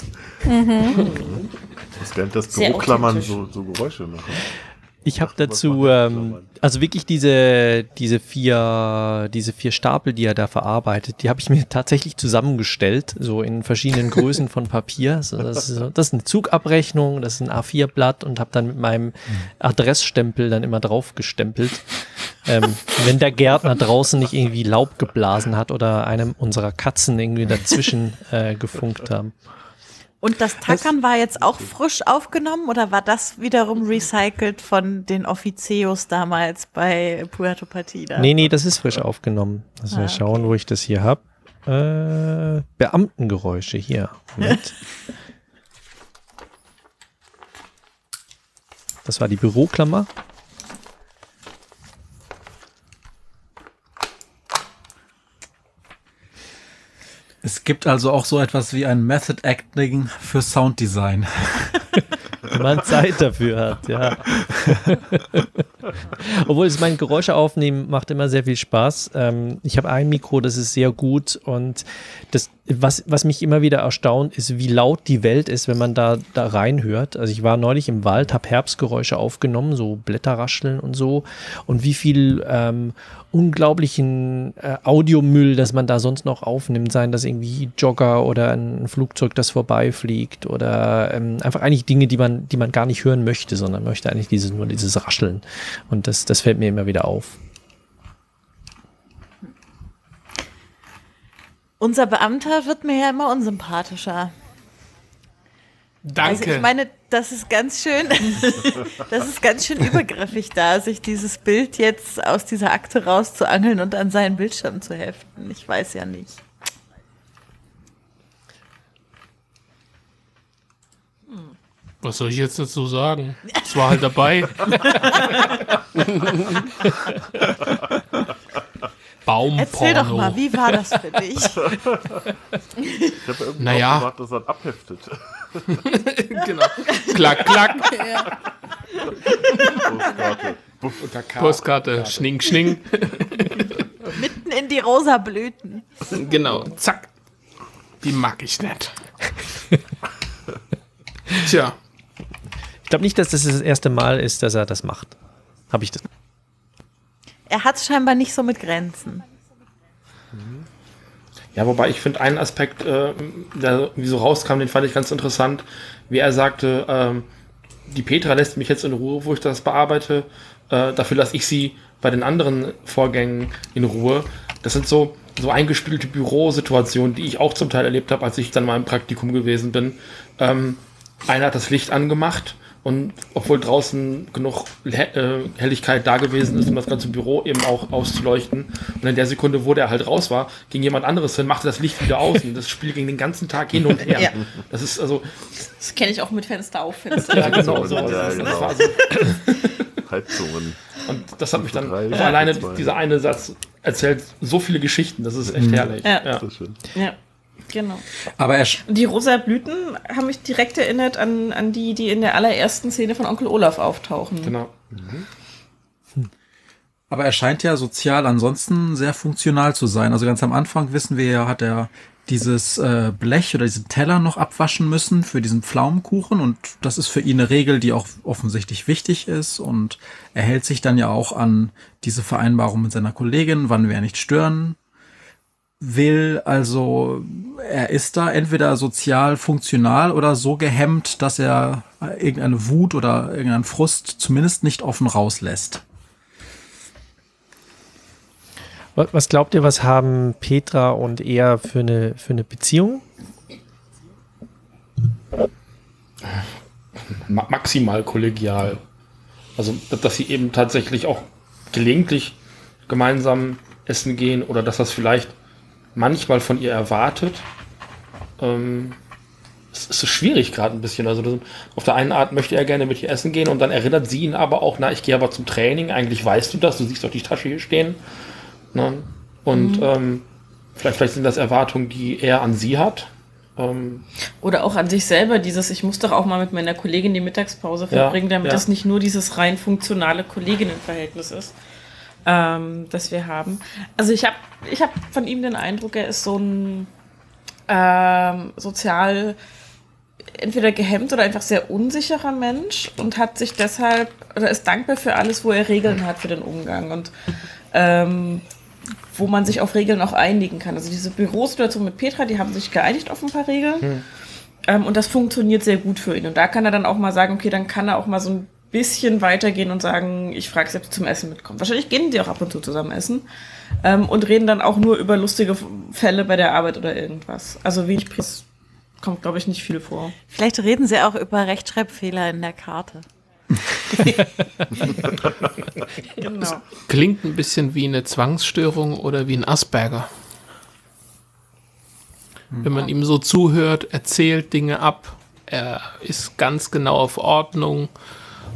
[SPEAKER 9] Was während das
[SPEAKER 11] Sehr
[SPEAKER 9] Büroklammern so, so Geräusche machen.
[SPEAKER 2] Ich habe dazu, ähm, also wirklich diese, diese vier, diese vier Stapel, die er da verarbeitet, die habe ich mir tatsächlich zusammengestellt, so in verschiedenen Größen von Papier. So, das, ist, das ist eine Zugabrechnung, das ist ein A4-Blatt und habe dann mit meinem Adressstempel dann immer drauf gestempelt. Ähm, wenn der Gärtner draußen nicht irgendwie Laub geblasen hat oder einem unserer Katzen irgendwie dazwischen äh, gefunkt haben.
[SPEAKER 5] Und das Tackern war jetzt auch frisch aufgenommen oder war das wiederum recycelt von den Offizios damals bei Puerto Partida?
[SPEAKER 2] Nee, nee, das ist frisch aufgenommen. Also
[SPEAKER 5] Ah,
[SPEAKER 2] wir schauen, wo ich das hier habe. Äh, Beamtengeräusche hier. Das war die Büroklammer.
[SPEAKER 7] Es gibt also auch so etwas wie ein Method Acting für Sounddesign.
[SPEAKER 2] Wenn man Zeit dafür hat, ja. Obwohl es mein Geräusche aufnehmen macht immer sehr viel Spaß. Ähm, ich habe ein Mikro, das ist sehr gut und das, was, was mich immer wieder erstaunt, ist, wie laut die Welt ist, wenn man da, da reinhört. Also ich war neulich im Wald, habe Herbstgeräusche aufgenommen, so Blätterrascheln und so und wie viel ähm, unglaublichen äh, Audiomüll, das man da sonst noch aufnimmt, seien das irgendwie Jogger oder ein Flugzeug, das vorbeifliegt oder ähm, einfach eigentlich Dinge, die man, die man gar nicht hören möchte, sondern möchte eigentlich dieses, nur dieses Rascheln. Und das, das fällt mir immer wieder auf.
[SPEAKER 5] Unser Beamter wird mir ja immer unsympathischer.
[SPEAKER 1] Danke.
[SPEAKER 5] Also ich meine, das ist ganz schön, das ist ganz schön übergriffig da, sich dieses Bild jetzt aus dieser Akte rauszuangeln und an seinen Bildschirm zu heften. Ich weiß ja nicht.
[SPEAKER 1] Was soll ich jetzt dazu sagen? Es war halt dabei. Baumporno.
[SPEAKER 5] Erzähl doch mal, wie war das für dich?
[SPEAKER 9] Ich habe irgendwie
[SPEAKER 1] Naja.
[SPEAKER 9] naja. dass er abheftet.
[SPEAKER 1] genau. Klack, klack.
[SPEAKER 9] Postkarte. Buff.
[SPEAKER 1] Postkarte. Schning, schning.
[SPEAKER 5] Mitten in die rosa Blüten.
[SPEAKER 1] Genau. Zack. Die mag ich nicht. Tja.
[SPEAKER 2] Ich glaube nicht, dass das das erste Mal ist, dass er das macht. Habe ich das?
[SPEAKER 5] Er hat es scheinbar nicht so mit Grenzen.
[SPEAKER 3] Ja, wobei ich finde einen Aspekt, äh, der wie so rauskam, den fand ich ganz interessant, wie er sagte, ähm, die Petra lässt mich jetzt in Ruhe, wo ich das bearbeite, äh, dafür lasse ich sie bei den anderen Vorgängen in Ruhe. Das sind so, so eingespielte Bürosituationen, die ich auch zum Teil erlebt habe, als ich dann mal im Praktikum gewesen bin. Ähm, einer hat das Licht angemacht und obwohl draußen genug äh, Helligkeit da gewesen ist, um das ganze Büro eben auch auszuleuchten. Und in der Sekunde, wo der halt raus war, ging jemand anderes hin, machte das Licht wieder aus und das Spiel ging den ganzen Tag hin und her.
[SPEAKER 8] Ja.
[SPEAKER 3] Das ist also,
[SPEAKER 8] Das kenne ich auch mit Fenster auf, Fenster
[SPEAKER 3] ja, genau so.
[SPEAKER 9] Ja, genau.
[SPEAKER 3] also,
[SPEAKER 9] Halbzungen.
[SPEAKER 3] und das hat mich dann,
[SPEAKER 9] Drei,
[SPEAKER 3] alleine
[SPEAKER 9] zwei.
[SPEAKER 3] dieser eine Satz erzählt so viele Geschichten, das ist echt
[SPEAKER 9] Mhm.
[SPEAKER 3] herrlich.
[SPEAKER 8] Ja.
[SPEAKER 3] Ja.
[SPEAKER 8] Genau.
[SPEAKER 7] Aber er,
[SPEAKER 8] Die rosa Blüten haben mich direkt erinnert an, an die, die in der allerersten Szene von Onkel Olaf auftauchen.
[SPEAKER 3] Genau.
[SPEAKER 7] aber er scheint ja sozial ansonsten sehr funktional zu sein. Also ganz am Anfang wissen wir ja, hat er dieses äh, Blech oder diesen Teller noch abwaschen müssen für diesen Pflaumenkuchen und das ist für ihn eine Regel, die auch offensichtlich wichtig ist und er hält sich dann ja auch an diese Vereinbarung mit seiner Kollegin, wann wir nicht stören will. Also er ist da entweder sozial funktional oder so gehemmt, dass er irgendeine Wut oder irgendeinen Frust zumindest nicht offen rauslässt.
[SPEAKER 2] Wa- Was glaubt ihr, was haben Petra und er für eine, für eine Beziehung?
[SPEAKER 3] ma maximal kollegial. Also, dass sie eben tatsächlich auch gelegentlich gemeinsam essen gehen oder dass das vielleicht manchmal von ihr erwartet. Ähm, es ist so schwierig gerade ein bisschen. Also das, auf der einen Art möchte er gerne mit ihr essen gehen und dann erinnert sie ihn aber auch, na, ich gehe aber zum Training. Eigentlich weißt du das, du siehst doch die Tasche hier stehen. Ne? Und
[SPEAKER 8] Mhm.
[SPEAKER 3] ähm, vielleicht, vielleicht sind das Erwartungen, die er an sie hat. Ähm,
[SPEAKER 8] Oder auch an sich selber, dieses, ich muss doch auch mal mit meiner Kollegin die Mittagspause
[SPEAKER 3] Ja,
[SPEAKER 8] verbringen, damit
[SPEAKER 3] ja.
[SPEAKER 8] das nicht nur dieses rein funktionale Kolleginnenverhältnis ist, ähm, das wir haben. Also ich habe ich hab von ihm den Eindruck, er ist so ein ähm, sozial entweder gehemmt oder einfach sehr unsicherer Mensch und hat sich deshalb oder ist dankbar für alles, wo er Regeln hat für den Umgang und ähm, wo man sich auf Regeln auch einigen kann. Also diese Bürosituation mit Petra, die haben sich geeinigt auf ein paar Regeln.
[SPEAKER 3] Hm.
[SPEAKER 8] Ähm, und das funktioniert sehr gut für ihn. Und da kann er dann auch mal sagen, okay, dann kann er auch mal so ein bisschen weitergehen und sagen, ich frage selbst zum Essen mitkommen. Wahrscheinlich gehen die auch ab und zu zusammen essen ähm, und reden dann auch nur über lustige Fälle bei der Arbeit oder irgendwas. Also wenig Preis kommt, glaube ich, nicht viel vor.
[SPEAKER 5] Vielleicht reden sie auch über Rechtschreibfehler in der Karte.
[SPEAKER 8] Genau.
[SPEAKER 1] Klingt ein bisschen wie eine Zwangsstörung oder wie ein Asperger. Wenn man ihm so zuhört, erzählt Dinge ab, er ist ganz genau auf Ordnung.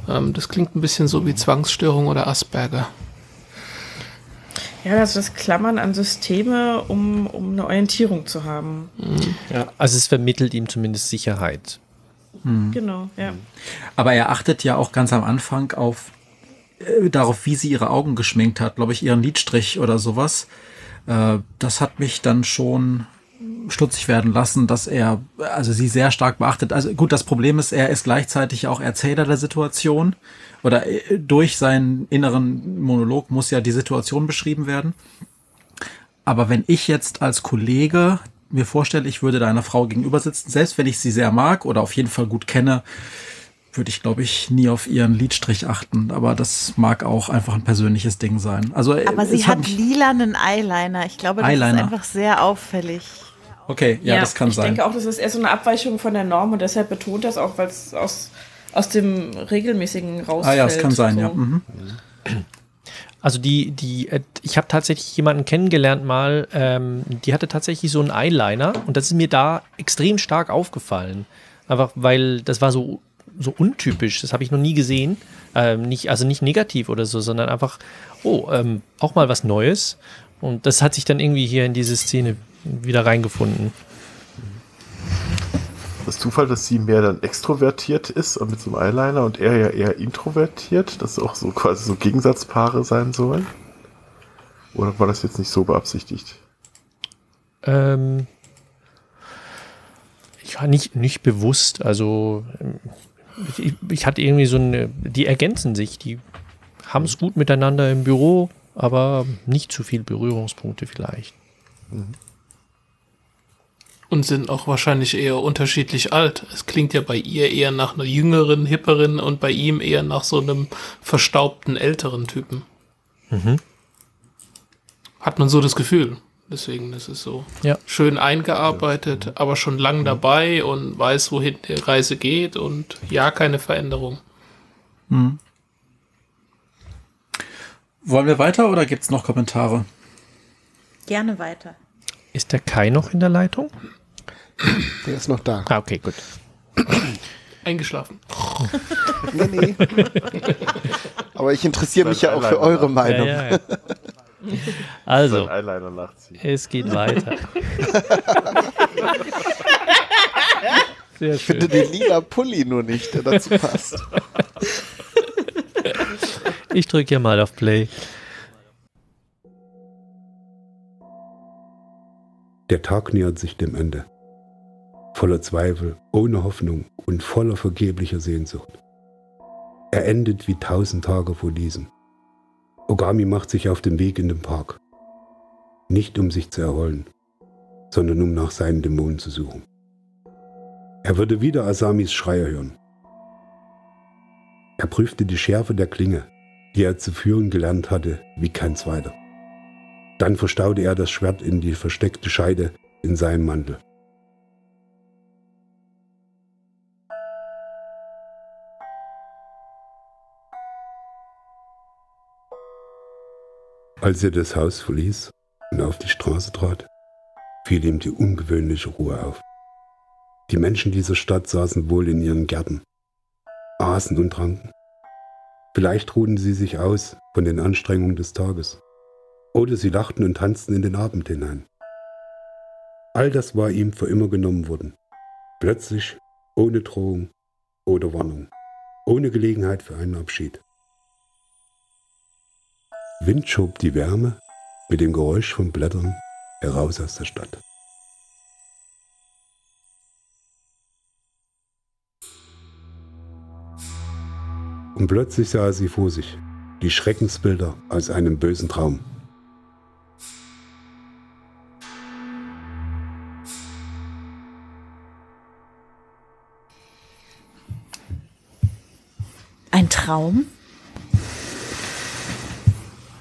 [SPEAKER 1] Ähm, das klingt ein bisschen so wie Zwangsstörung oder Asperger.
[SPEAKER 8] Ja, also das Klammern an Systeme, um, um eine Orientierung zu haben.
[SPEAKER 2] Also es vermittelt ihm zumindest Sicherheit.
[SPEAKER 8] Genau, ja.
[SPEAKER 7] Aber er achtet ja auch ganz am Anfang auf äh, darauf, wie sie ihre Augen geschminkt hat, glaube ich, ihren Lidstrich oder sowas. Äh, das hat mich dann schon stutzig werden lassen, dass er also sie sehr stark beachtet. Also gut, das Problem ist, er ist gleichzeitig auch Erzähler der Situation oder äh, durch seinen inneren Monolog muss ja die Situation beschrieben werden. Aber wenn ich jetzt als Kollege mir vorstelle, ich würde deiner Frau gegenüber sitzen, selbst wenn ich sie sehr mag oder auf jeden Fall gut kenne, würde ich, glaube ich, nie auf ihren Lidstrich achten. Aber das mag auch einfach ein persönliches Ding sein. Also, äh,
[SPEAKER 5] Aber sie hat lilanen Eyeliner. Ich glaube, das
[SPEAKER 7] Eyeliner.
[SPEAKER 5] ist einfach sehr auffällig.
[SPEAKER 7] Okay, ja, das kann
[SPEAKER 8] ich
[SPEAKER 7] sein.
[SPEAKER 8] denke auch, das ist eher so eine Abweichung von der Norm und deshalb betont das auch, weil es aus, aus dem regelmäßigen rausfällt.
[SPEAKER 7] ah ja, es kann sein,
[SPEAKER 8] so.
[SPEAKER 7] ja. Mhm.
[SPEAKER 2] Also die, die, äh, ich habe tatsächlich jemanden kennengelernt mal, ähm, die hatte tatsächlich so einen Eyeliner und das ist mir da extrem stark aufgefallen. Einfach weil das war so, so untypisch, das habe ich noch nie gesehen. Ähm, nicht, also nicht negativ oder so, sondern einfach, oh, ähm, auch mal was Neues. Und das hat sich dann irgendwie hier in diese Szene wieder reingefunden.
[SPEAKER 9] Das Zufall, dass sie mehr dann extrovertiert ist und mit so einem Eyeliner und er ja eher introvertiert, dass auch so quasi so Gegensatzpaare sein sollen? Oder war das jetzt nicht so beabsichtigt?
[SPEAKER 2] Ähm, ja, nicht, nicht bewusst. Also ich, ich hatte irgendwie so eine, die ergänzen sich, die haben es gut miteinander im Büro, aber nicht zu viel Berührungspunkte vielleicht.
[SPEAKER 1] Und sind auch wahrscheinlich eher unterschiedlich alt. Es klingt ja bei ihr eher nach einer jüngeren, hipperen und bei ihm eher nach so einem verstaubten, älteren Typen.
[SPEAKER 2] Mhm.
[SPEAKER 1] Hat man so das Gefühl. Deswegen ist es so
[SPEAKER 2] Ja.
[SPEAKER 1] schön eingearbeitet, aber schon lang dabei und weiß, wohin die Reise geht und ja, keine Veränderung.
[SPEAKER 7] Mhm. Wollen wir weiter oder gibt es noch Kommentare?
[SPEAKER 5] Gerne weiter.
[SPEAKER 2] Ist der Kai noch in der Leitung?
[SPEAKER 4] Der ist noch da.
[SPEAKER 2] Ah, okay, gut.
[SPEAKER 1] Eingeschlafen.
[SPEAKER 4] Nee, nee. Aber ich interessiere mich ja auch für eure Meinung.
[SPEAKER 2] Ja, ja, ja. Also, es geht weiter. Sehr
[SPEAKER 4] Ich finde
[SPEAKER 2] schön.
[SPEAKER 4] den lila Pulli nur nicht, der dazu passt.
[SPEAKER 2] Ich drücke hier mal auf Play.
[SPEAKER 10] Der Tag nähert sich dem Ende. Voller Zweifel, ohne Hoffnung und voller vergeblicher Sehnsucht. Er endet wie tausend Tage vor diesem. Ogami macht sich auf den Weg in den Park. Nicht um sich zu erholen, sondern um nach seinen Dämonen zu suchen. Er würde wieder Asamis Schreier hören. Er prüfte die Schärfe der Klinge, die er zu führen gelernt hatte, wie kein zweiter. Dann verstaute er das Schwert in die versteckte Scheide in seinem Mantel. Als er das Haus verließ und auf die Straße trat, fiel ihm die ungewöhnliche Ruhe auf. Die Menschen dieser Stadt saßen wohl in ihren Gärten, aßen und tranken. Vielleicht ruhten sie sich aus von den Anstrengungen des Tages. Oder sie lachten und tanzten in den Abend hinein. All das war ihm für immer genommen worden. Plötzlich, ohne Drohung oder Warnung, ohne Gelegenheit für einen Abschied. Wind schob die Wärme mit dem Geräusch von Blättern heraus aus der Stadt. Und plötzlich sah sie vor sich, die Schreckensbilder aus einem bösen Traum.
[SPEAKER 5] Ein Traum?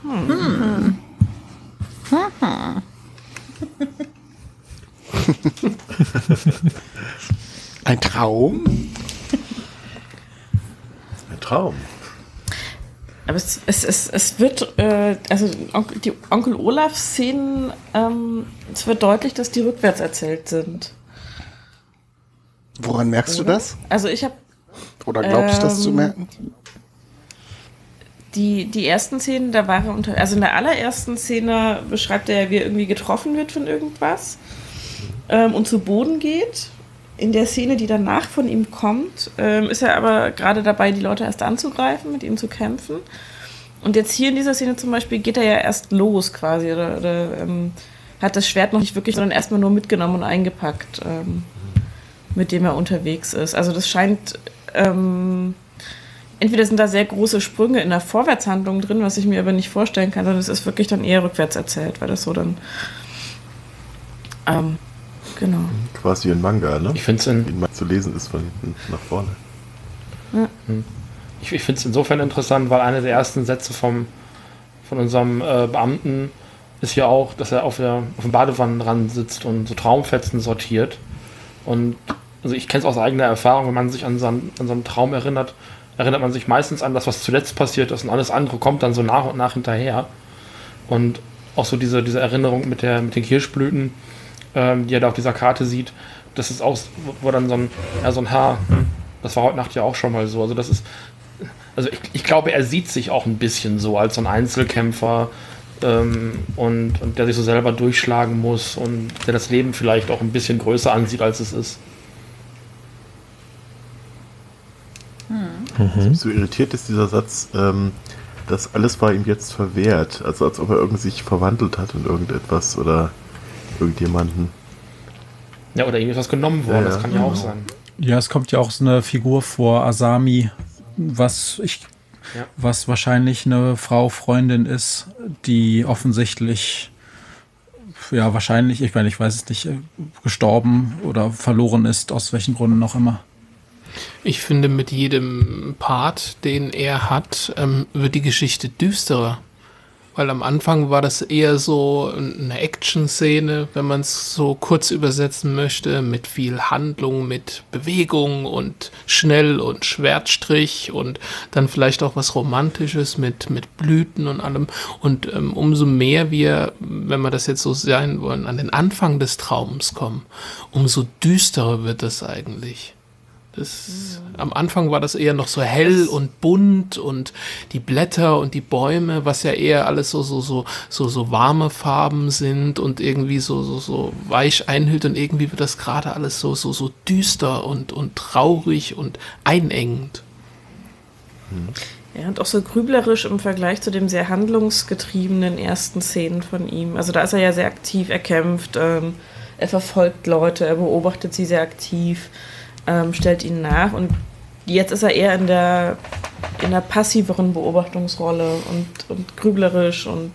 [SPEAKER 5] Hm. Hm.
[SPEAKER 4] Ein Traum?
[SPEAKER 9] Ein Traum.
[SPEAKER 8] Aber es, es, es, es wird, äh, also die Onkel Olaf-Szenen, ähm, es wird deutlich, dass die rückwärts erzählt sind.
[SPEAKER 4] Woran merkst du das?
[SPEAKER 8] Also ich habe
[SPEAKER 4] Oder glaubst du das zu
[SPEAKER 8] Ähm,
[SPEAKER 4] merken?
[SPEAKER 8] Die, die ersten Szenen, da war er unter, also in der allerersten Szene beschreibt er wie er irgendwie getroffen wird von irgendwas ähm, und zu Boden geht. In der Szene, die danach von ihm kommt, ähm, ist er aber gerade dabei, die Leute erst anzugreifen, mit ihm zu kämpfen. Und jetzt hier in dieser Szene zum Beispiel geht er ja erst los quasi oder, oder ähm, hat das Schwert noch nicht wirklich, sondern erstmal nur mitgenommen und eingepackt, ähm, mit dem er unterwegs ist. Also das scheint ähm, entweder sind da sehr große Sprünge in der Vorwärtshandlung drin, was ich mir aber nicht vorstellen kann, sondern es ist wirklich dann eher rückwärts erzählt, weil das so dann. Ähm, genau.
[SPEAKER 9] Quasi ein Manga, ne?
[SPEAKER 3] Ich finde es in,
[SPEAKER 9] Wie mal zu lesen ist von hinten nach vorne.
[SPEAKER 3] ich, ich find's insofern interessant, weil einer der ersten Sätze vom, von unserem äh, Beamten ist ja auch, dass er auf, der, auf dem Badewannenrand sitzt und so Traumfetzen sortiert. Und also ich kenne es aus eigener Erfahrung, wenn man sich an so, einen, an so einen Traum erinnert, erinnert man sich meistens an das, was zuletzt passiert ist und alles andere kommt dann so nach und nach hinterher. Und auch so diese, diese Erinnerung mit, der, mit den Kirschblüten, ähm, die er da auf dieser Karte sieht, das ist auch, wo dann so ein, ja, so ein Haar, das war heute Nacht ja auch schon mal so. Also das ist, also ich, ich glaube, er sieht sich auch ein bisschen so als so ein Einzelkämpfer ähm, und, und der sich so selber durchschlagen muss und der das Leben vielleicht auch ein bisschen größer ansieht, als es ist.
[SPEAKER 9] Was mich so irritiert ist dieser Satz, ähm, das alles war ihm jetzt verwehrt. Also als ob er irgendwie sich verwandelt hat in irgendetwas oder irgendjemanden.
[SPEAKER 3] Ja, oder ihm ist was genommen worden,
[SPEAKER 9] Ja, ja.
[SPEAKER 3] das kann ja auch sein.
[SPEAKER 7] Ja, es kommt ja auch so eine Figur vor, Asami, was ich,
[SPEAKER 3] Ja.
[SPEAKER 7] was wahrscheinlich eine Frau Freundin ist, die offensichtlich, ja, wahrscheinlich, ich meine, ich weiß es nicht, äh, gestorben oder verloren ist, aus welchen Gründen auch immer.
[SPEAKER 1] Ich finde, mit jedem Part, den er hat, ähm, wird die Geschichte düsterer. Weil am Anfang war das eher so eine Action-Szene, wenn man es so kurz übersetzen möchte, mit viel Handlung, mit Bewegung und schnell und Schwertstrich und dann vielleicht auch was Romantisches mit, mit Blüten und allem. Und ähm, umso mehr wir, wenn wir das jetzt so sein wollen, an den Anfang des Traums kommen, umso düsterer wird das eigentlich. Das, am Anfang war das eher noch so hell und bunt und die Blätter und die Bäume, was ja eher alles so, so, so, so, so warme Farben sind und irgendwie so, so, so weich einhüllt und irgendwie wird das gerade alles so, so, so düster und, und traurig und einengend.
[SPEAKER 8] Ja, und auch so grüblerisch im Vergleich zu dem sehr handlungsgetriebenen ersten Szenen von ihm. Also da ist er ja sehr aktiv, er kämpft, ähm, er verfolgt Leute, er beobachtet sie sehr aktiv, ähm, stellt ihnen nach und jetzt ist er eher in der, in der passiveren Beobachtungsrolle und, und grüblerisch und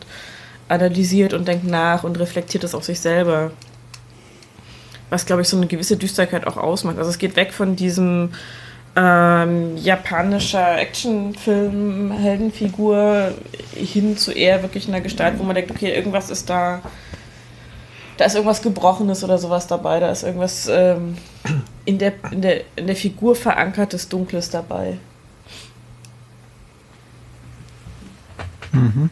[SPEAKER 8] analysiert und denkt nach und reflektiert es auf sich selber. Was, glaube ich, so eine gewisse Düsterkeit auch ausmacht. Also es geht weg von diesem ähm, japanischer Actionfilm, Heldenfigur hin zu eher wirklich einer Gestalt, wo man denkt, okay, irgendwas ist da, da ist irgendwas Gebrochenes oder sowas dabei, da ist irgendwas ähm, in, der, in, der, in der Figur verankertes Dunkles dabei.
[SPEAKER 2] Mhm.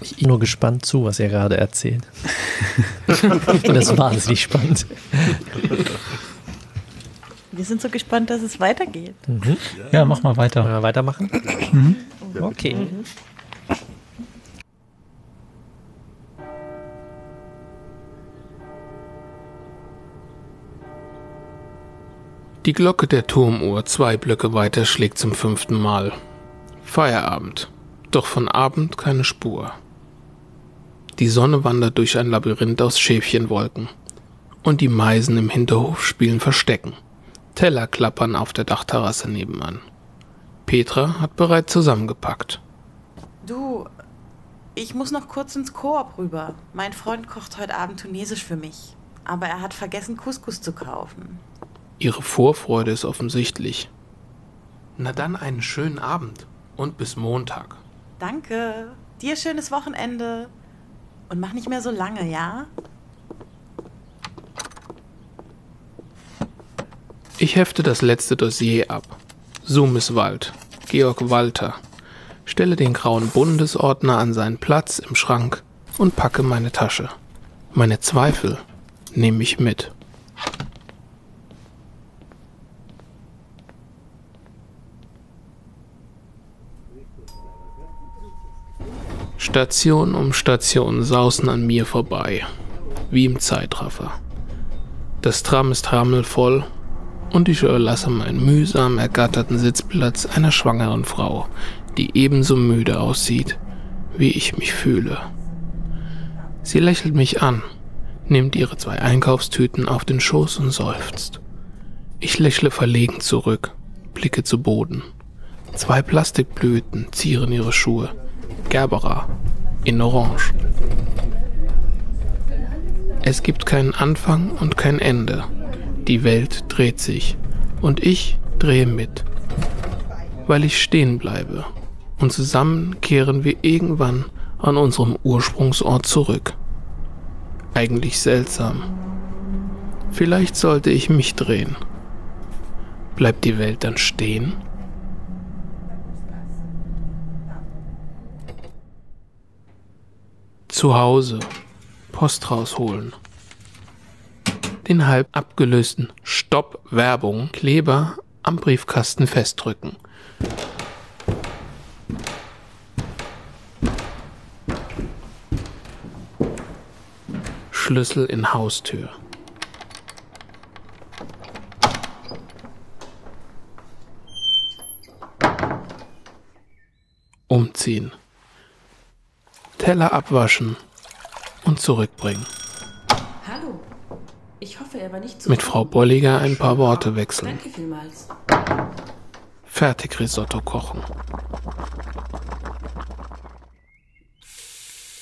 [SPEAKER 2] Ich bin nur gespannt zu, was er gerade erzählt. das wahnsinnig spannend.
[SPEAKER 5] Wir sind so gespannt, dass es weitergeht.
[SPEAKER 2] Mhm.
[SPEAKER 7] Ja, mach mal weiter.
[SPEAKER 2] Wollen wir weitermachen?
[SPEAKER 7] Mhm.
[SPEAKER 2] Okay.
[SPEAKER 1] Die Glocke der Turmuhr zwei Blöcke weiter schlägt zum fünften Mal. Feierabend. Doch von Abend keine Spur. Die Sonne wandert durch ein Labyrinth aus Schäfchenwolken. Und die Meisen im Hinterhof spielen Verstecken. Teller klappern auf der Dachterrasse nebenan. Petra hat bereits zusammengepackt.
[SPEAKER 5] Du, ich muss noch kurz ins Koop rüber. Mein Freund kocht heute Abend Tunesisch für mich. Aber er hat vergessen, Couscous zu kaufen.
[SPEAKER 1] Ihre Vorfreude ist offensichtlich. Na dann einen schönen Abend und bis Montag.
[SPEAKER 5] Danke. Dir schönes Wochenende. Und mach nicht mehr so lange, ja?
[SPEAKER 1] Ich hefte das letzte Dossier ab. Sumiswald, Georg Walter. Stelle den grauen Bundesordner an seinen Platz im Schrank und packe meine Tasche. Meine Zweifel nehme ich mit. Station um Station sausen an mir vorbei, wie im Zeitraffer. Das Tram ist rammelvoll und ich überlasse meinen mühsam ergatterten Sitzplatz einer schwangeren Frau, die ebenso müde aussieht, wie ich mich fühle. Sie lächelt mich an, nimmt ihre zwei Einkaufstüten auf den Schoß und seufzt. Ich lächle verlegen zurück, blicke zu Boden. Zwei Plastikblüten zieren ihre Schuhe. Gerbera in Orange. Es gibt keinen Anfang und kein Ende. Die Welt dreht sich und ich drehe mit, weil ich stehen bleibe und zusammen kehren wir irgendwann an unserem Ursprungsort zurück. Eigentlich seltsam. Vielleicht sollte ich mich drehen. Bleibt die Welt dann stehen? Zu Hause. Post rausholen. Den halb abgelösten Stopp Werbung Kleber am Briefkasten festdrücken. Schlüssel in Haustür. Umziehen. Teller abwaschen und zurückbringen.
[SPEAKER 6] Hallo. Ich hoffe, er war nicht zu
[SPEAKER 1] Mit Frau Bolliger ein paar Worte wechseln.
[SPEAKER 6] Danke vielmals.
[SPEAKER 1] Fertig Risotto kochen.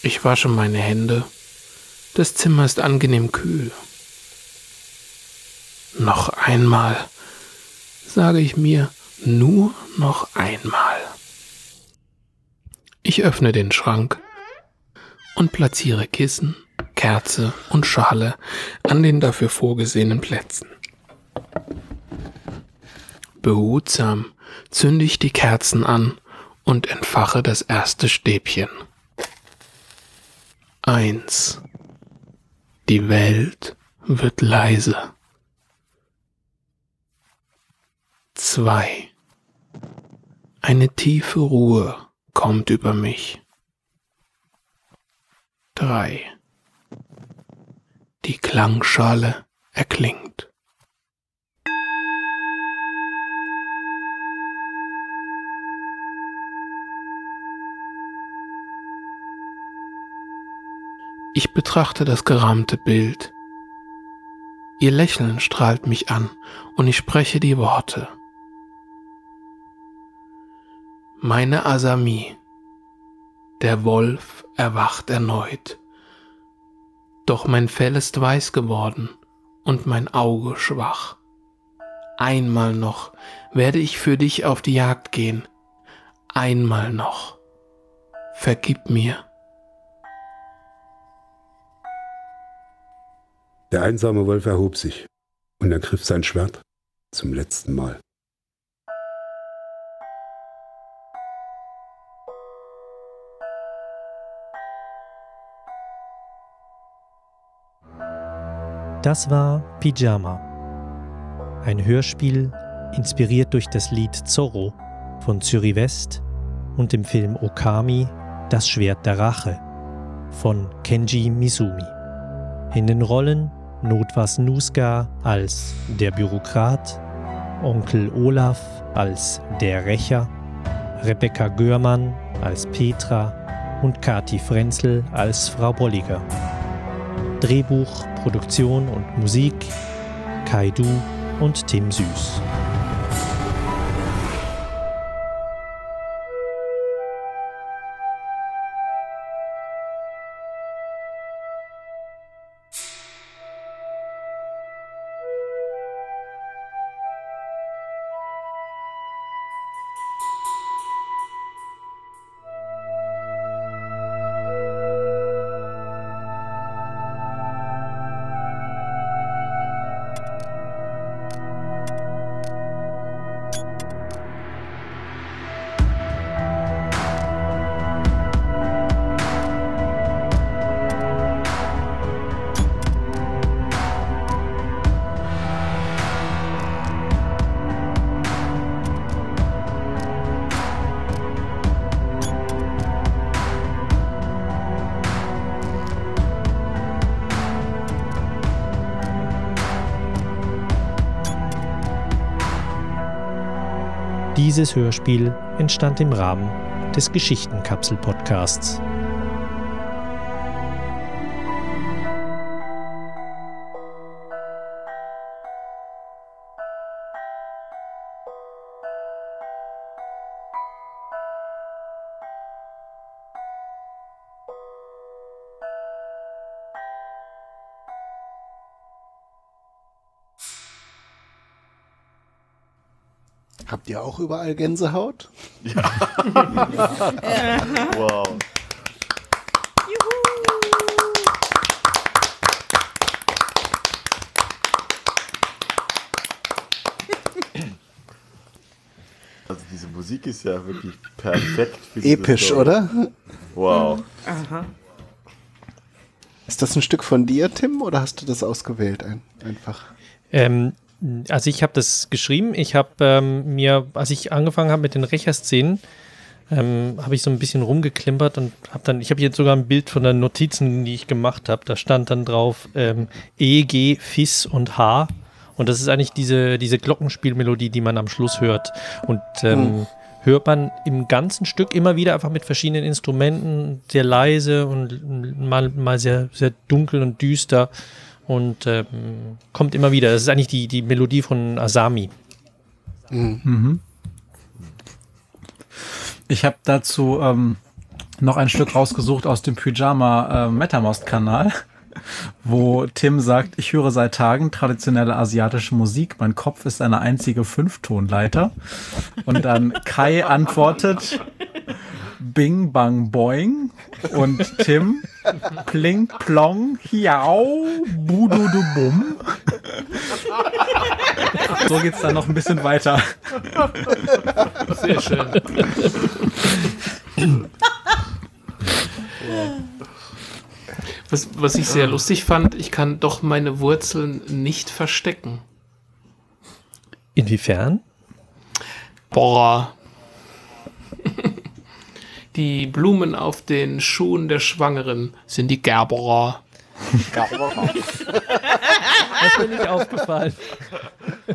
[SPEAKER 1] Ich wasche meine Hände. Das Zimmer ist angenehm kühl. Noch einmal, sage ich mir, nur noch einmal. Ich öffne den Schrank und platziere Kissen, Kerze und Schale an den dafür vorgesehenen Plätzen. Behutsam zünde ich die Kerzen an und entfache das erste Stäbchen. Eins. Die Welt wird leise. Zwei. Eine tiefe Ruhe kommt über mich. Drei. Die Klangschale erklingt. Ich betrachte das gerahmte Bild. Ihr Lächeln strahlt mich an und ich spreche die Worte. Meine Asami. Der Wolf erwacht erneut. Doch mein Fell ist weiß geworden und mein Auge schwach. Einmal noch werde ich für dich auf die Jagd gehen. Einmal noch. Vergib mir.
[SPEAKER 10] Der einsame Wolf erhob sich und ergriff sein Schwert zum letzten Mal.
[SPEAKER 2] Das war Pyjama. Ein Hörspiel inspiriert durch das Lied Zorro von Zuri West und dem Film Okami Das Schwert der Rache von Kenji Mizumi. In den Rollen Notwas Nuska als der Bürokrat, Onkel Olaf als der Rächer, Rebecca Görmann als Petra und Kati Frenzel als Frau Bolliger. Drehbuch, Produktion und Musik Kai Du und Tim Süß. Dieses Hörspiel entstand im Rahmen des Geschichtenkapsel-Podcasts.
[SPEAKER 4] Habt ihr auch überall Gänsehaut?
[SPEAKER 9] Wow. Also diese Musik ist ja wirklich perfekt.
[SPEAKER 4] Episch, oder?
[SPEAKER 9] Wow.
[SPEAKER 8] Aha.
[SPEAKER 4] Ist das ein Stück von dir, Tim, oder hast du das ausgewählt ein, einfach?
[SPEAKER 2] Ähm, also ich habe das geschrieben. Ich habe ähm, mir, als ich angefangen habe mit den Rächerszenen, ähm, habe ich so ein bisschen rumgeklimpert und habe dann, ich habe jetzt sogar ein Bild von den Notizen, die ich gemacht habe. Da stand dann drauf ähm, E, G, Fis und H. Und das ist eigentlich diese, diese Glockenspielmelodie, die man am Schluss hört. Und ähm, hört man im ganzen Stück immer wieder einfach mit verschiedenen Instrumenten, sehr leise und mal, mal sehr, sehr dunkel und düster. Und ähm, kommt immer wieder. Das ist eigentlich die, die Melodie von Asami.
[SPEAKER 7] Mhm. Ich habe dazu ähm, noch ein Stück rausgesucht aus dem Pyjama äh, MetaMost-Kanal, wo Tim sagt, ich höre seit Tagen traditionelle asiatische Musik, mein Kopf ist eine einzige Fünftonleiter. Und dann Kai antwortet, Bing Bang Boing und Tim Pling Plong Hiau Budu du Bum. So geht's dann noch ein bisschen weiter.
[SPEAKER 1] Sehr schön. Was, was ich sehr lustig fand, ich kann doch meine Wurzeln nicht verstecken.
[SPEAKER 2] Inwiefern?
[SPEAKER 1] Boah. Die Blumen auf den Schuhen der Schwangeren sind die Gerberer.
[SPEAKER 2] Das ist mir nicht aufgefallen.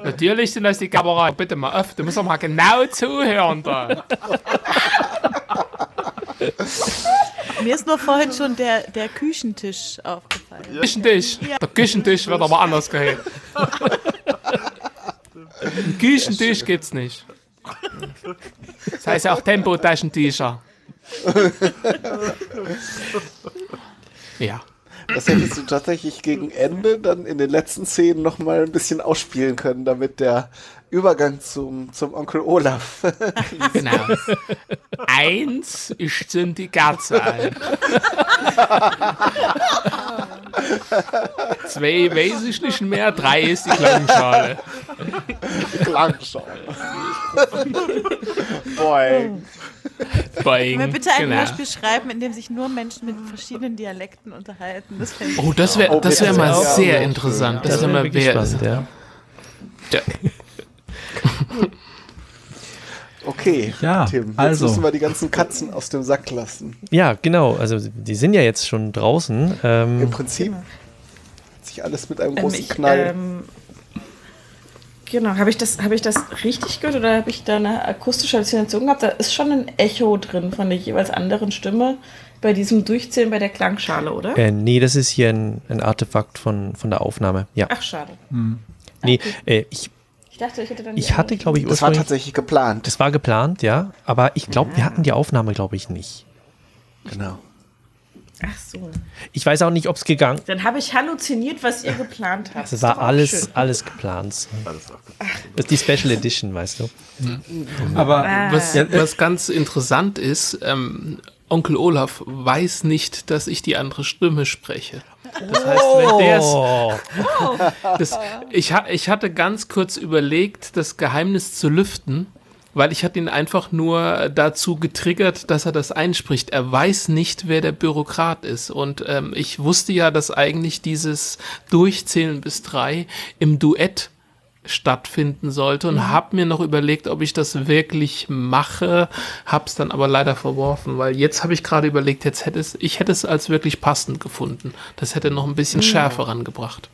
[SPEAKER 1] Natürlich sind das die Gerberer. Bitte mal öff, du musst doch mal genau zuhören da.
[SPEAKER 5] Mir ist nur vorhin schon der, der Küchentisch aufgefallen.
[SPEAKER 1] Küchentisch.
[SPEAKER 5] Ja.
[SPEAKER 1] Der Küchentisch wird aber anders gehört. Einen Küchentisch gibt's nicht. Das heißt ja auch Tempotaschentücher. Ja.
[SPEAKER 4] Das hättest du tatsächlich gegen Ende dann in den letzten Szenen noch mal ein bisschen ausspielen können, damit der Übergang zum, zum Onkel Olaf.
[SPEAKER 1] Genau. Eins, ich zünd die an. Zwei weiß ich nicht mehr, drei ist die Klangschale.
[SPEAKER 4] Klangschale. Boing.
[SPEAKER 1] Boing.
[SPEAKER 5] Können wir bitte ein
[SPEAKER 1] Genau.
[SPEAKER 5] Hörspiel schreiben, in dem sich nur Menschen mit verschiedenen Dialekten unterhalten? Das
[SPEAKER 1] Oh, das wäre
[SPEAKER 4] Oh,
[SPEAKER 1] das wär
[SPEAKER 4] bitte.
[SPEAKER 1] mal sehr interessant. Das, wär
[SPEAKER 2] wäre
[SPEAKER 1] mal wer,
[SPEAKER 2] spannend, ja.
[SPEAKER 1] Ja.
[SPEAKER 4] Okay,
[SPEAKER 7] Ja,
[SPEAKER 4] Tim, jetzt
[SPEAKER 7] also.
[SPEAKER 4] müssen wir die ganzen Katzen aus dem Sack lassen.
[SPEAKER 2] Ja, genau. Also die sind ja jetzt schon draußen.
[SPEAKER 4] Im
[SPEAKER 2] Ähm,
[SPEAKER 4] Prinzip hat sich alles mit einem
[SPEAKER 8] Ähm,
[SPEAKER 4] großen
[SPEAKER 8] ich,
[SPEAKER 4] Knall.
[SPEAKER 8] ähm, genau, habe ich, das- habe ich das richtig gehört oder habe ich da eine akustische Halluzination gehabt? Da ist schon ein Echo drin von der jeweils anderen Stimme bei diesem Durchzählen bei der Klangschale, oder?
[SPEAKER 2] äh, nee, das ist hier ein, ein Artefakt von, von der Aufnahme. Ja.
[SPEAKER 8] Ach, schade.
[SPEAKER 2] Nee, äh, ich,
[SPEAKER 8] Ich dachte, ich hätte dann.
[SPEAKER 2] ich hatte, glaube ich,
[SPEAKER 4] das war
[SPEAKER 2] ursprünglich.
[SPEAKER 4] tatsächlich geplant.
[SPEAKER 2] Das war geplant, ja. Aber ich glaube, wir hatten die Aufnahme, glaube ich, nicht.
[SPEAKER 4] Genau.
[SPEAKER 8] Ach so.
[SPEAKER 2] Ich weiß auch nicht, ob es gegangen
[SPEAKER 8] Dann habe ich halluziniert, was ihr geplant habt.
[SPEAKER 2] Es
[SPEAKER 8] Ist
[SPEAKER 2] war alles,
[SPEAKER 8] schön.
[SPEAKER 2] alles geplant. Das ist die Special Edition, weißt du.
[SPEAKER 7] Aber
[SPEAKER 8] Ah.
[SPEAKER 1] Was, was ganz interessant ist, ähm, Onkel Olaf weiß nicht, dass ich die andere Stimme spreche. Das heißt, wenn der
[SPEAKER 2] Oh,
[SPEAKER 1] das, ich, ich hatte ganz kurz überlegt, das Geheimnis zu lüften, weil ich hatte ihn einfach nur dazu getriggert, dass er das einspricht. Er weiß nicht, wer der Bürokrat ist. Und ähm, ich wusste ja, dass eigentlich dieses Durchzählen bis drei im Duett stattfinden sollte und habe mir noch überlegt, ob ich das wirklich mache, hab's dann aber leider verworfen, weil jetzt habe ich gerade überlegt, jetzt hätte es, ich hätte es als wirklich passend gefunden. Das hätte noch ein bisschen Schärfe rangebracht.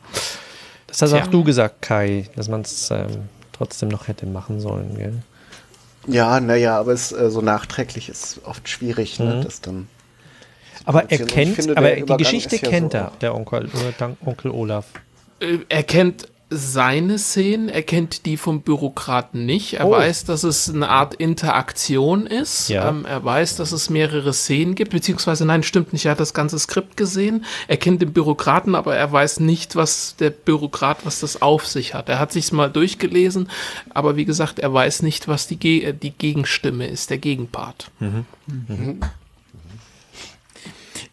[SPEAKER 2] das hast
[SPEAKER 1] Tja.
[SPEAKER 2] auch du gesagt, Kai, dass man es ähm, trotzdem noch hätte machen sollen, gell?
[SPEAKER 4] Ja, naja, aber es äh, so nachträglich ist oft schwierig, ne,
[SPEAKER 2] Mhm.
[SPEAKER 4] das dann.
[SPEAKER 2] Aber er kennt,
[SPEAKER 4] finde,
[SPEAKER 2] aber
[SPEAKER 4] der
[SPEAKER 2] die Geschichte
[SPEAKER 4] ist ja
[SPEAKER 2] kennt
[SPEAKER 4] so
[SPEAKER 2] er, der Onkel, oder Dank- Onkel Olaf.
[SPEAKER 1] Äh, Er kennt seine Szenen, er kennt die vom Bürokraten nicht. Er
[SPEAKER 2] Oh.
[SPEAKER 1] weiß, dass es eine Art Interaktion ist.
[SPEAKER 2] Ja.
[SPEAKER 1] Ähm, er weiß, dass es mehrere Szenen gibt, beziehungsweise nein, stimmt nicht, er hat das ganze Skript gesehen. Er kennt den Bürokraten, aber er weiß nicht, was der Bürokrat, was das auf sich hat. Er hat sich's mal durchgelesen, aber wie gesagt, er weiß nicht, was die, Ge die Gegenstimme ist, der Gegenpart.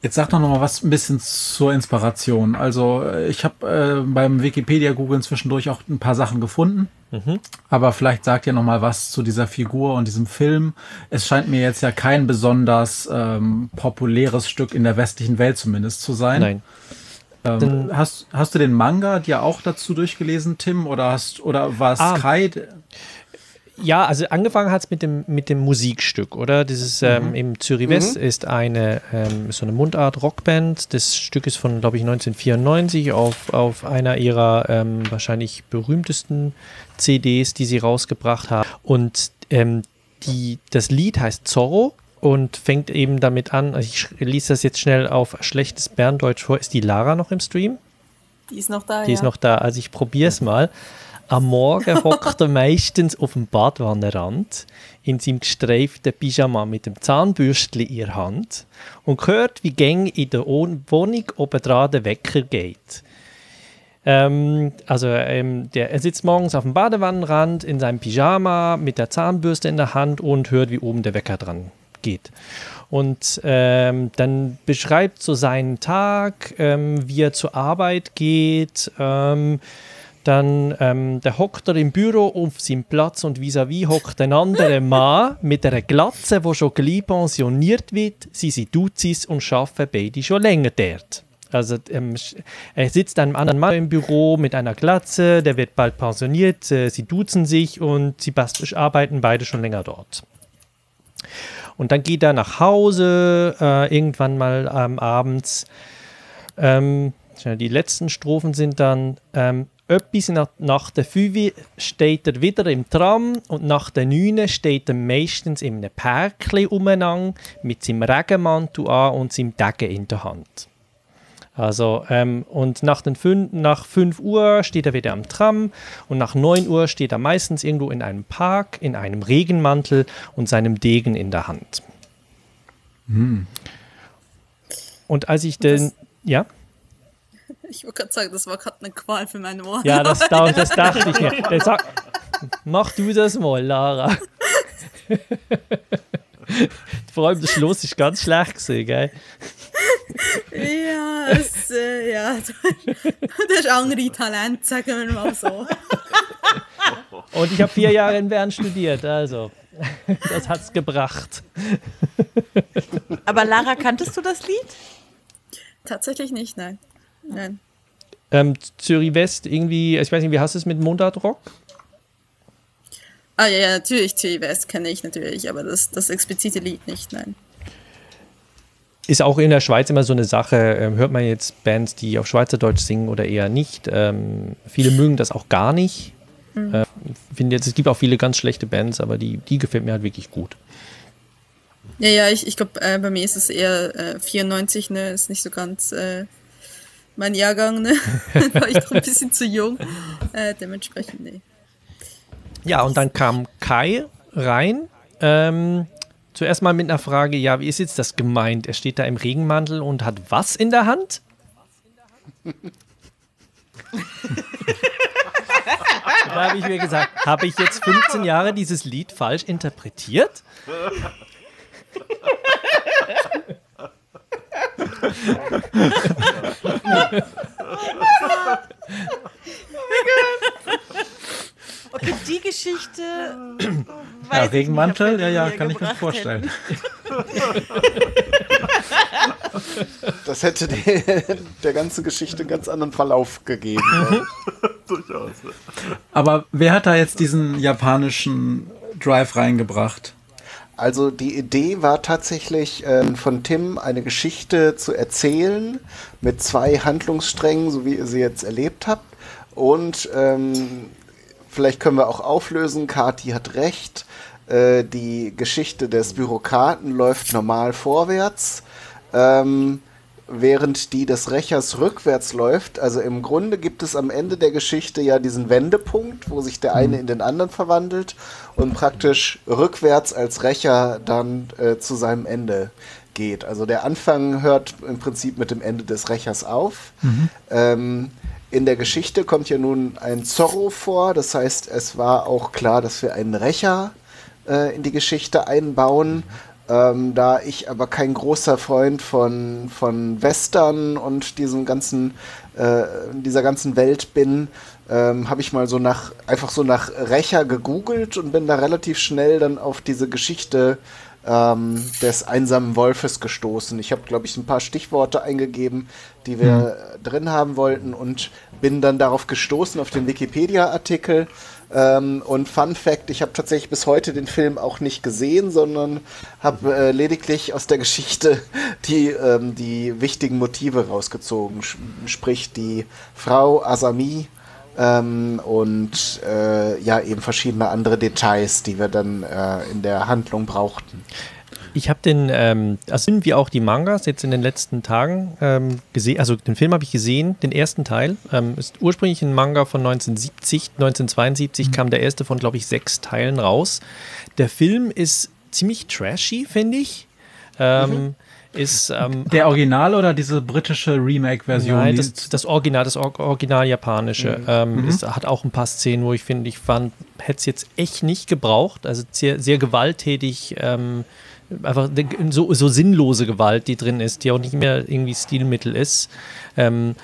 [SPEAKER 7] Jetzt sag doch noch mal was ein bisschen zur Inspiration. Also äh, ich habe äh, beim Wikipedia-Googeln zwischendurch auch ein paar Sachen gefunden. Aber vielleicht sagt ihr noch mal was zu dieser Figur und diesem Film. Es scheint mir jetzt ja kein besonders ähm, populäres Stück in der westlichen Welt zumindest zu sein.
[SPEAKER 2] Nein.
[SPEAKER 7] Ähm, hast, hast du den Manga dir auch dazu durchgelesen, Tim? Oder hast oder war es
[SPEAKER 2] Ah.
[SPEAKER 7] Kai?
[SPEAKER 2] Ja, also angefangen hat es mit dem, mit dem Musikstück, oder? Das ist ähm, im Zürich West ist eine ähm, so eine Mundart-Rockband. Das Stück ist von, glaube ich, 1994 auf, auf einer ihrer ähm, wahrscheinlich berühmtesten CDs, die sie rausgebracht haben. Und ähm, die, das Lied heißt Zorro und fängt eben damit an, also ich lies das jetzt schnell auf schlechtes Berndeutsch vor. Ist die Lara noch im Stream?
[SPEAKER 11] Die ist noch da,
[SPEAKER 2] Die
[SPEAKER 11] ja.
[SPEAKER 2] ist noch da. Also ich probiere es mal. Am Morgen hockt er meistens auf dem Badwannenrand in seinem gestreiften Pyjama mit dem Zahnbürstchen in der Hand und hört, wie Gang in der Wohnung oben dran der Wecker geht. Ähm, also ähm, der, er sitzt morgens auf dem Badewannenrand in seinem Pyjama mit der Zahnbürste in der Hand und hört, wie oben der Wecker dran geht. Und ähm, dann beschreibt so seinen Tag, ähm, wie er zur Arbeit geht. Dann ähm, der hockt er im Büro auf seinem Platz und vis-à-vis hockt ein anderer Mann mit einer Glatze, der schon gleich pensioniert wird. Sie sind Duzis und arbeiten beide schon länger dort. Also ähm, er sitzt einem anderen Mann im Büro mit einer Glatze, der wird bald pensioniert, äh, sie duzen sich und sie arbeiten beide schon länger dort. Und dann geht er nach Hause, äh, irgendwann mal ähm, abends. Ähm, die letzten Strophen sind dann, ähm, etwas nach, nach der 5 steht er wieder im Tram und nach der 9 steht er meistens in einem Päckchen umeinander mit seinem Regenmantel an und seinem Degen in der Hand. Also, ähm, und nach, den fün nach 5 Uhr steht er wieder am Tram und nach 9 Uhr steht er meistens irgendwo in einem Park, in einem Regenmantel und seinem Degen in der Hand. Und als ich den. Ja?
[SPEAKER 11] Ich wollte gerade sagen, das war gerade eine Qual für meine Ohren.
[SPEAKER 2] Ja, das, da, das dachte ich mir. Der sagt, mach du das mal, Lara. Vor allem der Schluss ist ganz schlecht gesehen, gell?
[SPEAKER 11] ja, es, äh, ja, das ist andere Talent, sagen wir mal so.
[SPEAKER 2] Und ich habe vier Jahre in Bern studiert, also das hat's gebracht.
[SPEAKER 5] Aber Lara, kanntest du das Lied?
[SPEAKER 11] Tatsächlich nicht, nein. Nein.
[SPEAKER 2] Ähm, Zürich West, irgendwie, ich weiß nicht, wie hast du es mit Mundartrock?
[SPEAKER 11] Ah ja, ja, natürlich, T West kenne ich natürlich, aber das, das explizite Lied nicht, nein.
[SPEAKER 2] Ist auch in der Schweiz immer so eine Sache. Ähm, hört man jetzt Bands, die auf Schweizerdeutsch singen oder eher nicht? Ähm, viele mögen das auch gar nicht.
[SPEAKER 11] Mhm.
[SPEAKER 2] Äh, finde jetzt, es gibt auch viele ganz schlechte Bands, aber die, die gefällt mir halt wirklich gut.
[SPEAKER 11] Ja, ja, ich, ich glaube, äh, bei mir ist es eher äh, 94, ne, ist nicht so ganz äh, mein Jahrgang, ne? War ich doch ein bisschen zu jung. Äh, dementsprechend, nee.
[SPEAKER 2] Ja, und dann kam Kai rein. Ähm, zuerst mal mit einer Frage: Ja, wie ist jetzt das gemeint? Er steht da im Regenmantel und hat was in der Hand? da habe ich mir gesagt: Habe ich jetzt 15 Jahre dieses Lied falsch interpretiert?
[SPEAKER 5] Okay, die Geschichte.
[SPEAKER 7] Ja, Regenmantel, ja, ja, kann ich mir vorstellen.
[SPEAKER 4] Das hätte die, der ganzen Geschichte einen ganz anderen Verlauf gegeben.
[SPEAKER 9] Durchaus.
[SPEAKER 7] Aber wer hat da jetzt diesen japanischen Drive reingebracht?
[SPEAKER 4] Also die Idee war tatsächlich ähm, von Tim eine Geschichte zu erzählen mit zwei Handlungssträngen, so wie ihr sie jetzt erlebt habt. Und ähm, vielleicht können wir auch auflösen, Kati hat recht. Äh, die Geschichte des Bürokraten läuft normal vorwärts. Ähm, während die des Rächers rückwärts läuft. Also im Grunde gibt es am Ende der Geschichte ja diesen Wendepunkt, wo sich der eine in den anderen verwandelt und praktisch rückwärts als Rächer dann äh, zu seinem Ende geht. Also der Anfang hört im Prinzip mit dem Ende des Rächers auf. Ähm, in der Geschichte kommt ja nun ein Zorro vor, das heißt, es war auch klar, dass wir einen Rächer äh, in die Geschichte einbauen. Ähm, da ich aber kein großer Freund von, von Western und diesem ganzen, äh, dieser ganzen Welt bin, ähm, habe ich mal so nach, einfach so nach Rächer gegoogelt und bin da relativ schnell dann auf diese Geschichte ähm, des einsamen Wolfes gestoßen. Ich habe, glaube ich, ein paar Stichworte eingegeben, die wir drin haben wollten und bin dann darauf gestoßen, auf den Wikipedia-Artikel. Ähm, und Fun Fact, ich habe tatsächlich bis heute den Film auch nicht gesehen, sondern habe äh, lediglich aus der Geschichte die, ähm, die wichtigen Motive rausgezogen. Sch sprich die Frau Asami ähm, und äh, ja eben verschiedene andere Details, die wir dann äh, in der Handlung brauchten.
[SPEAKER 2] Ich habe den, ähm, also sind wir auch die Mangas jetzt in den letzten Tagen ähm, gesehen, also den Film habe ich gesehen, den ersten Teil. Ähm, ist ursprünglich ein Manga von 1970, 1972 kam der erste von, glaube ich, sechs Teilen raus. Der Film ist ziemlich trashy, finde ich. Ähm, Ist, ähm,
[SPEAKER 7] Der Original oder diese britische Remake-Version?
[SPEAKER 2] Nein, das, das Original, das Or Original japanische.
[SPEAKER 7] Mhm.
[SPEAKER 2] Ähm,
[SPEAKER 7] Mhm.
[SPEAKER 2] ist, hat auch ein paar Szenen, wo ich finde, ich fand, hätte es jetzt echt nicht gebraucht. Also sehr, sehr gewalttätig, ähm, einfach so, so sinnlose Gewalt, die drin ist, die auch nicht mehr irgendwie Stilmittel ist. Ähm,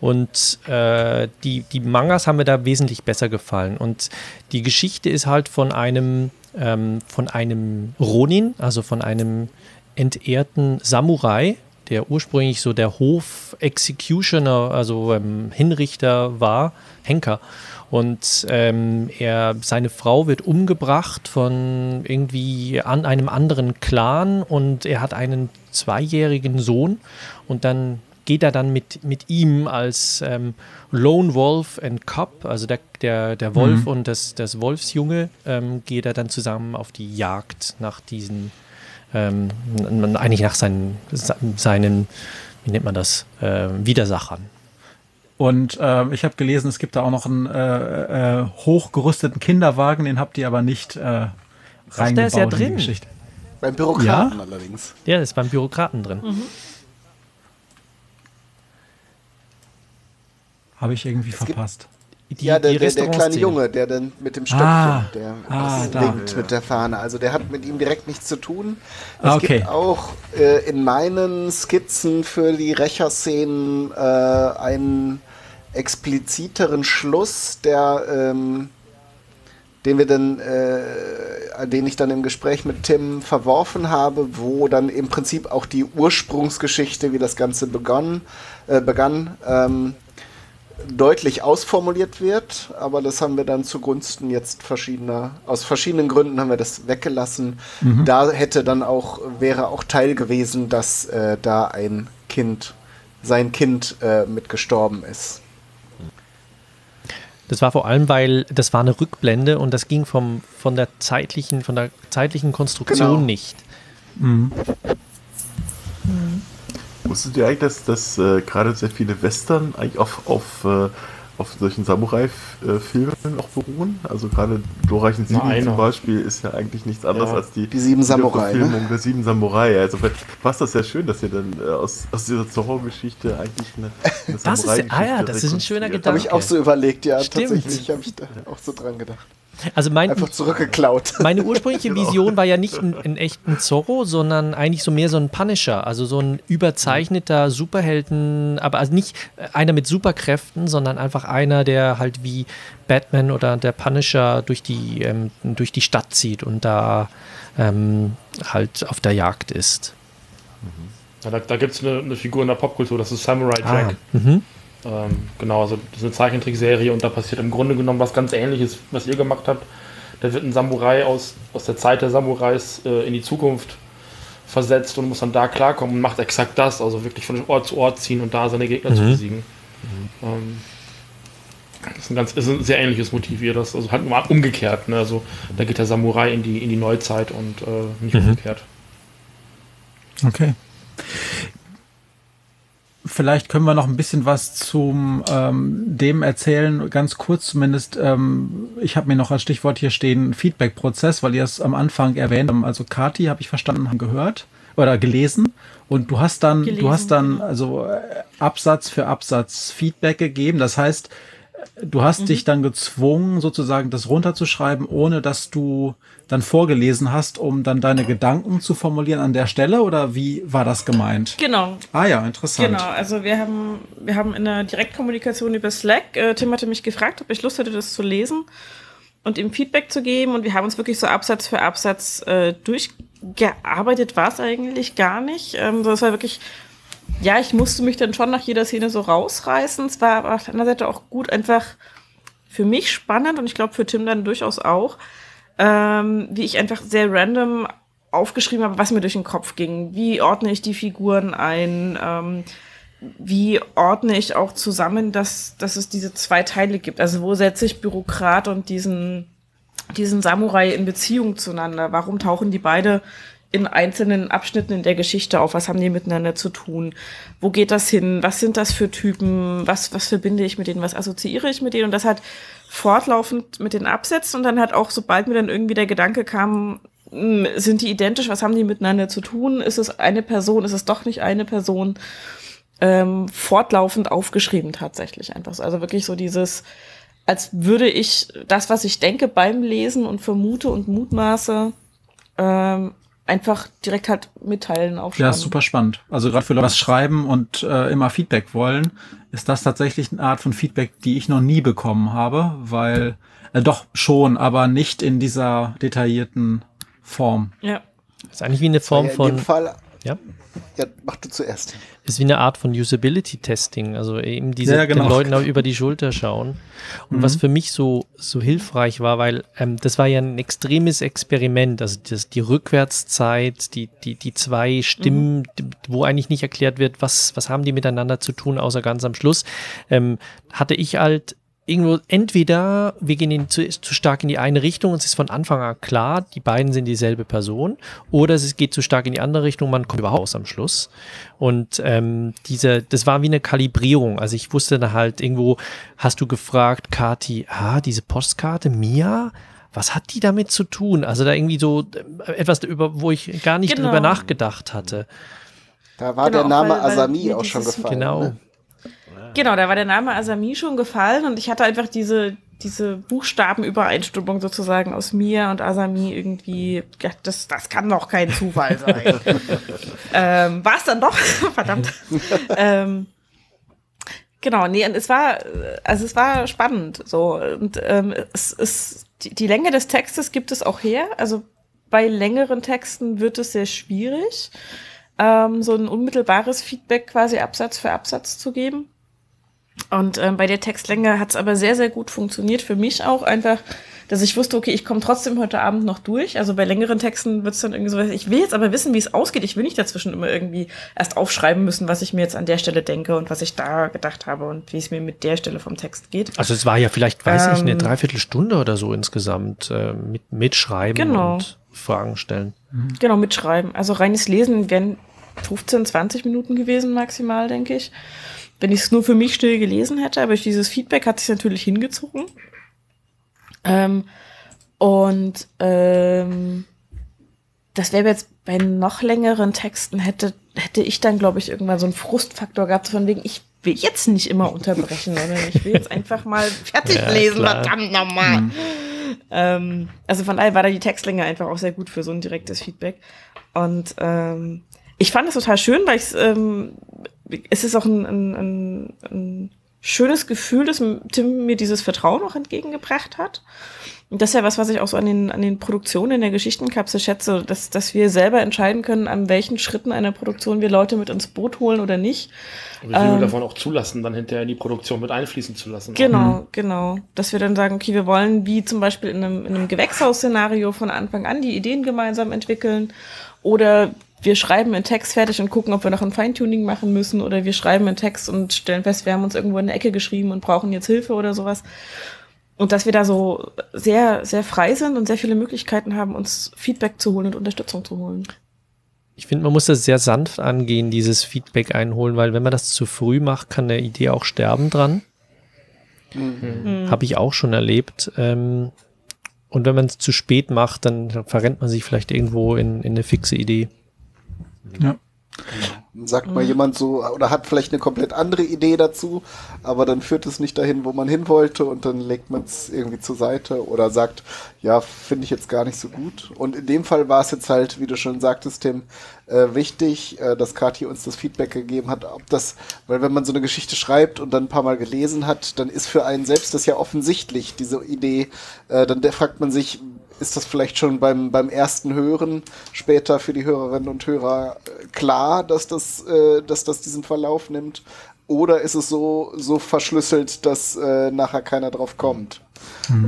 [SPEAKER 2] und äh, die, die Mangas haben mir da wesentlich besser gefallen. Und die Geschichte ist halt von einem, ähm, von einem Ronin, also von einem entehrten Samurai, der ursprünglich so der Hof-Executioner, also ähm, Hinrichter war, Henker. Und ähm, er, seine Frau wird umgebracht von irgendwie an einem anderen Clan und er hat einen zweijährigen Sohn und dann geht er dann mit, mit ihm als ähm, Lone Wolf and Cub, also der, der, der Wolf
[SPEAKER 7] Mhm.
[SPEAKER 2] und das, das Wolfsjunge, ähm, geht er dann zusammen auf die Jagd nach diesen, ähm, eigentlich nach seinen, seinen, wie nennt man das, ähm, Widersachern.
[SPEAKER 7] Und äh, ich habe gelesen, es gibt da auch noch einen äh, äh, hochgerüsteten Kinderwagen, den habt ihr aber nicht äh, reingebaut
[SPEAKER 2] der ist ja
[SPEAKER 7] in die
[SPEAKER 2] drin.
[SPEAKER 7] Geschichte.
[SPEAKER 4] Beim Bürokraten
[SPEAKER 7] Ja?
[SPEAKER 4] allerdings.
[SPEAKER 2] Der ist beim Bürokraten drin.
[SPEAKER 7] Habe ich irgendwie verpasst.
[SPEAKER 2] Die,
[SPEAKER 4] ja, der, der, der kleine. Junge, der dann mit dem Stöckchen,
[SPEAKER 7] Ah.
[SPEAKER 4] der
[SPEAKER 7] Ah,
[SPEAKER 4] winkt mit der Fahne. Also der hat mit ihm direkt nichts zu tun. Es
[SPEAKER 7] Ah, okay.
[SPEAKER 4] gibt auch äh, in meinen Skizzen für die Rächerszenen äh, einen expliziteren Schluss, der ähm, den wir dann, äh, den ich dann im Gespräch mit Tim verworfen habe, wo dann im Prinzip auch die Ursprungsgeschichte, wie das Ganze begann, äh, begann, ähm, deutlich ausformuliert wird, aber das haben wir dann zugunsten jetzt verschiedener, aus verschiedenen Gründen haben wir das weggelassen.
[SPEAKER 7] Mhm.
[SPEAKER 4] Da hätte dann auch, wäre auch Teil gewesen, dass äh, da ein Kind, sein Kind äh, mit gestorben ist.
[SPEAKER 2] Das war vor allem, weil das war eine Rückblende und das ging vom, von der zeitlichen, von der zeitlichen Konstruktion
[SPEAKER 4] Genau.
[SPEAKER 2] nicht.
[SPEAKER 7] Mhm.
[SPEAKER 9] Wusstet ihr eigentlich, dass, dass äh, gerade sehr viele Western eigentlich auf, auf, äh, auf solchen Samurai-Filmen auch beruhen? Also gerade Glorreichen Sieben
[SPEAKER 3] einer.
[SPEAKER 9] zum Beispiel ist ja eigentlich nichts anderes
[SPEAKER 3] Ja.
[SPEAKER 9] als die,
[SPEAKER 4] Die Sieben Samurai, ne?
[SPEAKER 9] Verfilmung der Sieben Samurai. Also passt das ja schön, dass ihr dann äh, aus, aus dieser Zorro-Geschichte eigentlich eine, eine
[SPEAKER 2] Das ist- ah ja, das ist ein schöner
[SPEAKER 9] rekonstruiert.
[SPEAKER 4] Habe ich auch so überlegt, ja,
[SPEAKER 2] Stimmt.
[SPEAKER 4] tatsächlich habe ich da auch so dran gedacht.
[SPEAKER 2] Also mein,
[SPEAKER 4] Einfach zurückgeklaut.
[SPEAKER 2] meine ursprüngliche
[SPEAKER 9] Genau.
[SPEAKER 2] Vision war ja nicht ein, ein echten Zorro, sondern eigentlich so mehr so ein Punisher, also so ein überzeichneter Superhelden, aber also nicht einer mit Superkräften, sondern einfach einer, der halt wie Batman oder der Punisher durch die, ähm, durch die Stadt zieht und da ähm, halt auf der Jagd ist.
[SPEAKER 3] Ja, da da gibt es eine, eine Figur in der Popkultur, das ist Samurai
[SPEAKER 2] Ah,
[SPEAKER 3] Jack.
[SPEAKER 2] mhm.
[SPEAKER 3] Ähm, genau, also das ist eine Zeichentrickserie und da passiert im Grunde genommen was ganz ähnliches, was ihr gemacht habt. Da wird ein Samurai aus, aus der Zeit der Samurais äh, in die Zukunft versetzt und muss dann da klarkommen und macht exakt das, also wirklich von Ort zu Ort ziehen und da seine Gegner zu
[SPEAKER 2] Mhm.
[SPEAKER 3] besiegen. Ähm, das ist ein ganz ist ein sehr ähnliches Motiv wie ihr das, also halt nur umgekehrt. Ne? Also da geht der Samurai in die, in die Neuzeit und äh, nicht
[SPEAKER 2] Mhm.
[SPEAKER 3] umgekehrt.
[SPEAKER 7] Okay. Vielleicht können wir noch ein bisschen was zum ähm, dem erzählen, ganz kurz zumindest. Ähm, ich habe mir noch als Stichwort hier stehen Feedback-Prozess, weil ihr es am Anfang erwähnt habt. Also Kati, habe ich verstanden, haben gehört oder gelesen. Und du hast dann, du
[SPEAKER 8] Gelesen,
[SPEAKER 7] hast dann
[SPEAKER 8] genau.
[SPEAKER 7] also äh, Absatz für Absatz Feedback gegeben. Das heißt, du hast
[SPEAKER 8] Mhm.
[SPEAKER 7] dich dann gezwungen, sozusagen das runterzuschreiben, ohne dass du dann vorgelesen hast, um dann deine Gedanken zu formulieren an der Stelle? Oder wie war das gemeint?
[SPEAKER 8] Genau.
[SPEAKER 7] Ah ja, interessant.
[SPEAKER 8] Genau, also wir haben, wir haben in der Direktkommunikation über Slack, äh, Tim hatte mich gefragt, ob ich Lust hätte, das zu lesen und ihm Feedback zu geben. Und wir haben uns wirklich so Absatz für Absatz äh, durchgearbeitet, war es eigentlich gar nicht. Ähm, das war wirklich, ja, ich musste mich dann schon nach jeder Szene so rausreißen. Es war aber auf der anderen Seite auch gut, einfach für mich spannend und ich glaube für Tim dann durchaus auch, ähm, wie ich einfach sehr random aufgeschrieben habe, was mir durch den Kopf ging. Wie ordne ich die Figuren ein? Ähm, wie ordne ich auch zusammen, dass, dass es diese zwei Teile gibt? Also wo setze ich Bürokrat und diesen, diesen Samurai in Beziehung zueinander? Warum tauchen die beide in einzelnen Abschnitten in der Geschichte auf? Was haben die miteinander zu tun? Wo geht das hin? Was sind das für Typen? Was, was verbinde ich mit denen? Was assoziiere ich mit denen? Und das hat fortlaufend mit den Absätzen und dann hat auch, sobald mir dann irgendwie der Gedanke kam, hm, sind die identisch? Was haben die miteinander zu tun? Ist es eine Person? Ist es doch nicht eine Person? Ähm, fortlaufend aufgeschrieben tatsächlich einfach so. Also wirklich so dieses, als würde ich das, was ich denke beim Lesen und vermute und mutmaße, ähm, einfach direkt halt mitteilen, aufschreiben.
[SPEAKER 7] Ja, ist super spannend. Also gerade für Leute, die was schreiben und äh, immer Feedback wollen, ist das tatsächlich eine Art von Feedback, die ich noch nie bekommen habe, weil äh, doch schon, aber nicht in dieser detaillierten Form.
[SPEAKER 8] Ja.
[SPEAKER 2] Das ist eigentlich wie eine Form
[SPEAKER 4] Ja, in
[SPEAKER 2] von.
[SPEAKER 4] dem Fall
[SPEAKER 2] Ja?
[SPEAKER 4] Ja, mach du zuerst.
[SPEAKER 2] ist wie eine Art von Usability-Testing, also eben diese
[SPEAKER 7] Ja, genau.
[SPEAKER 2] den Leuten auch über die Schulter schauen. Und was für mich so, so hilfreich war, weil ähm, das war ja ein extremes Experiment, also das, die Rückwärtszeit, die, die, die zwei Stimmen, die- wo eigentlich nicht erklärt wird, was, was haben die miteinander zu tun, außer ganz am Schluss, ähm, hatte ich halt irgendwo entweder wir gehen in, zu, zu stark in die eine Richtung und es ist von Anfang an klar, die beiden sind dieselbe Person, oder es geht zu stark in die andere Richtung, man kommt überhaupt raus am Schluss. Und ähm, diese, das war wie eine Kalibrierung. Also ich wusste dann halt irgendwo, hast du gefragt, Kati, ah, diese Postkarte, Mia, was hat die damit zu tun? Also da irgendwie so äh, etwas über, wo ich gar nicht
[SPEAKER 8] Genau.
[SPEAKER 2] drüber nachgedacht hatte.
[SPEAKER 4] Da war
[SPEAKER 8] Genau,
[SPEAKER 4] der Name
[SPEAKER 8] weil- weil
[SPEAKER 4] Asami auch schon gefallen.
[SPEAKER 2] Genau.
[SPEAKER 4] Ne?
[SPEAKER 8] Genau, da war der Name Asami schon gefallen und ich hatte einfach diese, diese Buchstabenübereinstimmung sozusagen aus mir und Asami irgendwie, ja, das, das kann doch kein Zufall sein. ähm, war es dann doch, verdammt. ähm, genau, nee, und es war, also es war spannend, so, und ähm, es ist, die, die Länge des Textes gibt es auch her, also bei längeren Texten wird es sehr schwierig, ähm, so ein unmittelbares Feedback quasi Absatz für Absatz zu geben. Und ähm, bei der Textlänge hat es aber sehr, sehr gut funktioniert. Für mich auch einfach, dass ich wusste, okay, ich komme trotzdem heute Abend noch durch. Also bei längeren Texten wird es dann irgendwie so, ich will jetzt aber wissen, wie es ausgeht. Ich will nicht dazwischen immer irgendwie erst aufschreiben müssen, was ich mir jetzt an der Stelle denke und was ich da gedacht habe und wie es mir mit der Stelle vom Text geht.
[SPEAKER 2] Also es war ja vielleicht, weiß ich, eine
[SPEAKER 8] Ähm,
[SPEAKER 2] Dreiviertelstunde oder so insgesamt äh, mit Mitschreiben
[SPEAKER 8] Genau.
[SPEAKER 2] und Fragen stellen.
[SPEAKER 8] Genau, mitschreiben. Also reines Lesen wären 15, 20 Minuten gewesen maximal, denke ich. Wenn ich es nur für mich still gelesen hätte, aber durch dieses Feedback hat sich natürlich hingezogen. Ähm, und ähm, das wäre jetzt bei noch längeren Texten hätte, hätte ich dann, glaube ich, irgendwann so einen Frustfaktor gehabt, von wegen, ich will jetzt nicht immer unterbrechen, sondern ich will jetzt einfach mal fertig
[SPEAKER 2] Ja,
[SPEAKER 8] lesen,
[SPEAKER 2] klar.
[SPEAKER 8] verdammt nochmal. Ähm, also von daher war da die Textlänge einfach auch sehr gut für so ein direktes Feedback. Und ähm, ich fand es total schön, weil ich ähm, es ist auch ein, ein, ein, ein schönes Gefühl, dass Tim mir dieses Vertrauen auch entgegengebracht hat. Und das ist ja was, was ich auch so an den, an den Produktionen in der Geschichtenkapsel schätze, dass, dass wir selber entscheiden können, an welchen Schritten einer Produktion wir Leute mit ins Boot holen oder nicht.
[SPEAKER 3] Und wie viel
[SPEAKER 8] Ähm,
[SPEAKER 3] wir davon auch zulassen, dann hinterher in die Produktion mit einfließen zu lassen.
[SPEAKER 8] Genau, genau. Dass wir dann sagen, okay, wir wollen wie zum Beispiel in einem, in einem Gewächshausszenario von Anfang an die Ideen gemeinsam entwickeln. Oder wir schreiben einen Text fertig und gucken, ob wir noch ein Feintuning machen müssen. Oder wir schreiben einen Text und stellen fest, wir haben uns irgendwo in der Ecke geschrieben und brauchen jetzt Hilfe oder sowas. Und dass wir da so sehr, sehr frei sind und sehr viele Möglichkeiten haben, uns Feedback zu holen und Unterstützung zu holen.
[SPEAKER 2] Ich finde, man muss das sehr sanft angehen, dieses Feedback einholen, weil wenn man das zu früh macht, kann eine Idee auch sterben dran.
[SPEAKER 8] Mhm.
[SPEAKER 2] Habe ich auch schon erlebt. Ähm, und wenn man es zu spät macht, dann verrennt man sich vielleicht irgendwo in, in eine fixe Idee.
[SPEAKER 7] Ja.
[SPEAKER 4] Sagt mal jemand so, oder hat vielleicht eine komplett andere Idee dazu, aber dann führt es nicht dahin, wo man hin wollte und dann legt man es irgendwie zur Seite oder sagt, ja, finde ich jetzt gar nicht so gut. Und in dem Fall war es jetzt halt, wie du schon sagtest, Tim, äh, wichtig, äh, dass Kathi uns das Feedback gegeben hat, ob das, weil wenn man so eine Geschichte schreibt und dann ein paar Mal gelesen hat, dann ist für einen selbst das ja offensichtlich, diese Idee. Äh, dann fragt man sich, ist das vielleicht schon beim, beim ersten Hören später für die Hörerinnen und Hörer äh, klar, dass das, äh, dass das diesen Verlauf nimmt? Oder ist es so, so verschlüsselt, dass äh, nachher keiner drauf kommt?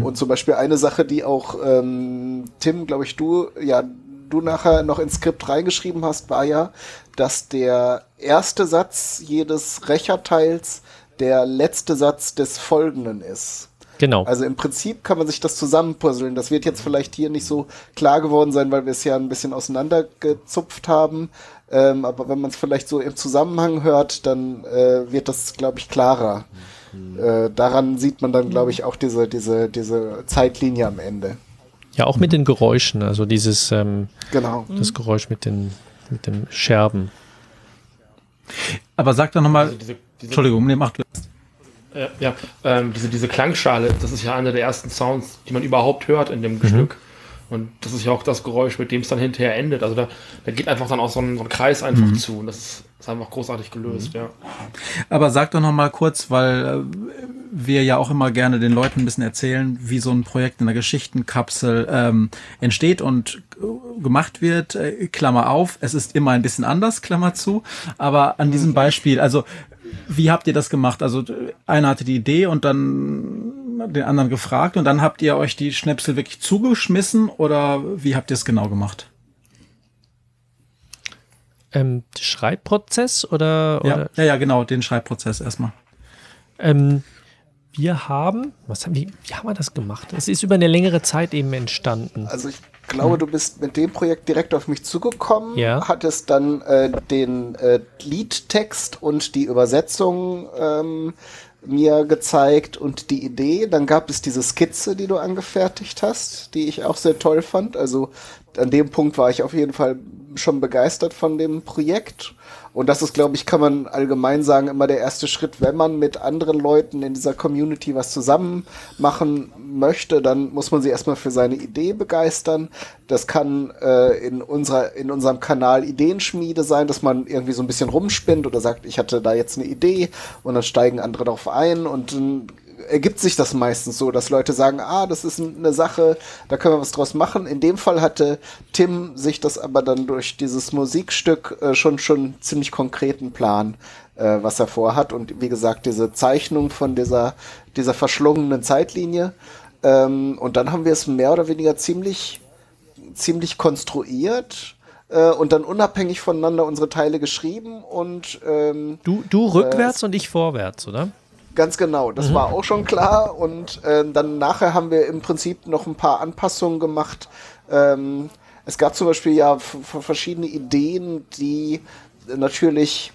[SPEAKER 4] Und zum Beispiel eine Sache, die auch ähm, Tim, glaube ich, du, ja, du nachher noch ins Skript reingeschrieben hast, war ja, dass der erste Satz jedes Recherteils der letzte Satz des folgenden ist.
[SPEAKER 2] Genau.
[SPEAKER 4] Also im Prinzip kann man sich das zusammenpuzzeln. Das wird jetzt vielleicht hier nicht so klar geworden sein, weil wir es ja ein bisschen auseinandergezupft haben. Ähm, aber wenn man es vielleicht so im Zusammenhang hört, dann äh, wird das, glaube ich, klarer. Äh, daran sieht man dann, glaube ich, auch diese, diese, diese Zeitlinie am Ende.
[SPEAKER 2] Ja, auch mit den Geräuschen, also dieses, ähm,
[SPEAKER 4] Genau.
[SPEAKER 2] das Geräusch mit den, mit dem Scherben.
[SPEAKER 7] Aber sag doch nochmal,
[SPEAKER 3] Also diese, diese,
[SPEAKER 7] Entschuldigung, nee, mach du.
[SPEAKER 3] Äh, ja, ähm, diese, diese Klangschale, das ist ja einer der ersten Sounds, die man überhaupt hört in dem Stück. Und das ist ja auch das Geräusch, mit dem es dann hinterher endet. Also da, da geht einfach dann auch so ein, so ein Kreis einfach zu. Und das ist, ist einfach großartig gelöst, ja.
[SPEAKER 7] Aber sag doch noch mal kurz, weil äh, wir ja auch immer gerne den Leuten ein bisschen erzählen, wie so ein Projekt in der Geschichtenkapsel ähm, entsteht und äh, gemacht wird. Äh, Klammer auf, es ist immer ein bisschen anders, Klammer zu. Aber an diesem Beispiel, also wie habt ihr das gemacht? Also einer hatte die Idee und dann den anderen gefragt und dann habt ihr euch die Schnäpsel wirklich zugeschmissen oder wie habt ihr es genau gemacht?
[SPEAKER 2] Ähm, Schreibprozess oder,
[SPEAKER 7] Ja,
[SPEAKER 2] oder
[SPEAKER 7] ja, ja, genau, den Schreibprozess erstmal.
[SPEAKER 2] Ähm, wir haben, was haben wir, wie haben wir das gemacht? Es ist über eine längere Zeit eben entstanden.
[SPEAKER 4] Also ich glaube, du bist mit dem Projekt direkt auf mich zugekommen,
[SPEAKER 2] Ja.
[SPEAKER 4] hattest dann äh, den äh, Liedtext und die Übersetzung ähm, mir gezeigt und die Idee. Dann gab es diese Skizze, die du angefertigt hast, die ich auch sehr toll fand. Also an dem Punkt war ich auf jeden Fall schon begeistert von dem Projekt. Und das ist, glaube ich, kann man allgemein sagen, immer der erste Schritt, wenn man mit anderen Leuten in dieser Community was zusammen machen möchte, dann muss man sie erstmal für seine Idee begeistern. Das kann äh, in, unserer, in unserem Kanal Ideenschmiede sein, dass man irgendwie so ein bisschen rumspinnt oder sagt, ich hatte da jetzt eine Idee und dann steigen andere darauf ein und dann ergibt sich das meistens so, dass Leute sagen, ah, das ist eine Sache, da können wir was draus machen. In dem Fall hatte Tim sich das aber dann durch dieses Musikstück äh, schon schon ziemlich konkreten Plan, äh, was er vorhat. Und wie gesagt, diese Zeichnung von dieser, dieser verschlungenen Zeitlinie. Ähm, und dann haben wir es mehr oder weniger ziemlich, ziemlich konstruiert. äh, Und dann unabhängig voneinander unsere Teile geschrieben und ähm,
[SPEAKER 2] Du, du rückwärts und ich vorwärts, oder?
[SPEAKER 4] Ganz genau, das
[SPEAKER 2] Mhm.
[SPEAKER 4] war auch schon klar. Und äh, dann nachher haben wir im Prinzip noch ein paar Anpassungen gemacht. Ähm, es gab zum Beispiel ja verschiedene Ideen, die natürlich.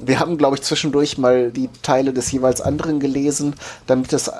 [SPEAKER 4] Wir haben, glaube ich, zwischendurch mal die Teile des jeweils anderen gelesen, damit es äh,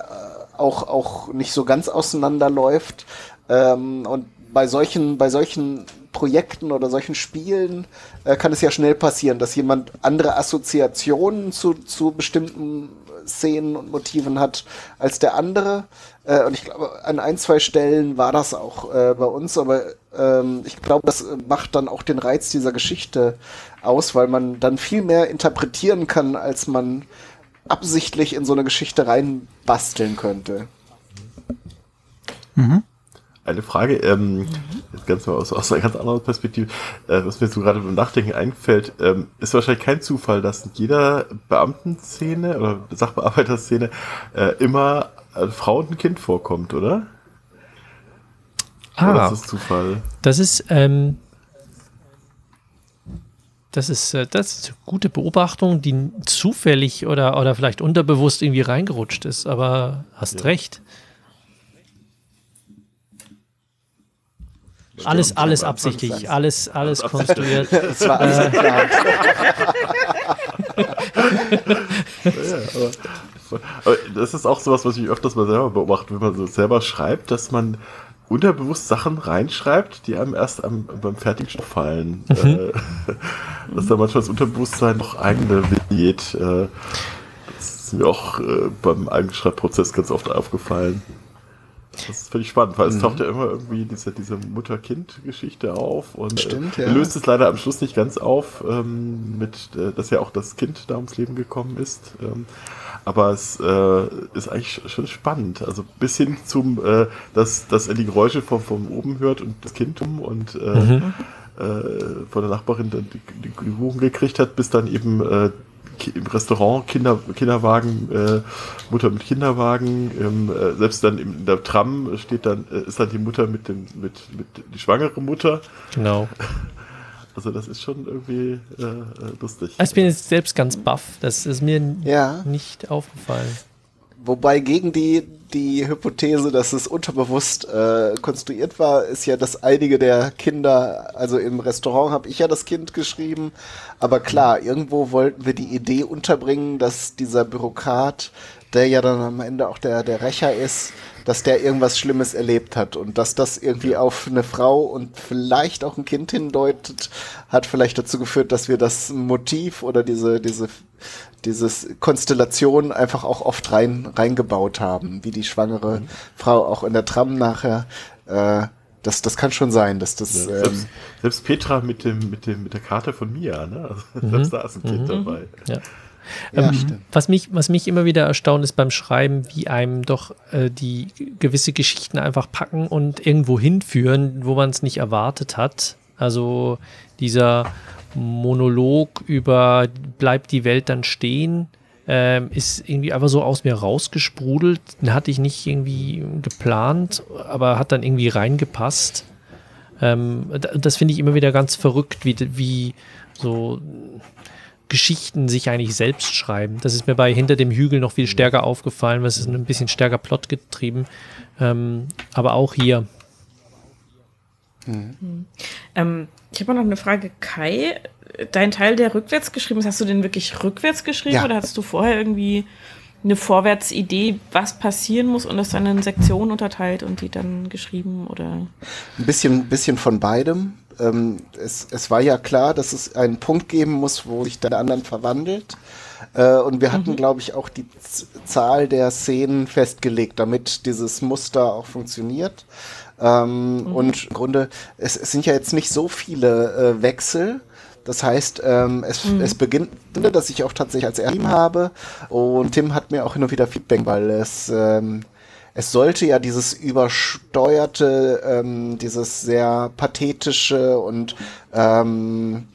[SPEAKER 4] auch, auch nicht so ganz auseinanderläuft. Ähm, und bei solchen, bei solchen Projekten oder solchen Spielen äh, kann es ja schnell passieren, dass jemand andere Assoziationen zu, zu bestimmten Szenen und Motiven hat als der andere. Äh, und ich glaube, an ein, zwei Stellen war das auch äh, bei uns, aber ähm, ich glaube, das macht dann auch den Reiz dieser Geschichte aus, weil man dann viel mehr interpretieren kann, als man absichtlich in so eine Geschichte reinbasteln könnte.
[SPEAKER 9] Eine Frage, ähm, jetzt ganz mal aus, aus einer ganz anderen Perspektive, äh, was mir so gerade beim Nachdenken einfällt, ähm, ist wahrscheinlich kein Zufall, dass in jeder Beamtenszene oder Sachbearbeiterszene äh, immer eine Frau und ein Kind vorkommt, oder? Oder
[SPEAKER 2] Ah,
[SPEAKER 9] ist das Zufall?
[SPEAKER 2] das ist, ähm, das ist, äh, das ist eine gute Beobachtung, die zufällig oder, oder vielleicht unterbewusst irgendwie reingerutscht ist, aber hast recht. Alles, alles absichtlich, alles, alles konstruiert.
[SPEAKER 4] Das war alles
[SPEAKER 2] Äh,
[SPEAKER 4] geplant.
[SPEAKER 9] Aber, das ist auch sowas, was ich öfters mal selber beobachte, wenn man so selber schreibt, dass man unterbewusst Sachen reinschreibt, die einem erst am, beim Fertigstoff fallen. Äh, dass da manchmal das Unterbewusstsein noch eigene Vignet. Äh, das ist mir auch beim Eigenschreibprozess ganz oft aufgefallen. Das finde ich spannend, weil es
[SPEAKER 4] Mhm.
[SPEAKER 9] taucht ja immer irgendwie diese, diese Mutter-Kind-Geschichte auf und
[SPEAKER 4] Stimmt,
[SPEAKER 9] äh,
[SPEAKER 4] ja.
[SPEAKER 9] löst es leider am Schluss nicht ganz auf, ähm, mit, äh, dass ja auch das Kind da ums Leben gekommen ist. Ähm, aber es äh, ist eigentlich schon spannend. Also bis hin zum, äh, dass, dass er die Geräusche von, von oben hört und das Kind um und äh,
[SPEAKER 2] Mhm.
[SPEAKER 9] äh, von der Nachbarin dann die, die, Kuchen gekriegt hat, bis dann eben äh, im Restaurant Kinder, Kinderwagen, äh, Mutter mit Kinderwagen, ähm, äh, selbst dann in der Tram steht dann, äh, ist dann die Mutter mit dem, mit, mit die schwangere Mutter.
[SPEAKER 2] Genau.
[SPEAKER 9] Also das ist schon irgendwie äh, äh, lustig.
[SPEAKER 2] Also ich bin jetzt selbst ganz baff. Das ist mir
[SPEAKER 4] Ja.
[SPEAKER 2] nicht aufgefallen.
[SPEAKER 4] Wobei gegen die, die Hypothese, dass es unterbewusst äh, konstruiert war, ist ja, dass einige der Kinder, also im Restaurant habe ich ja das Kind geschrieben, aber klar, irgendwo wollten wir die Idee unterbringen, dass dieser Bürokrat, der ja dann am Ende auch der, der Rächer ist, dass der irgendwas Schlimmes erlebt hat und dass das irgendwie auf eine Frau und vielleicht auch ein Kind hindeutet, hat vielleicht dazu geführt, dass wir das Motiv oder diese, diese, dieses Konstellation einfach auch oft rein, reingebaut haben, wie die schwangere Frau auch in der Tram nachher. Äh, das, das kann schon sein, dass das.
[SPEAKER 9] Ja,
[SPEAKER 4] ähm,
[SPEAKER 9] selbst, selbst Petra mit dem, mit dem, mit der Karte von Mia, ne? Also,
[SPEAKER 2] Mhm.
[SPEAKER 9] selbst da ist ein Kind
[SPEAKER 2] Mhm.
[SPEAKER 9] dabei.
[SPEAKER 2] Ja.
[SPEAKER 4] Ja,
[SPEAKER 2] Ähm, was, mich, was mich immer wieder erstaunt ist beim Schreiben, wie einem doch äh, die gewisse Geschichten einfach packen und irgendwo hinführen, wo man es nicht erwartet hat. Also dieser Monolog über bleibt die Welt dann stehen, ähm, ist irgendwie einfach so aus mir rausgesprudelt. Den hatte ich nicht irgendwie geplant, aber hat dann irgendwie reingepasst. Ähm, das finde ich immer wieder ganz verrückt, wie, wie so Geschichten sich eigentlich selbst schreiben. Das ist mir bei Hinter dem Hügel noch viel stärker aufgefallen, was ist ein bisschen stärker plotgetrieben. Ähm, aber auch hier.
[SPEAKER 8] Ähm, ich habe noch eine Frage, Kai. Dein Teil, der rückwärts geschrieben ist, hast du den wirklich rückwärts geschrieben
[SPEAKER 4] Ja.
[SPEAKER 8] oder hattest du vorher irgendwie eine Vorwärtsidee, was passieren muss und das dann in Sektionen unterteilt und die dann geschrieben oder?
[SPEAKER 4] Ein bisschen, bisschen von beidem. Ähm, es, es war ja klar, dass es einen Punkt geben muss, wo sich der anderen verwandelt. Äh, und wir hatten, glaube ich, auch die Z Zahl der Szenen festgelegt, damit dieses Muster auch funktioniert. Ähm, Und im Grunde, es, es sind ja jetzt nicht so viele äh, Wechsel. Das heißt, ähm, es, es beginnt, dass ich auch tatsächlich als Team habe. Und Tim hat mir auch hin und wieder Feedback, weil es, ähm, es sollte ja dieses übersteuerte, ähm, dieses sehr pathetische und ähm,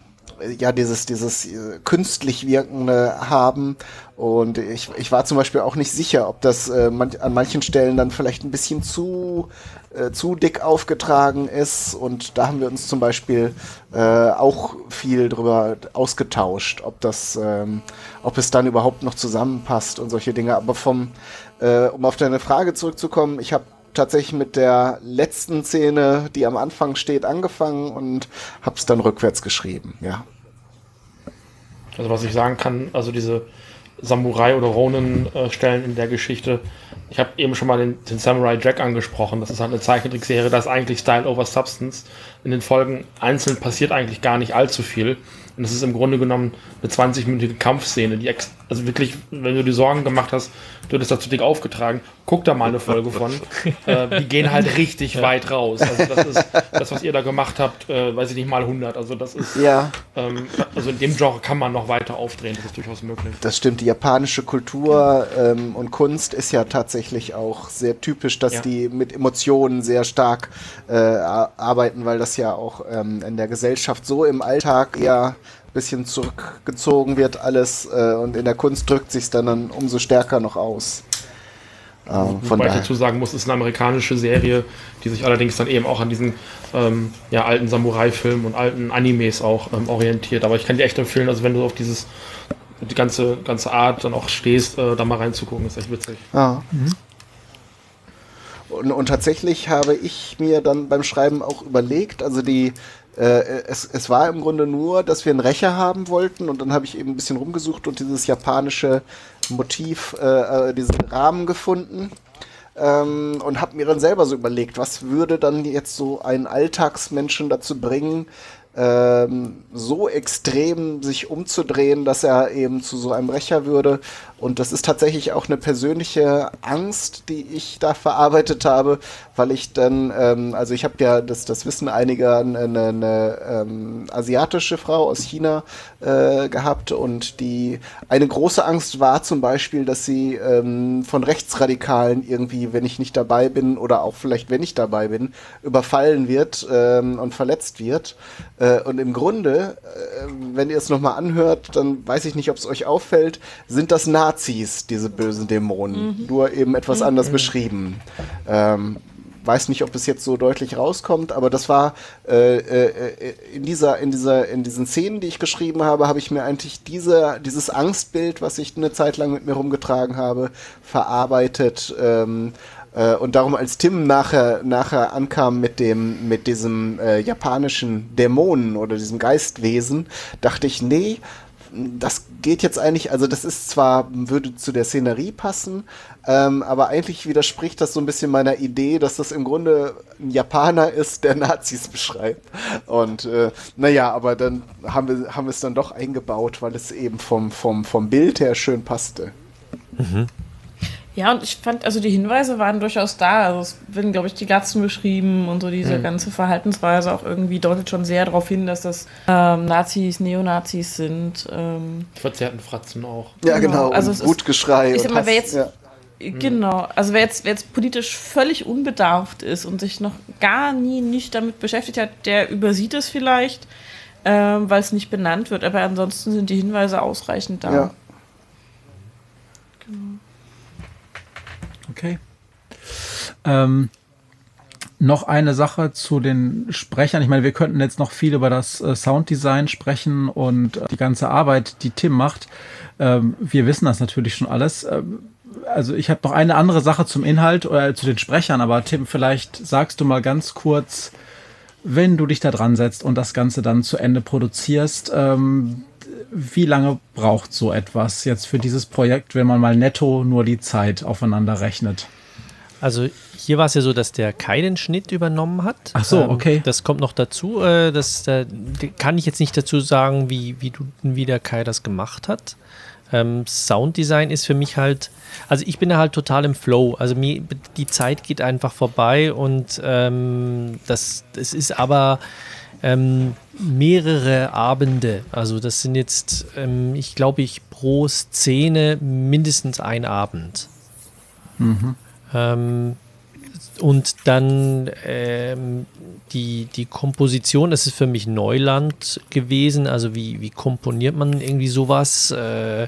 [SPEAKER 4] ja, dieses, dieses äh, künstlich wirkende haben. Und ich, ich war zum Beispiel auch nicht sicher, ob das äh, man, an manchen Stellen dann vielleicht ein bisschen zu, äh, zu dick aufgetragen ist. Und da haben wir uns zum Beispiel äh, auch viel drüber ausgetauscht, ob das, ähm, ob es dann überhaupt noch zusammenpasst und solche Dinge. Aber vom, äh, um auf deine Frage zurückzukommen, ich habe tatsächlich mit der letzten Szene, die am Anfang steht, angefangen und habe es dann rückwärts geschrieben, ja.
[SPEAKER 3] Also was ich sagen kann, also diese Samurai- oder Ronin-Stellen in der Geschichte, ich habe eben schon mal den, den Samurai Jack angesprochen. Das ist halt eine Zeichentrickserie, da ist eigentlich Style over Substance. In den Folgen einzeln passiert eigentlich gar nicht allzu viel. Und das ist im Grunde genommen eine 20-minütige Kampfszene, die also wirklich, wenn du dir Sorgen gemacht hast, du hättest da zu dick aufgetragen, guck da mal eine Folge von. äh, die gehen halt richtig weit raus. Also das ist das, was ihr da gemacht habt, äh, weiß ich nicht, mal 100. Also das ist,
[SPEAKER 4] Ja,
[SPEAKER 3] ähm, also in dem Genre kann man noch weiter aufdrehen, das ist durchaus möglich.
[SPEAKER 4] das stimmt. Die japanische Kultur ähm, und Kunst ist ja tatsächlich auch sehr typisch, dass
[SPEAKER 3] Ja.
[SPEAKER 4] die mit Emotionen sehr stark äh, arbeiten, weil das ja auch ähm, in der Gesellschaft so im Alltag eher ein bisschen zurückgezogen wird alles äh, und in der Kunst drückt sich dann, dann umso stärker noch aus. Ähm, von
[SPEAKER 3] Wobei ich
[SPEAKER 4] daher.
[SPEAKER 3] dazu sagen muss, es ist eine amerikanische Serie, die sich allerdings dann eben auch an diesen ähm, ja, alten Samurai-Filmen und alten Animes auch ähm, orientiert. Aber ich kann dir echt empfehlen, also wenn du auf dieses die ganze, ganze Art dann auch stehst, äh, da mal reinzugucken, ist echt witzig.
[SPEAKER 4] Ja. Und, und tatsächlich habe ich mir dann beim Schreiben auch überlegt, also die, äh, es, es war im Grunde nur, dass wir einen Rächer haben wollten und dann habe ich eben ein bisschen rumgesucht und dieses japanische Motiv, äh, äh, diesen Rahmen gefunden. Ähm, und habe mir dann selber so überlegt, was würde dann jetzt so einen Alltagsmenschen dazu bringen, ähm, so extrem sich umzudrehen, dass er eben zu so einem Rächer würde. Und das ist tatsächlich auch eine persönliche Angst, die ich da verarbeitet habe, weil ich dann, ähm, also ich habe ja, das, das wissen einige, eine, eine ähm, asiatische Frau aus China äh, gehabt und die eine große Angst war zum Beispiel, dass sie ähm, von Rechtsradikalen irgendwie, wenn ich nicht dabei bin oder auch vielleicht wenn ich dabei bin, überfallen wird ähm, und verletzt wird. Äh, und im Grunde, äh, wenn ihr es nochmal anhört, dann weiß ich nicht, ob es euch auffällt, sind das Nazis, diese bösen Dämonen. Nur eben etwas anders beschrieben. Ähm, weiß nicht, ob es jetzt so deutlich rauskommt, aber das war äh, äh, in dieser, in dieser, in diesen Szenen, die ich geschrieben habe, habe ich mir eigentlich diese, dieses Angstbild, was ich eine Zeit lang mit mir rumgetragen habe, verarbeitet. Ähm, äh, und darum, als Tim nachher, nachher ankam mit dem, mit diesem äh, japanischen Dämonen oder diesem Geistwesen, dachte ich, nee, das geht jetzt eigentlich, also das ist zwar, würde zu der Szenerie passen, ähm, aber eigentlich widerspricht das so ein bisschen meiner Idee, dass das im Grunde ein Japaner ist, der Nazis beschreibt. Und äh, naja, aber dann haben wir, haben wir es dann doch eingebaut, weil es eben vom, vom, vom Bild her schön passte.
[SPEAKER 8] Ja, und ich fand, also die Hinweise waren durchaus da. Also es werden, glaube ich, die Glatzen beschrieben und so diese
[SPEAKER 3] Mhm.
[SPEAKER 8] ganze Verhaltensweise auch irgendwie deutet schon sehr darauf hin, dass das ähm, Nazis, Neonazis sind. Ähm,
[SPEAKER 3] Die verzerrten Fratzen auch.
[SPEAKER 4] Ja,
[SPEAKER 8] Genau.
[SPEAKER 4] genau.
[SPEAKER 8] Also
[SPEAKER 4] und
[SPEAKER 8] es ist-
[SPEAKER 4] Wutgeschrei.
[SPEAKER 8] ich
[SPEAKER 4] und
[SPEAKER 8] sag mal, wer jetzt-
[SPEAKER 4] ja.
[SPEAKER 8] Genau, also wer jetzt, wer jetzt politisch völlig unbedarft ist und sich noch gar nie nicht damit beschäftigt hat, der übersieht es vielleicht, ähm, weil es nicht benannt wird. Aber ansonsten sind die Hinweise ausreichend da.
[SPEAKER 4] Ja.
[SPEAKER 7] Okay. Ähm, noch eine Sache zu den Sprechern. Ich meine, wir könnten jetzt noch viel über das äh, Sounddesign sprechen und äh, die ganze Arbeit, die Tim macht. Ähm, wir wissen das natürlich schon alles. Ähm, also ich habe noch eine andere Sache zum Inhalt oder zu den Sprechern, aber Tim, vielleicht sagst du mal ganz kurz, wenn du dich da dran setzt und das Ganze dann zu Ende produzierst, ähm, wie lange braucht so etwas jetzt für dieses Projekt, wenn man mal netto nur die Zeit aufeinander rechnet?
[SPEAKER 2] Also hier war es ja so, dass der keinen Schnitt übernommen hat.
[SPEAKER 7] Ach so,
[SPEAKER 2] Ähm,
[SPEAKER 7] okay.
[SPEAKER 2] Das kommt noch dazu. Äh, das äh, kann ich jetzt nicht dazu sagen, wie, wie, du, wie der Kai das gemacht hat. Ähm, Sounddesign ist für mich halt, also ich bin da halt total im Flow. Also mir, die Zeit geht einfach vorbei und ähm, das, das ist aber ähm, mehrere Abende. Also das sind jetzt, ähm, ich glaube, ich pro Szene mindestens ein Abend.
[SPEAKER 7] Mhm.
[SPEAKER 2] Ähm, und dann ähm, die, die Komposition, das ist für mich Neuland gewesen. Also wie, wie komponiert man irgendwie sowas? Äh,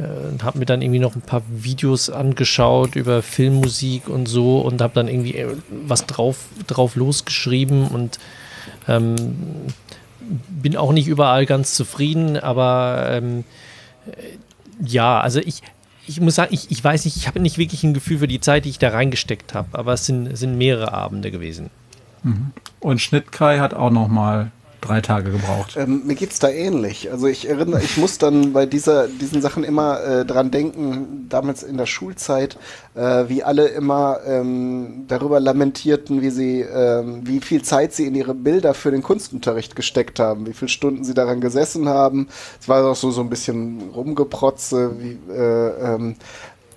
[SPEAKER 2] äh, habe mir dann irgendwie noch ein paar Videos angeschaut über Filmmusik und so und habe dann irgendwie äh, was drauf, drauf losgeschrieben und ähm, bin auch nicht überall ganz zufrieden, aber ähm, äh, ja, also ich, ich muss sagen, ich, ich weiß nicht, ich habe nicht wirklich ein Gefühl für die Zeit, die ich da reingesteckt habe, aber es sind, sind mehrere Abende gewesen.
[SPEAKER 7] Mhm. Und Schnittkai hat auch noch mal drei Tage gebraucht.
[SPEAKER 4] Ähm, mir geht's da ähnlich. Also ich erinnere, ich muss dann bei dieser, diesen Sachen immer äh, dran denken, damals in der Schulzeit, äh, wie alle immer ähm, darüber lamentierten, wie sie, ähm, wie viel Zeit sie in ihre Bilder für den Kunstunterricht gesteckt haben, wie viele Stunden sie daran gesessen haben. Es war auch so so ein bisschen rumgeprotze, wie äh, ähm,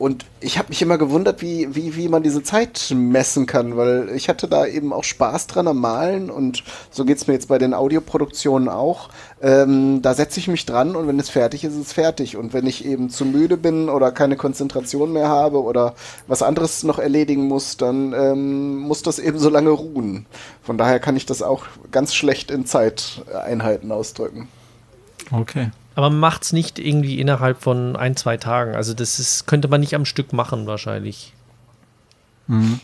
[SPEAKER 4] und ich habe mich immer gewundert, wie, wie, wie man diese Zeit messen kann, weil ich hatte da eben auch Spaß dran am Malen und so geht's mir jetzt bei den Audioproduktionen auch. Ähm, da setze ich mich dran und wenn es fertig ist, ist es fertig. Und wenn ich eben zu müde bin oder keine Konzentration mehr habe oder was anderes noch erledigen muss, dann ähm, muss das eben so lange ruhen. Von daher kann ich das auch ganz schlecht in Zeiteinheiten ausdrücken.
[SPEAKER 7] Okay.
[SPEAKER 2] Aber man macht es nicht irgendwie innerhalb von ein, zwei Tagen. Also das ist, könnte man nicht am Stück machen wahrscheinlich.
[SPEAKER 7] Mhm.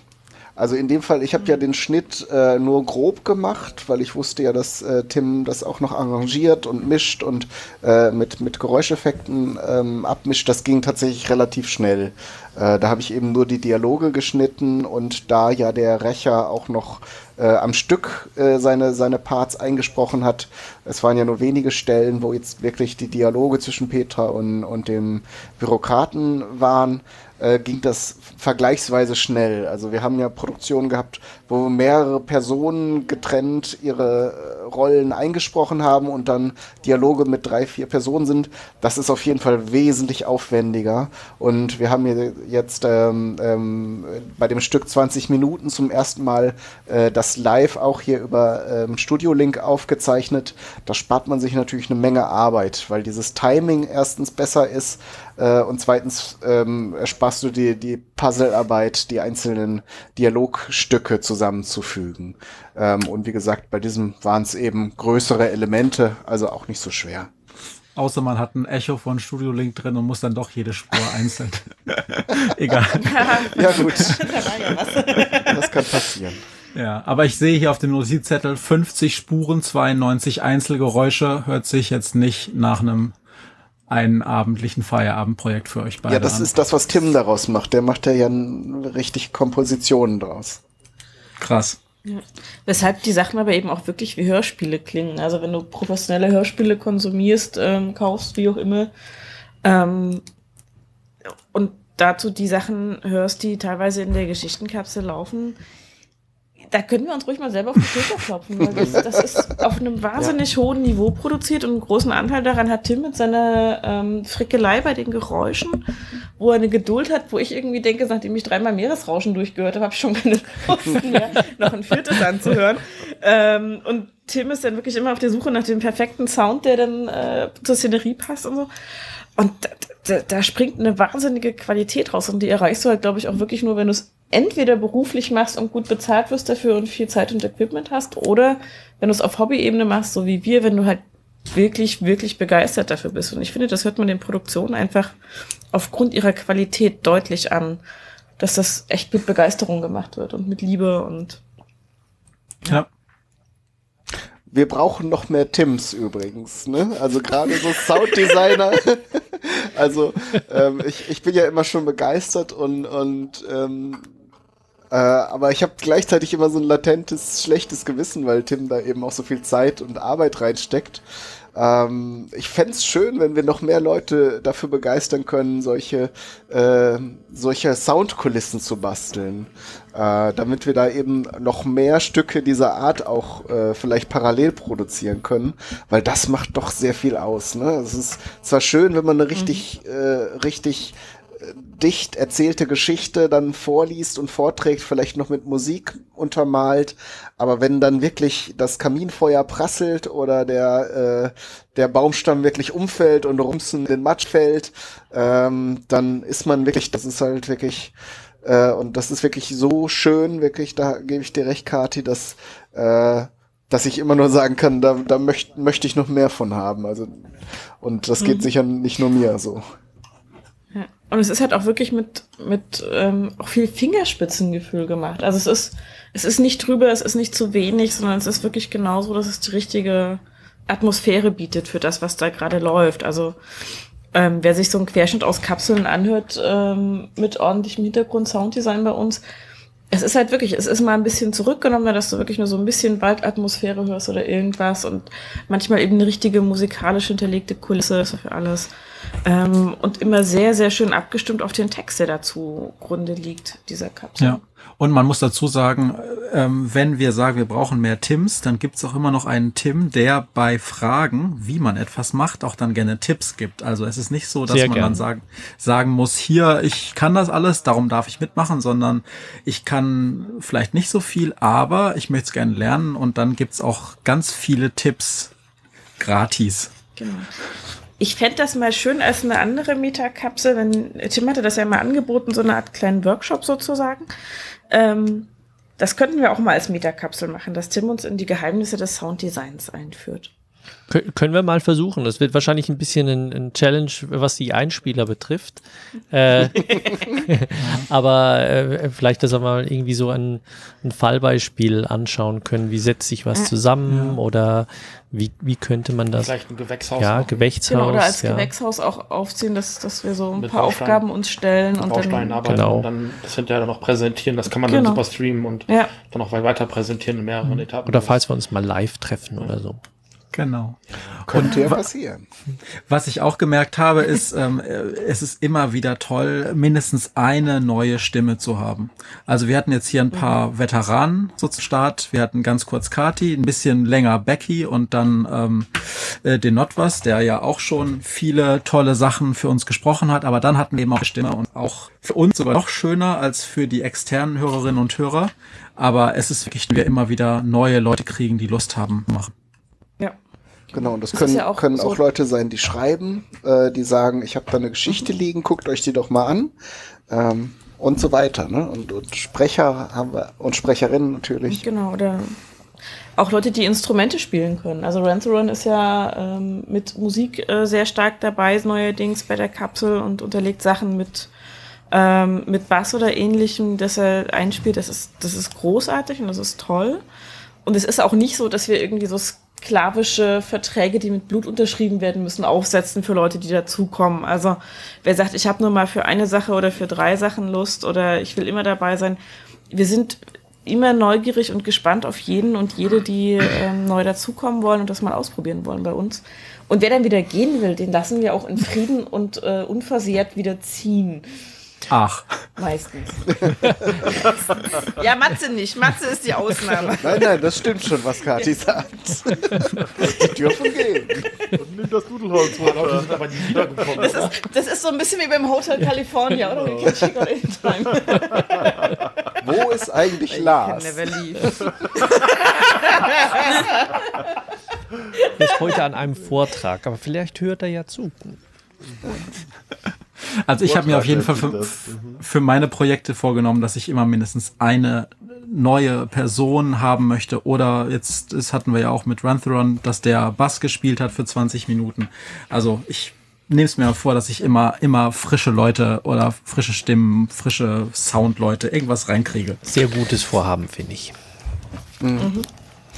[SPEAKER 4] Also in dem Fall, ich habe ja den Schnitt äh, nur grob gemacht, weil ich wusste ja, dass äh, Tim das auch noch arrangiert und mischt und äh, mit, mit Geräuscheffekten ähm, abmischt. Das ging tatsächlich relativ schnell. Äh, da habe ich eben nur die Dialoge geschnitten und da ja der Rächer auch noch äh, am Stück äh, seine, seine Parts eingesprochen hat, es waren ja nur wenige Stellen, wo jetzt wirklich die Dialoge zwischen Petra und, und dem Bürokraten waren äh, ging das vergleichsweise schnell. Also wir haben ja Produktionen gehabt, wo mehrere Personen getrennt ihre äh, Rollen eingesprochen haben und dann Dialoge mit drei, vier Personen sind. Das ist auf jeden Fall wesentlich aufwendiger. Und wir haben hier jetzt ähm, ähm, bei dem Stück 20 Minuten zum ersten Mal äh, das live auch hier über ähm, Studio Link aufgezeichnet. Da spart man sich natürlich eine Menge Arbeit, weil dieses Timing erstens besser ist äh, und zweitens ähm, ersparst du dir die Puzzlearbeit, die einzelnen Dialogstücke zusammenzufügen. Ähm, und wie gesagt, bei diesem waren es eben größere Elemente, also auch nicht so schwer.
[SPEAKER 7] Außer man hat ein Echo von Studio Link drin und muss dann doch jede Spur einzeln. Egal.
[SPEAKER 4] Ja, gut.
[SPEAKER 8] ja was.
[SPEAKER 4] Das kann passieren.
[SPEAKER 7] Ja, aber ich sehe hier auf dem Notizzettel 50 Spuren, 92 Einzelgeräusche. Hört sich jetzt nicht nach einem einen abendlichen Feierabendprojekt für euch beide
[SPEAKER 4] Ja, das
[SPEAKER 7] an.
[SPEAKER 4] ist das, was Tim daraus macht. Der macht ja ja richtig Kompositionen draus.
[SPEAKER 7] krass.
[SPEAKER 8] Ja. Weshalb die Sachen aber eben auch wirklich wie Hörspiele klingen. Also wenn du professionelle Hörspiele konsumierst, ähm, kaufst, wie auch immer, ähm, und dazu die Sachen hörst, die teilweise in der Geschichtenkapsel laufen, da können wir uns ruhig mal selber auf die Schulter klopfen, weil das, das ist auf einem wahnsinnig hohen Niveau produziert und einen großen Anteil daran hat Tim mit seiner ähm, Frickelei bei den Geräuschen wo er eine Geduld hat, wo ich irgendwie denke, nachdem ich dreimal Meeresrauschen durchgehört habe, habe ich schon keine Lust mehr, noch ein viertes anzuhören. Ähm, und Tim ist dann wirklich immer auf der Suche nach dem perfekten Sound, der dann äh, zur Szenerie passt und so. Und da, da, da springt eine wahnsinnige Qualität raus und die erreichst du halt, glaube ich, auch wirklich nur, wenn du es entweder beruflich machst und gut bezahlt wirst dafür und viel Zeit und Equipment hast, oder wenn du es auf Hobby-Ebene machst, so wie wir, wenn du halt wirklich, wirklich begeistert dafür bist. Und ich finde, das hört man den Produktionen einfach aufgrund ihrer Qualität deutlich an, dass das echt mit Begeisterung gemacht wird und mit Liebe und
[SPEAKER 7] Ja.
[SPEAKER 4] Wir brauchen noch mehr Tims übrigens, ne? Also gerade so Sounddesigner. also ähm, ich, ich bin ja immer schon begeistert und, und ähm, äh, aber ich habe gleichzeitig immer so ein latentes, schlechtes Gewissen, weil Tim da eben auch so viel Zeit und Arbeit reinsteckt. Ähm, ich fänd's schön, wenn wir noch mehr Leute dafür begeistern können, solche, äh, solche Soundkulissen zu basteln. Äh, damit wir da eben noch mehr Stücke dieser Art auch äh, vielleicht parallel produzieren können, weil das macht doch sehr viel aus. Ne? Es ist zwar schön, wenn man eine richtig, äh, richtig dicht erzählte Geschichte dann vorliest und vorträgt, vielleicht noch mit Musik untermalt, aber wenn dann wirklich das Kaminfeuer prasselt oder der, äh, der Baumstamm wirklich umfällt und rumsen in den Matsch fällt, ähm, dann ist man wirklich, das ist halt wirklich, äh, und das ist wirklich so schön, wirklich, da gebe ich dir recht, Kati, dass, äh, dass ich immer nur sagen kann, da, da möchte möchte ich noch mehr von haben. Also, und das geht
[SPEAKER 8] Mhm.
[SPEAKER 4] sicher nicht nur mir so.
[SPEAKER 8] Und es ist halt auch wirklich mit, mit ähm, auch viel Fingerspitzengefühl gemacht. Also es ist, es ist nicht drüber, es ist nicht zu wenig, sondern es ist wirklich genauso, dass es die richtige Atmosphäre bietet für das, was da gerade läuft. Also ähm, wer sich so einen Querschnitt aus Kapseln anhört, ähm, mit ordentlichem Hintergrund-Sounddesign bei uns, es ist halt wirklich, es ist mal ein bisschen zurückgenommen, dass du wirklich nur so ein bisschen Waldatmosphäre hörst oder irgendwas und manchmal eben eine richtige musikalisch hinterlegte Kulisse für alles. Ähm, und immer sehr, sehr schön abgestimmt auf den Text, der dazu Grunde liegt, dieser Kapsel.
[SPEAKER 7] Ja. Und man muss dazu sagen, ähm, wenn wir sagen, wir brauchen mehr Tims, dann gibt's auch immer noch einen Tim, der bei Fragen, wie man etwas macht, auch dann gerne Tipps gibt. Also es ist nicht so, dass
[SPEAKER 2] Sehr
[SPEAKER 7] man
[SPEAKER 2] gern.
[SPEAKER 7] dann sagen, sagen muss, hier, ich kann das alles, darum darf ich mitmachen, sondern ich kann vielleicht nicht so viel, aber ich möchte es gerne lernen und dann gibt's auch ganz viele Tipps gratis.
[SPEAKER 8] Genau. Ich fände das mal schön als eine andere Metakapsel, wenn Tim hatte das ja mal angeboten, so eine Art kleinen Workshop sozusagen. Ähm, das könnten wir auch mal als Metakapsel machen, dass Tim uns in die Geheimnisse des Sounddesigns einführt.
[SPEAKER 2] Kö- Können wir mal versuchen. Das wird wahrscheinlich ein bisschen ein, ein Challenge, was die Einspieler betrifft. Äh, aber äh, vielleicht, dass wir mal irgendwie so ein, ein Fallbeispiel anschauen können. Wie setzt sich was zusammen oder wie, wie könnte man das?
[SPEAKER 3] Vielleicht ein Gewächshaus.
[SPEAKER 2] Ja,
[SPEAKER 3] machen.
[SPEAKER 2] Gewächshaus.
[SPEAKER 8] Genau, oder als
[SPEAKER 2] ja.
[SPEAKER 8] Gewächshaus auch aufziehen, dass, dass wir so ein
[SPEAKER 3] Mit
[SPEAKER 8] paar
[SPEAKER 3] Bausteinen.
[SPEAKER 8] Aufgaben uns stellen und
[SPEAKER 3] Bausteinen
[SPEAKER 8] dann.
[SPEAKER 3] arbeiten
[SPEAKER 2] Genau.
[SPEAKER 3] und dann das hinterher dann noch präsentieren. Das kann man
[SPEAKER 8] Genau.
[SPEAKER 3] dann super streamen und
[SPEAKER 8] Ja.
[SPEAKER 3] dann auch weiter präsentieren in mehreren Etappen.
[SPEAKER 2] Oder falls wir uns mal live treffen oder so.
[SPEAKER 7] Genau.
[SPEAKER 4] Könnte ja passieren.
[SPEAKER 7] Was ich auch gemerkt habe, ist, ähm, äh, es ist immer wieder toll, mindestens eine neue Stimme zu haben. Also wir hatten jetzt hier ein paar Veteranen so zum Start. Wir hatten ganz kurz Kati, ein bisschen länger Becky und dann ähm, äh, den Notwas, der ja auch schon viele tolle Sachen für uns gesprochen hat. Aber dann hatten wir eben auch eine Stimme und auch für uns sogar noch schöner als für die externen Hörerinnen und Hörer. Aber es ist wirklich, wir immer wieder neue Leute kriegen, die Lust haben, machen.
[SPEAKER 8] Ja.
[SPEAKER 4] Genau, und das,
[SPEAKER 8] Das
[SPEAKER 4] können,
[SPEAKER 8] ja auch
[SPEAKER 4] können
[SPEAKER 8] so-
[SPEAKER 4] auch Leute sein, die schreiben, äh, die sagen, ich habe da eine Geschichte liegen, guckt euch die doch mal an. Ähm, und so weiter. Ne? Und, und Sprecher haben wir und Sprecherinnen natürlich.
[SPEAKER 8] Genau, oder auch Leute, die Instrumente spielen können. Also Run ist ja ähm, mit Musik äh, sehr stark dabei, neuerdings bei der Kapsel und unterlegt Sachen mit, ähm, mit Bass oder ähnlichem, das er einspielt. Das ist, das ist großartig und das ist toll. Und es ist auch nicht so, dass wir irgendwie so sklavische Verträge, die mit Blut unterschrieben werden müssen, aufsetzen für Leute, die dazukommen. Also wer sagt, ich habe nur mal für eine Sache oder für drei Sachen Lust oder ich will immer dabei sein. Wir sind immer neugierig und gespannt auf jeden und jede, die ähm, neu dazukommen wollen und das mal ausprobieren wollen bei uns. Und wer dann wieder gehen will, den lassen wir auch in Frieden und äh, unversehrt wieder ziehen.
[SPEAKER 7] Ach.
[SPEAKER 8] Meistens. ja, Matze nicht. Matze ist die Ausnahme.
[SPEAKER 4] Nein, nein, das stimmt schon, was Kathi sagt. Die dürfen gehen.
[SPEAKER 9] Und nimm das Nudelholz runter.
[SPEAKER 3] aber nie wiedergekommen.
[SPEAKER 8] Das ist, das ist so ein bisschen wie beim Hotel California, oder? Can anytime.
[SPEAKER 4] Wo ist eigentlich Lars?
[SPEAKER 8] Never leave.
[SPEAKER 2] Er ist heute an einem Vortrag, aber vielleicht hört er ja zu.
[SPEAKER 7] Also ich habe mir auf jeden Fall für,
[SPEAKER 9] das.
[SPEAKER 7] für meine Projekte vorgenommen, dass ich immer mindestens eine neue Person haben möchte. Oder jetzt, das hatten wir ja auch mit Rantheron, dass der Bass gespielt hat für 20 Minuten. Also ich nehme es mir vor, dass ich immer, immer frische Leute oder frische Stimmen, frische Soundleute, irgendwas reinkriege.
[SPEAKER 2] Sehr gutes Vorhaben, finde ich.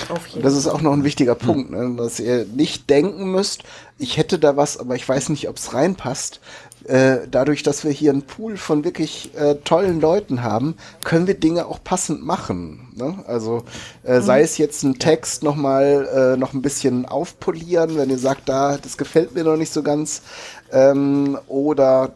[SPEAKER 8] Auf jeden
[SPEAKER 4] Das ist auch noch ein wichtiger Punkt, ne? dass ihr nicht denken müsst, ich hätte da was, aber ich weiß nicht, ob es reinpasst. Äh, dadurch, dass wir hier einen Pool von wirklich äh, tollen Leuten haben, können wir Dinge auch passend machen. Ne? Also äh, sei es jetzt ein Text nochmal äh, noch ein bisschen aufpolieren, wenn ihr sagt, da, das gefällt mir noch nicht so ganz. Ähm, oder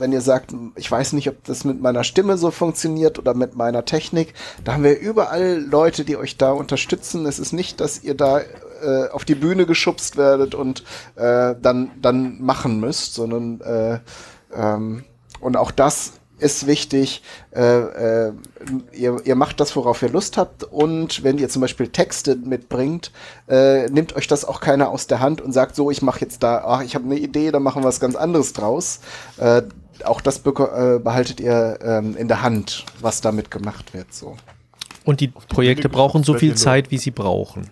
[SPEAKER 4] wenn ihr sagt, ich weiß nicht, ob das mit meiner Stimme so funktioniert oder mit meiner Technik, da haben wir überall Leute, die euch da unterstützen. Es ist nicht, dass ihr da äh, auf die Bühne geschubst werdet und äh, dann, dann machen müsst, sondern äh, ähm, und auch das ist wichtig. Äh, äh, ihr, ihr macht das, worauf ihr Lust habt. Und wenn ihr zum Beispiel Texte mitbringt, äh, nimmt euch das auch keiner aus der Hand und sagt so, ich mache jetzt da, ach, ich habe eine Idee, da machen wir was ganz anderes draus. Äh, auch das beko- äh, behaltet ihr ähm, in der Hand, was damit gemacht wird. So.
[SPEAKER 2] Und die Projekte
[SPEAKER 9] Bühne
[SPEAKER 2] brauchen so viel Zeit, wie sie brauchen.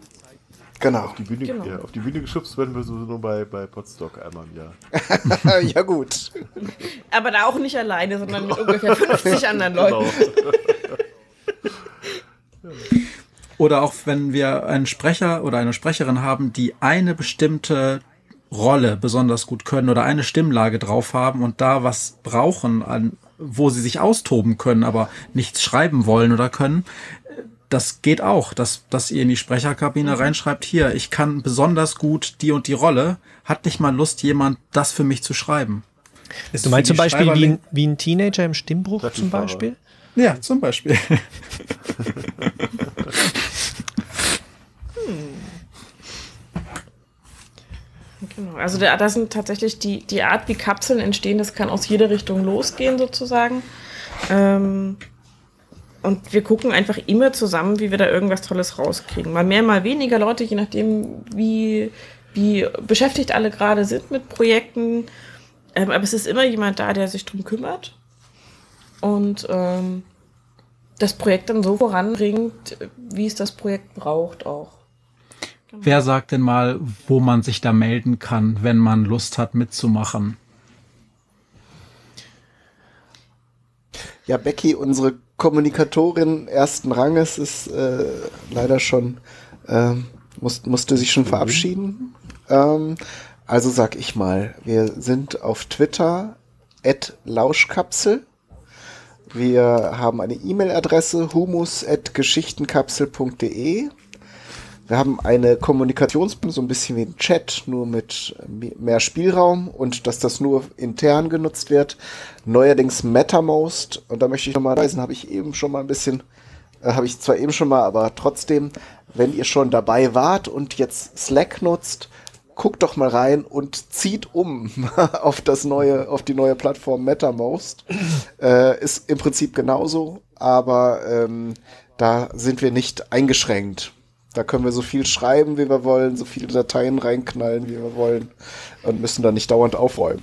[SPEAKER 4] Genau.
[SPEAKER 9] Auf die, Bühne,
[SPEAKER 8] Genau.
[SPEAKER 9] ja, auf die Bühne geschubst werden wir sowieso nur bei, bei Podstock einmal im Jahr.
[SPEAKER 4] ja gut.
[SPEAKER 8] Aber da auch nicht alleine, sondern mit ungefähr 50 anderen Leuten.
[SPEAKER 9] Genau.
[SPEAKER 7] Oder auch wenn wir einen Sprecher oder eine Sprecherin haben, die eine bestimmte Rolle besonders gut können oder eine Stimmlage drauf haben und da was brauchen, an, wo sie sich austoben können, aber nichts schreiben wollen oder können, das geht auch, dass, dass ihr in die Sprecherkabine reinschreibt, hier, ich kann besonders gut die und die Rolle, hat nicht mal Lust, jemand das für mich zu schreiben. Ist
[SPEAKER 2] Du meinst zum Beispiel wie ein, wie ein Teenager im Stimmbruch zum. Beispiel?
[SPEAKER 7] Ja, zum Beispiel.
[SPEAKER 8] Genau. Also da, das sind tatsächlich die, die Art, wie Kapseln entstehen, das kann aus jeder Richtung losgehen sozusagen. Ähm, und wir gucken einfach immer zusammen, wie wir da irgendwas Tolles rauskriegen. Mal mehr, mal weniger Leute, je nachdem, wie, wie beschäftigt alle gerade sind mit Projekten. Ähm, aber es ist immer jemand da, der sich drum kümmert und ähm, das Projekt dann so voranbringt, wie es das Projekt braucht auch.
[SPEAKER 7] Wer sagt denn mal, wo man sich da melden kann, wenn man Lust hat mitzumachen?
[SPEAKER 4] Ja, Becky, unsere Kommunikatorin ersten Ranges, ist äh, leider schon, ähm, muss, musste sich schon verabschieden. Ähm, also sag ich mal, wir sind auf Twitter at Lauschkapsel. Wir haben eine E-Mail-Adresse humus at geschichtenkapsel.de. Wir haben eine Kommunikations, so ein bisschen wie ein Chat, nur mit mehr Spielraum und dass das nur intern genutzt wird. Neuerdings MetaMost und da möchte ich nochmal reisen, habe ich eben schon mal ein bisschen, äh, habe ich zwar eben schon mal, aber trotzdem, wenn ihr schon dabei wart und jetzt Slack nutzt, guckt doch mal rein und zieht um auf das neue, auf die neue Plattform MetaMost. äh, ist im Prinzip genauso, aber ähm, da sind wir nicht eingeschränkt. Da können wir so viel schreiben, wie wir wollen, so viele Dateien reinknallen, wie wir wollen und müssen da nicht dauernd aufräumen.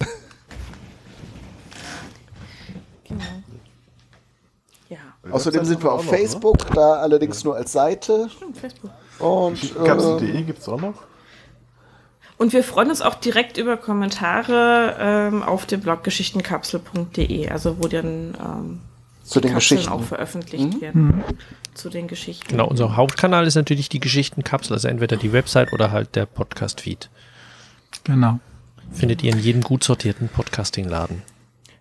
[SPEAKER 8] Ja,
[SPEAKER 4] Außerdem sind wir auf
[SPEAKER 9] noch, ne?
[SPEAKER 4] Facebook, da allerdings nur als Seite.
[SPEAKER 8] stimmt, Facebook.
[SPEAKER 4] Und äh,
[SPEAKER 9] Kapsel.de gibt es auch noch?
[SPEAKER 8] Und wir freuen uns auch direkt über Kommentare ähm, auf dem Blog geschichtenkapsel.de, also wo dann ähm,
[SPEAKER 4] zu den Geschichten.
[SPEAKER 8] auch veröffentlicht werden. Zu den Geschichten.
[SPEAKER 2] Genau, unser Hauptkanal ist natürlich die Geschichtenkapsel, also entweder die Website oder halt der Podcast-Feed.
[SPEAKER 7] Genau.
[SPEAKER 2] Findet ihr in jedem gut sortierten Podcasting-Laden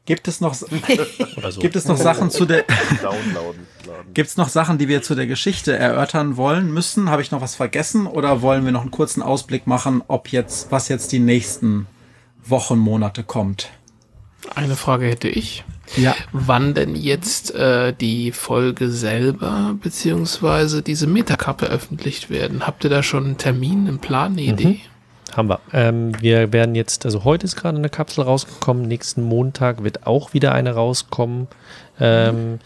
[SPEAKER 7] Gibt es noch,
[SPEAKER 2] so.
[SPEAKER 7] gibt es noch Sachen zu der, gibt es noch Sachen, die wir zu der Geschichte erörtern wollen müssen? Habe ich noch was vergessen oder wollen wir noch einen kurzen Ausblick machen, ob jetzt, was jetzt die nächsten Wochen, Monate kommt?
[SPEAKER 1] Eine Frage hätte ich.
[SPEAKER 7] Ja.
[SPEAKER 1] Wann denn jetzt äh, die Folge selber beziehungsweise diese Metacap veröffentlicht werden? Habt ihr da schon einen Termin, einen Plan, eine Idee?
[SPEAKER 2] Haben wir. Ähm, wir werden jetzt, also heute ist gerade eine Kapsel rausgekommen, nächsten Montag wird auch wieder eine rauskommen. Ähm,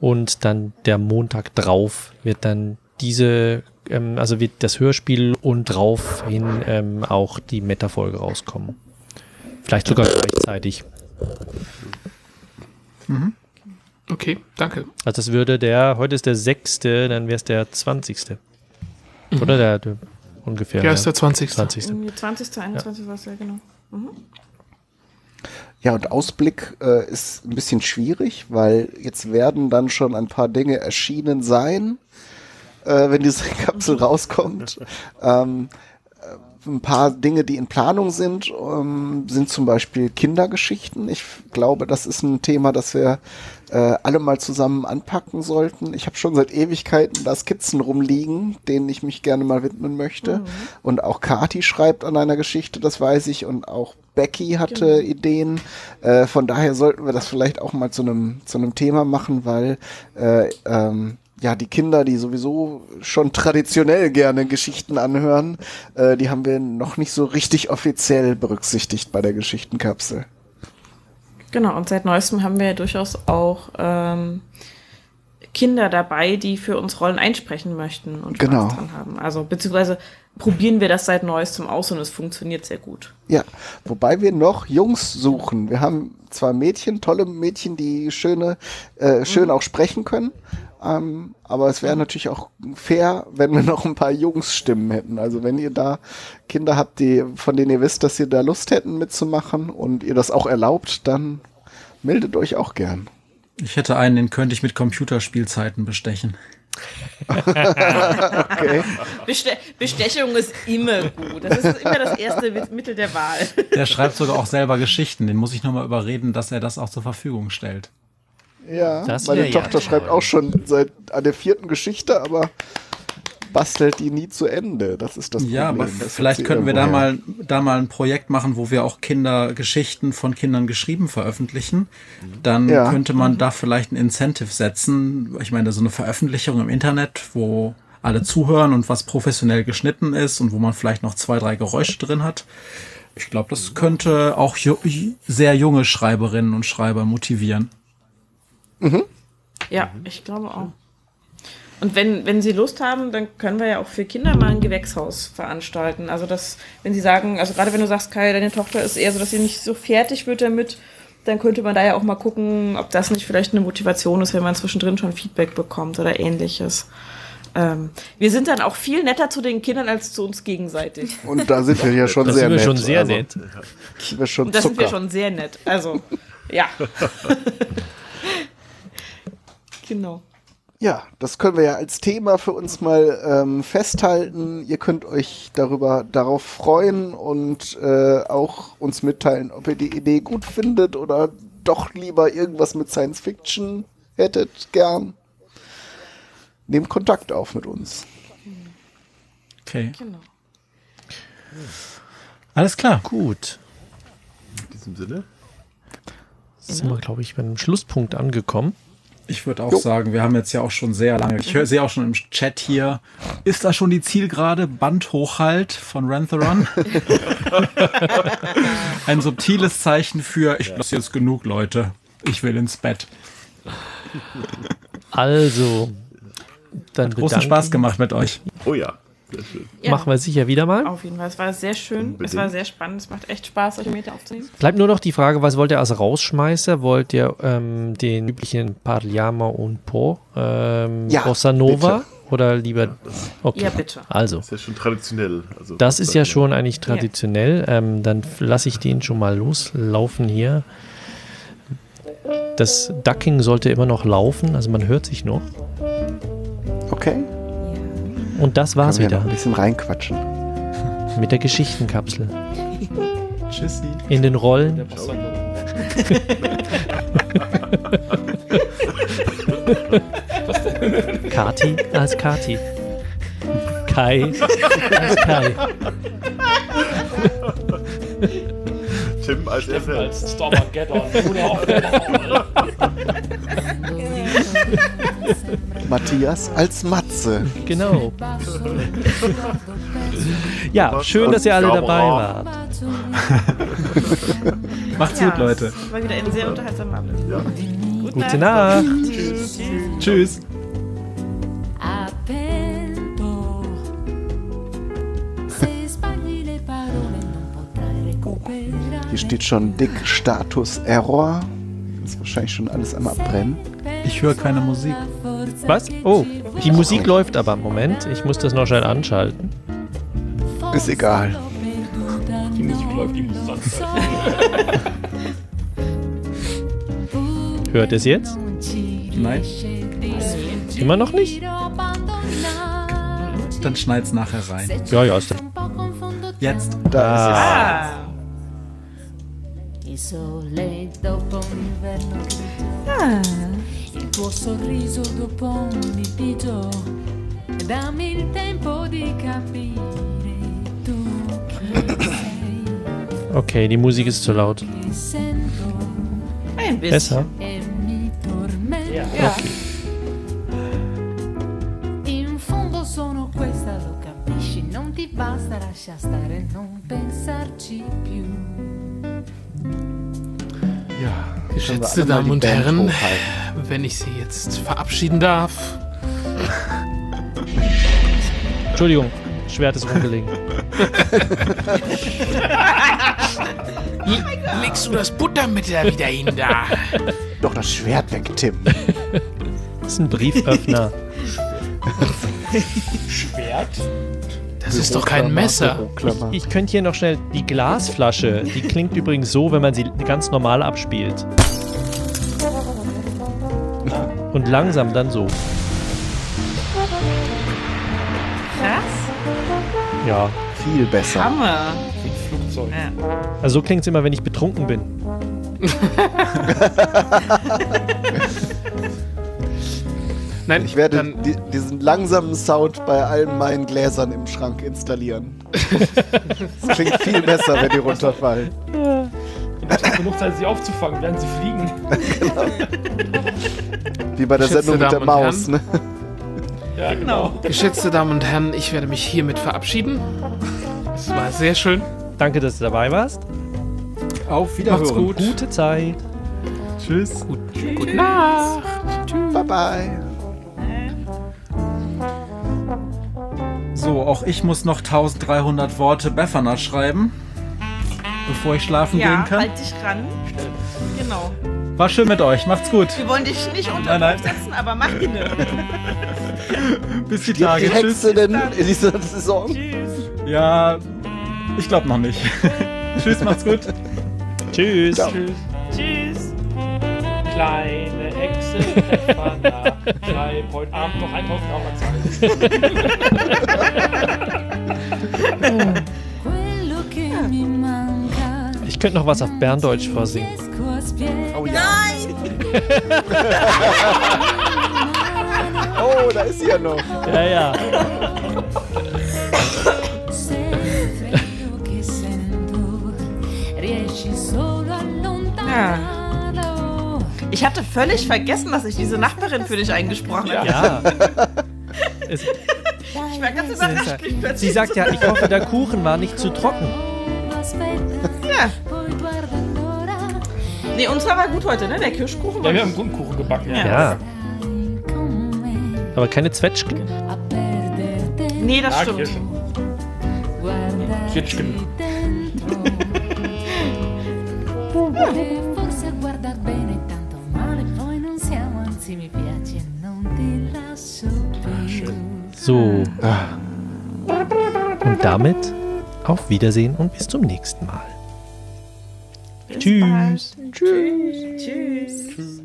[SPEAKER 2] und dann der Montag drauf wird dann diese, ähm, also wird das Hörspiel und draufhin ähm, auch die Meta-Folge rauskommen. Vielleicht sogar gleichzeitig.
[SPEAKER 1] Okay, danke.
[SPEAKER 2] Also das würde der, heute ist der 6., dann wäre es der 20. Oder der, der ungefähr.
[SPEAKER 1] Ja, ist der 20.
[SPEAKER 2] 20.
[SPEAKER 8] Irgendwie 20. 21. was ja genau. Mhm.
[SPEAKER 4] Ja, und Ausblick äh, ist ein bisschen schwierig, weil jetzt werden dann schon ein paar Dinge erschienen sein, äh, wenn diese Kapsel rauskommt. Ähm, äh, ein paar Dinge, die in Planung sind, ähm, sind zum Beispiel Kindergeschichten. Ich glaube, das ist ein Thema, das wir äh, alle mal zusammen anpacken sollten. Ich habe schon seit Ewigkeiten da Skizzen rumliegen, denen ich mich gerne mal widmen möchte. Und auch Kati schreibt an einer Geschichte, das weiß ich, und auch Becky hatte Ideen. Äh, von daher sollten wir das vielleicht auch mal zu einem zu einem Thema machen, weil äh, ähm, ja die Kinder, die sowieso schon traditionell gerne Geschichten anhören, äh, die haben wir noch nicht so richtig offiziell berücksichtigt bei der Geschichtenkapsel.
[SPEAKER 8] Genau, und seit neuestem haben wir ja durchaus auch ähm, Kinder dabei, die für uns Rollen einsprechen möchten und Spaß
[SPEAKER 4] Genau.
[SPEAKER 8] dran haben. Also beziehungsweise probieren wir das seit neuestem aus und es funktioniert sehr gut.
[SPEAKER 4] Ja, wobei wir noch Jungs suchen. Wir haben zwar Mädchen, tolle Mädchen, die schöne, äh, schön auch sprechen können, ähm, aber es wäre natürlich auch fair, wenn wir noch ein paar Jungsstimmen hätten. Also wenn ihr da Kinder habt, die, von denen ihr wisst, dass ihr da Lust hätten mitzumachen und ihr das auch erlaubt, dann meldet euch auch gern.
[SPEAKER 7] Ich hätte einen, den könnte ich mit Computerspielzeiten bestechen.
[SPEAKER 4] Okay.
[SPEAKER 8] Beste Bestechung ist immer gut. Das ist immer das erste Mittel der Wahl.
[SPEAKER 7] Der schreibt sogar auch selber Geschichten. Den muss ich nochmal überreden, dass er das auch zur Verfügung stellt.
[SPEAKER 4] Ja,
[SPEAKER 2] Das
[SPEAKER 4] meine
[SPEAKER 2] wär ja
[SPEAKER 4] Tochter schreibt auch schon seit an der vierten Geschichte, aber bastelt die nie zu Ende. Das ist das Problem.
[SPEAKER 7] Ja, aber
[SPEAKER 4] Das
[SPEAKER 7] vielleicht könnten wir da mal, da mal ein Projekt machen, wo wir auch Kindergeschichten von Kindern geschrieben veröffentlichen. Dann
[SPEAKER 4] Ja.
[SPEAKER 7] könnte man da vielleicht ein Incentive setzen. Ich meine, so eine Veröffentlichung im Internet, wo alle zuhören und was professionell geschnitten ist und wo man vielleicht noch zwei, drei Geräusche drin hat. Ich glaube, das könnte auch sehr junge Schreiberinnen und Schreiber motivieren.
[SPEAKER 8] Ja, ich glaube auch. Und wenn, wenn Sie Lust haben, dann können wir ja auch für Kinder mal ein Gewächshaus veranstalten. Also das, wenn Sie sagen, also gerade wenn du sagst, Kai, deine Tochter ist eher so, dass sie nicht so fertig wird damit, dann könnte man da ja auch mal gucken, ob das nicht vielleicht eine Motivation ist, wenn man zwischendrin schon Feedback bekommt oder ähnliches. Ähm, wir sind dann auch viel netter zu den Kindern als zu uns gegenseitig.
[SPEAKER 4] Und da sind wir ja schon
[SPEAKER 2] Da
[SPEAKER 4] sehr
[SPEAKER 2] sind wir
[SPEAKER 4] nett.
[SPEAKER 2] schon sehr
[SPEAKER 4] also,
[SPEAKER 2] nett.
[SPEAKER 4] Sind wir schon
[SPEAKER 8] Und da sind wir schon sehr nett. Also, ja. genau.
[SPEAKER 4] Ja, das können wir ja als Thema für uns mal ähm, festhalten. Ihr könnt euch darüber darauf freuen und äh, auch uns mitteilen, ob ihr die Idee gut findet oder doch lieber irgendwas mit Science Fiction hättet gern. Nehmt Kontakt auf mit uns.
[SPEAKER 7] Okay.
[SPEAKER 8] genau.
[SPEAKER 7] Alles klar.
[SPEAKER 2] Gut.
[SPEAKER 9] In diesem Sinne.
[SPEAKER 2] Jetzt sind wir, glaube ich, beim Schlusspunkt angekommen.
[SPEAKER 7] Ich würde auch
[SPEAKER 4] Jo.
[SPEAKER 7] sagen, wir haben jetzt ja auch schon sehr lange, ich hör- sehe auch schon im Chat hier, ist da schon die Zielgerade Bandhochhalt von Rantheron? Ein subtiles Zeichen für, ich lasse jetzt genug, Leute. Ich will ins Bett.
[SPEAKER 2] Also, dann
[SPEAKER 7] Großen
[SPEAKER 2] bedanken-
[SPEAKER 7] Spaß gemacht mit euch.
[SPEAKER 9] Oh ja.
[SPEAKER 8] Ja.
[SPEAKER 2] Machen wir sicher wieder mal.
[SPEAKER 8] Auf jeden Fall. Es war sehr schön. Es
[SPEAKER 9] Unbedingt.
[SPEAKER 8] war sehr spannend. Es macht echt Spaß, solche Meter aufzunehmen.
[SPEAKER 2] Bleibt nur noch die Frage, was wollt ihr als Rausschmeißer? Wollt ihr ähm, den üblichen Parliamo und Po, ähm,
[SPEAKER 4] Ja,
[SPEAKER 2] Bossa Nova
[SPEAKER 4] bitte.
[SPEAKER 2] oder lieber... Okay,
[SPEAKER 8] Ja, bitte.
[SPEAKER 2] also.
[SPEAKER 9] Das ist ja schon traditionell. Also,
[SPEAKER 2] Das ist ja schon eigentlich traditionell. Ähm, dann lasse ich den schon mal loslaufen hier. Das Ducking sollte immer noch laufen, also man hört sich noch.
[SPEAKER 4] Okay?
[SPEAKER 2] Und das war's
[SPEAKER 4] Können wir noch
[SPEAKER 2] wieder
[SPEAKER 4] ein bisschen reinquatschen.
[SPEAKER 2] mit der Geschichtenkapsel.
[SPEAKER 7] Tschüssi.
[SPEAKER 2] In den Rollen Kati als Kati. Kai als Kai.
[SPEAKER 9] Tim als FL.
[SPEAKER 3] Stormageddon.
[SPEAKER 4] Matthias als Matze.
[SPEAKER 2] Genau. Ja, schön, dass ihr alle dabei wart.
[SPEAKER 7] Macht's
[SPEAKER 8] Ja,
[SPEAKER 7] gut, Leute.
[SPEAKER 8] das War wieder ein sehr unterhaltsamer Abend.
[SPEAKER 2] Gute Nacht.
[SPEAKER 8] Tschüss.
[SPEAKER 7] Tschüss.
[SPEAKER 4] Hier steht schon dick Status Error. Ist wahrscheinlich schon alles am Abbrennen.
[SPEAKER 7] Ich höre keine Musik.
[SPEAKER 2] Was? Oh, die Musik läuft aber. Moment, ich muss das noch schnell anschalten.
[SPEAKER 4] Ist egal.
[SPEAKER 3] Die Musik läuft, die muss anzeigen.
[SPEAKER 2] Hört es jetzt?
[SPEAKER 7] Nein.
[SPEAKER 2] Immer noch nicht?
[SPEAKER 7] Dann schneid's nachher rein.
[SPEAKER 2] Ja, ja, ist das.
[SPEAKER 7] Jetzt.
[SPEAKER 4] Da ist
[SPEAKER 8] Ah,
[SPEAKER 6] tuo sorriso dopo un litigio, dammi il tempo di capire tu chi sei,
[SPEAKER 2] Okay, die Musik ist zu laut.
[SPEAKER 8] ein bisschen.
[SPEAKER 2] Besser?
[SPEAKER 6] e mi tormento.
[SPEAKER 8] Ja.
[SPEAKER 6] In fondo sono questa, lo capisci, non ti basta, lascia stare, non pensarci più.
[SPEAKER 4] Ja.
[SPEAKER 1] Geschätzte Damen und Herren,
[SPEAKER 4] hochhalten.
[SPEAKER 1] Wenn ich Sie jetzt verabschieden darf.
[SPEAKER 2] Entschuldigung, Schwert ist rumgelegen.
[SPEAKER 1] Legst du das Buttermesser wieder hin da?
[SPEAKER 4] Doch das Schwert weg, Tim.
[SPEAKER 2] Das ist ein Brieföffner.
[SPEAKER 3] Schwert?
[SPEAKER 1] Das ist doch kein Messer.
[SPEAKER 4] Büroklammer.
[SPEAKER 2] Ich könnte hier noch schnell die Glasflasche. Die klingt übrigens so, wenn man sie ganz normal abspielt. Und langsam dann so.
[SPEAKER 8] Krass.
[SPEAKER 2] Ja.
[SPEAKER 4] Viel besser.
[SPEAKER 8] Hammer.
[SPEAKER 3] Flugzeug.
[SPEAKER 8] Ja.
[SPEAKER 2] Also so klingt es immer, wenn ich betrunken bin.
[SPEAKER 1] Nein,
[SPEAKER 4] Ich werde
[SPEAKER 1] dann,
[SPEAKER 4] di diesen langsamen Sound bei allen meinen Gläsern im Schrank installieren. Es klingt viel besser, wenn die runterfallen.
[SPEAKER 3] Ich habe genug Zeit, sie aufzufangen, während sie fliegen.
[SPEAKER 4] Wie bei der
[SPEAKER 1] Geschätzte
[SPEAKER 4] Sendung mit der
[SPEAKER 1] Damen
[SPEAKER 4] Maus, ne?
[SPEAKER 3] Ja, genau.
[SPEAKER 1] geschätzte Damen und Herren, ich werde mich hiermit verabschieden. Es war sehr schön.
[SPEAKER 2] Danke, dass du dabei warst.
[SPEAKER 7] Auf Wiederhören.
[SPEAKER 1] Macht's gut.
[SPEAKER 2] Gute Zeit.
[SPEAKER 7] Tschüss.
[SPEAKER 1] Gute Nacht.
[SPEAKER 4] Bye bye.
[SPEAKER 7] So, auch ich muss noch 1300 Worte Befana schreiben, bevor ich schlafen
[SPEAKER 8] Ja,
[SPEAKER 7] gehen kann.
[SPEAKER 8] halt dich ran. Genau.
[SPEAKER 7] War schön mit euch. Macht's gut.
[SPEAKER 8] Wir wollen dich nicht unter
[SPEAKER 7] Nein, nein.
[SPEAKER 8] Druck setzen, aber mach ihn.
[SPEAKER 7] Bis die
[SPEAKER 4] Stirbt
[SPEAKER 7] Tage.
[SPEAKER 4] die
[SPEAKER 7] Tschüss.
[SPEAKER 4] Hexe denn in dieser Saison?
[SPEAKER 8] Tschüss.
[SPEAKER 7] Ja, ich glaube noch nicht. Tschüss, macht's gut.
[SPEAKER 2] Tschüss.
[SPEAKER 4] Ciao.
[SPEAKER 3] Tschüss.
[SPEAKER 8] Tschüss.
[SPEAKER 3] Kleine Hexe, Pfefferna, bleib heute Abend noch einkaufen, auch
[SPEAKER 6] Quello
[SPEAKER 2] könnte noch was auf Berndeutsch vorsingen.
[SPEAKER 4] Oh ja. Oh, da ist sie ja noch.
[SPEAKER 2] Ja, ja.
[SPEAKER 6] Se il freddo che sento riesci solo a allontanarlo.
[SPEAKER 8] Ich hatte völlig vergessen, dass ich diese Nachbarin für dich eingesprochen habe.
[SPEAKER 2] Ja.
[SPEAKER 8] Ich war ganz überrascht,
[SPEAKER 2] sie sagt ja, ich hoffe, der Kuchen war nicht zu trocken.
[SPEAKER 8] Ja. Nee, unserer war gut heute, ne? Der Kirschkuchen
[SPEAKER 3] Ja,
[SPEAKER 8] war
[SPEAKER 3] wir haben Grundkuchen gebacken.
[SPEAKER 2] Ja,
[SPEAKER 6] me
[SPEAKER 2] aber keine Zwetschgen.
[SPEAKER 8] Nee, das
[SPEAKER 3] Ah,
[SPEAKER 8] stimmt.
[SPEAKER 3] Kirsche.
[SPEAKER 6] Guardarti
[SPEAKER 3] Zwetschgen.
[SPEAKER 2] So. Und damit auf Wiedersehen und bis zum nächsten Mal. Tschüss.
[SPEAKER 8] Tschüss. Tschüss.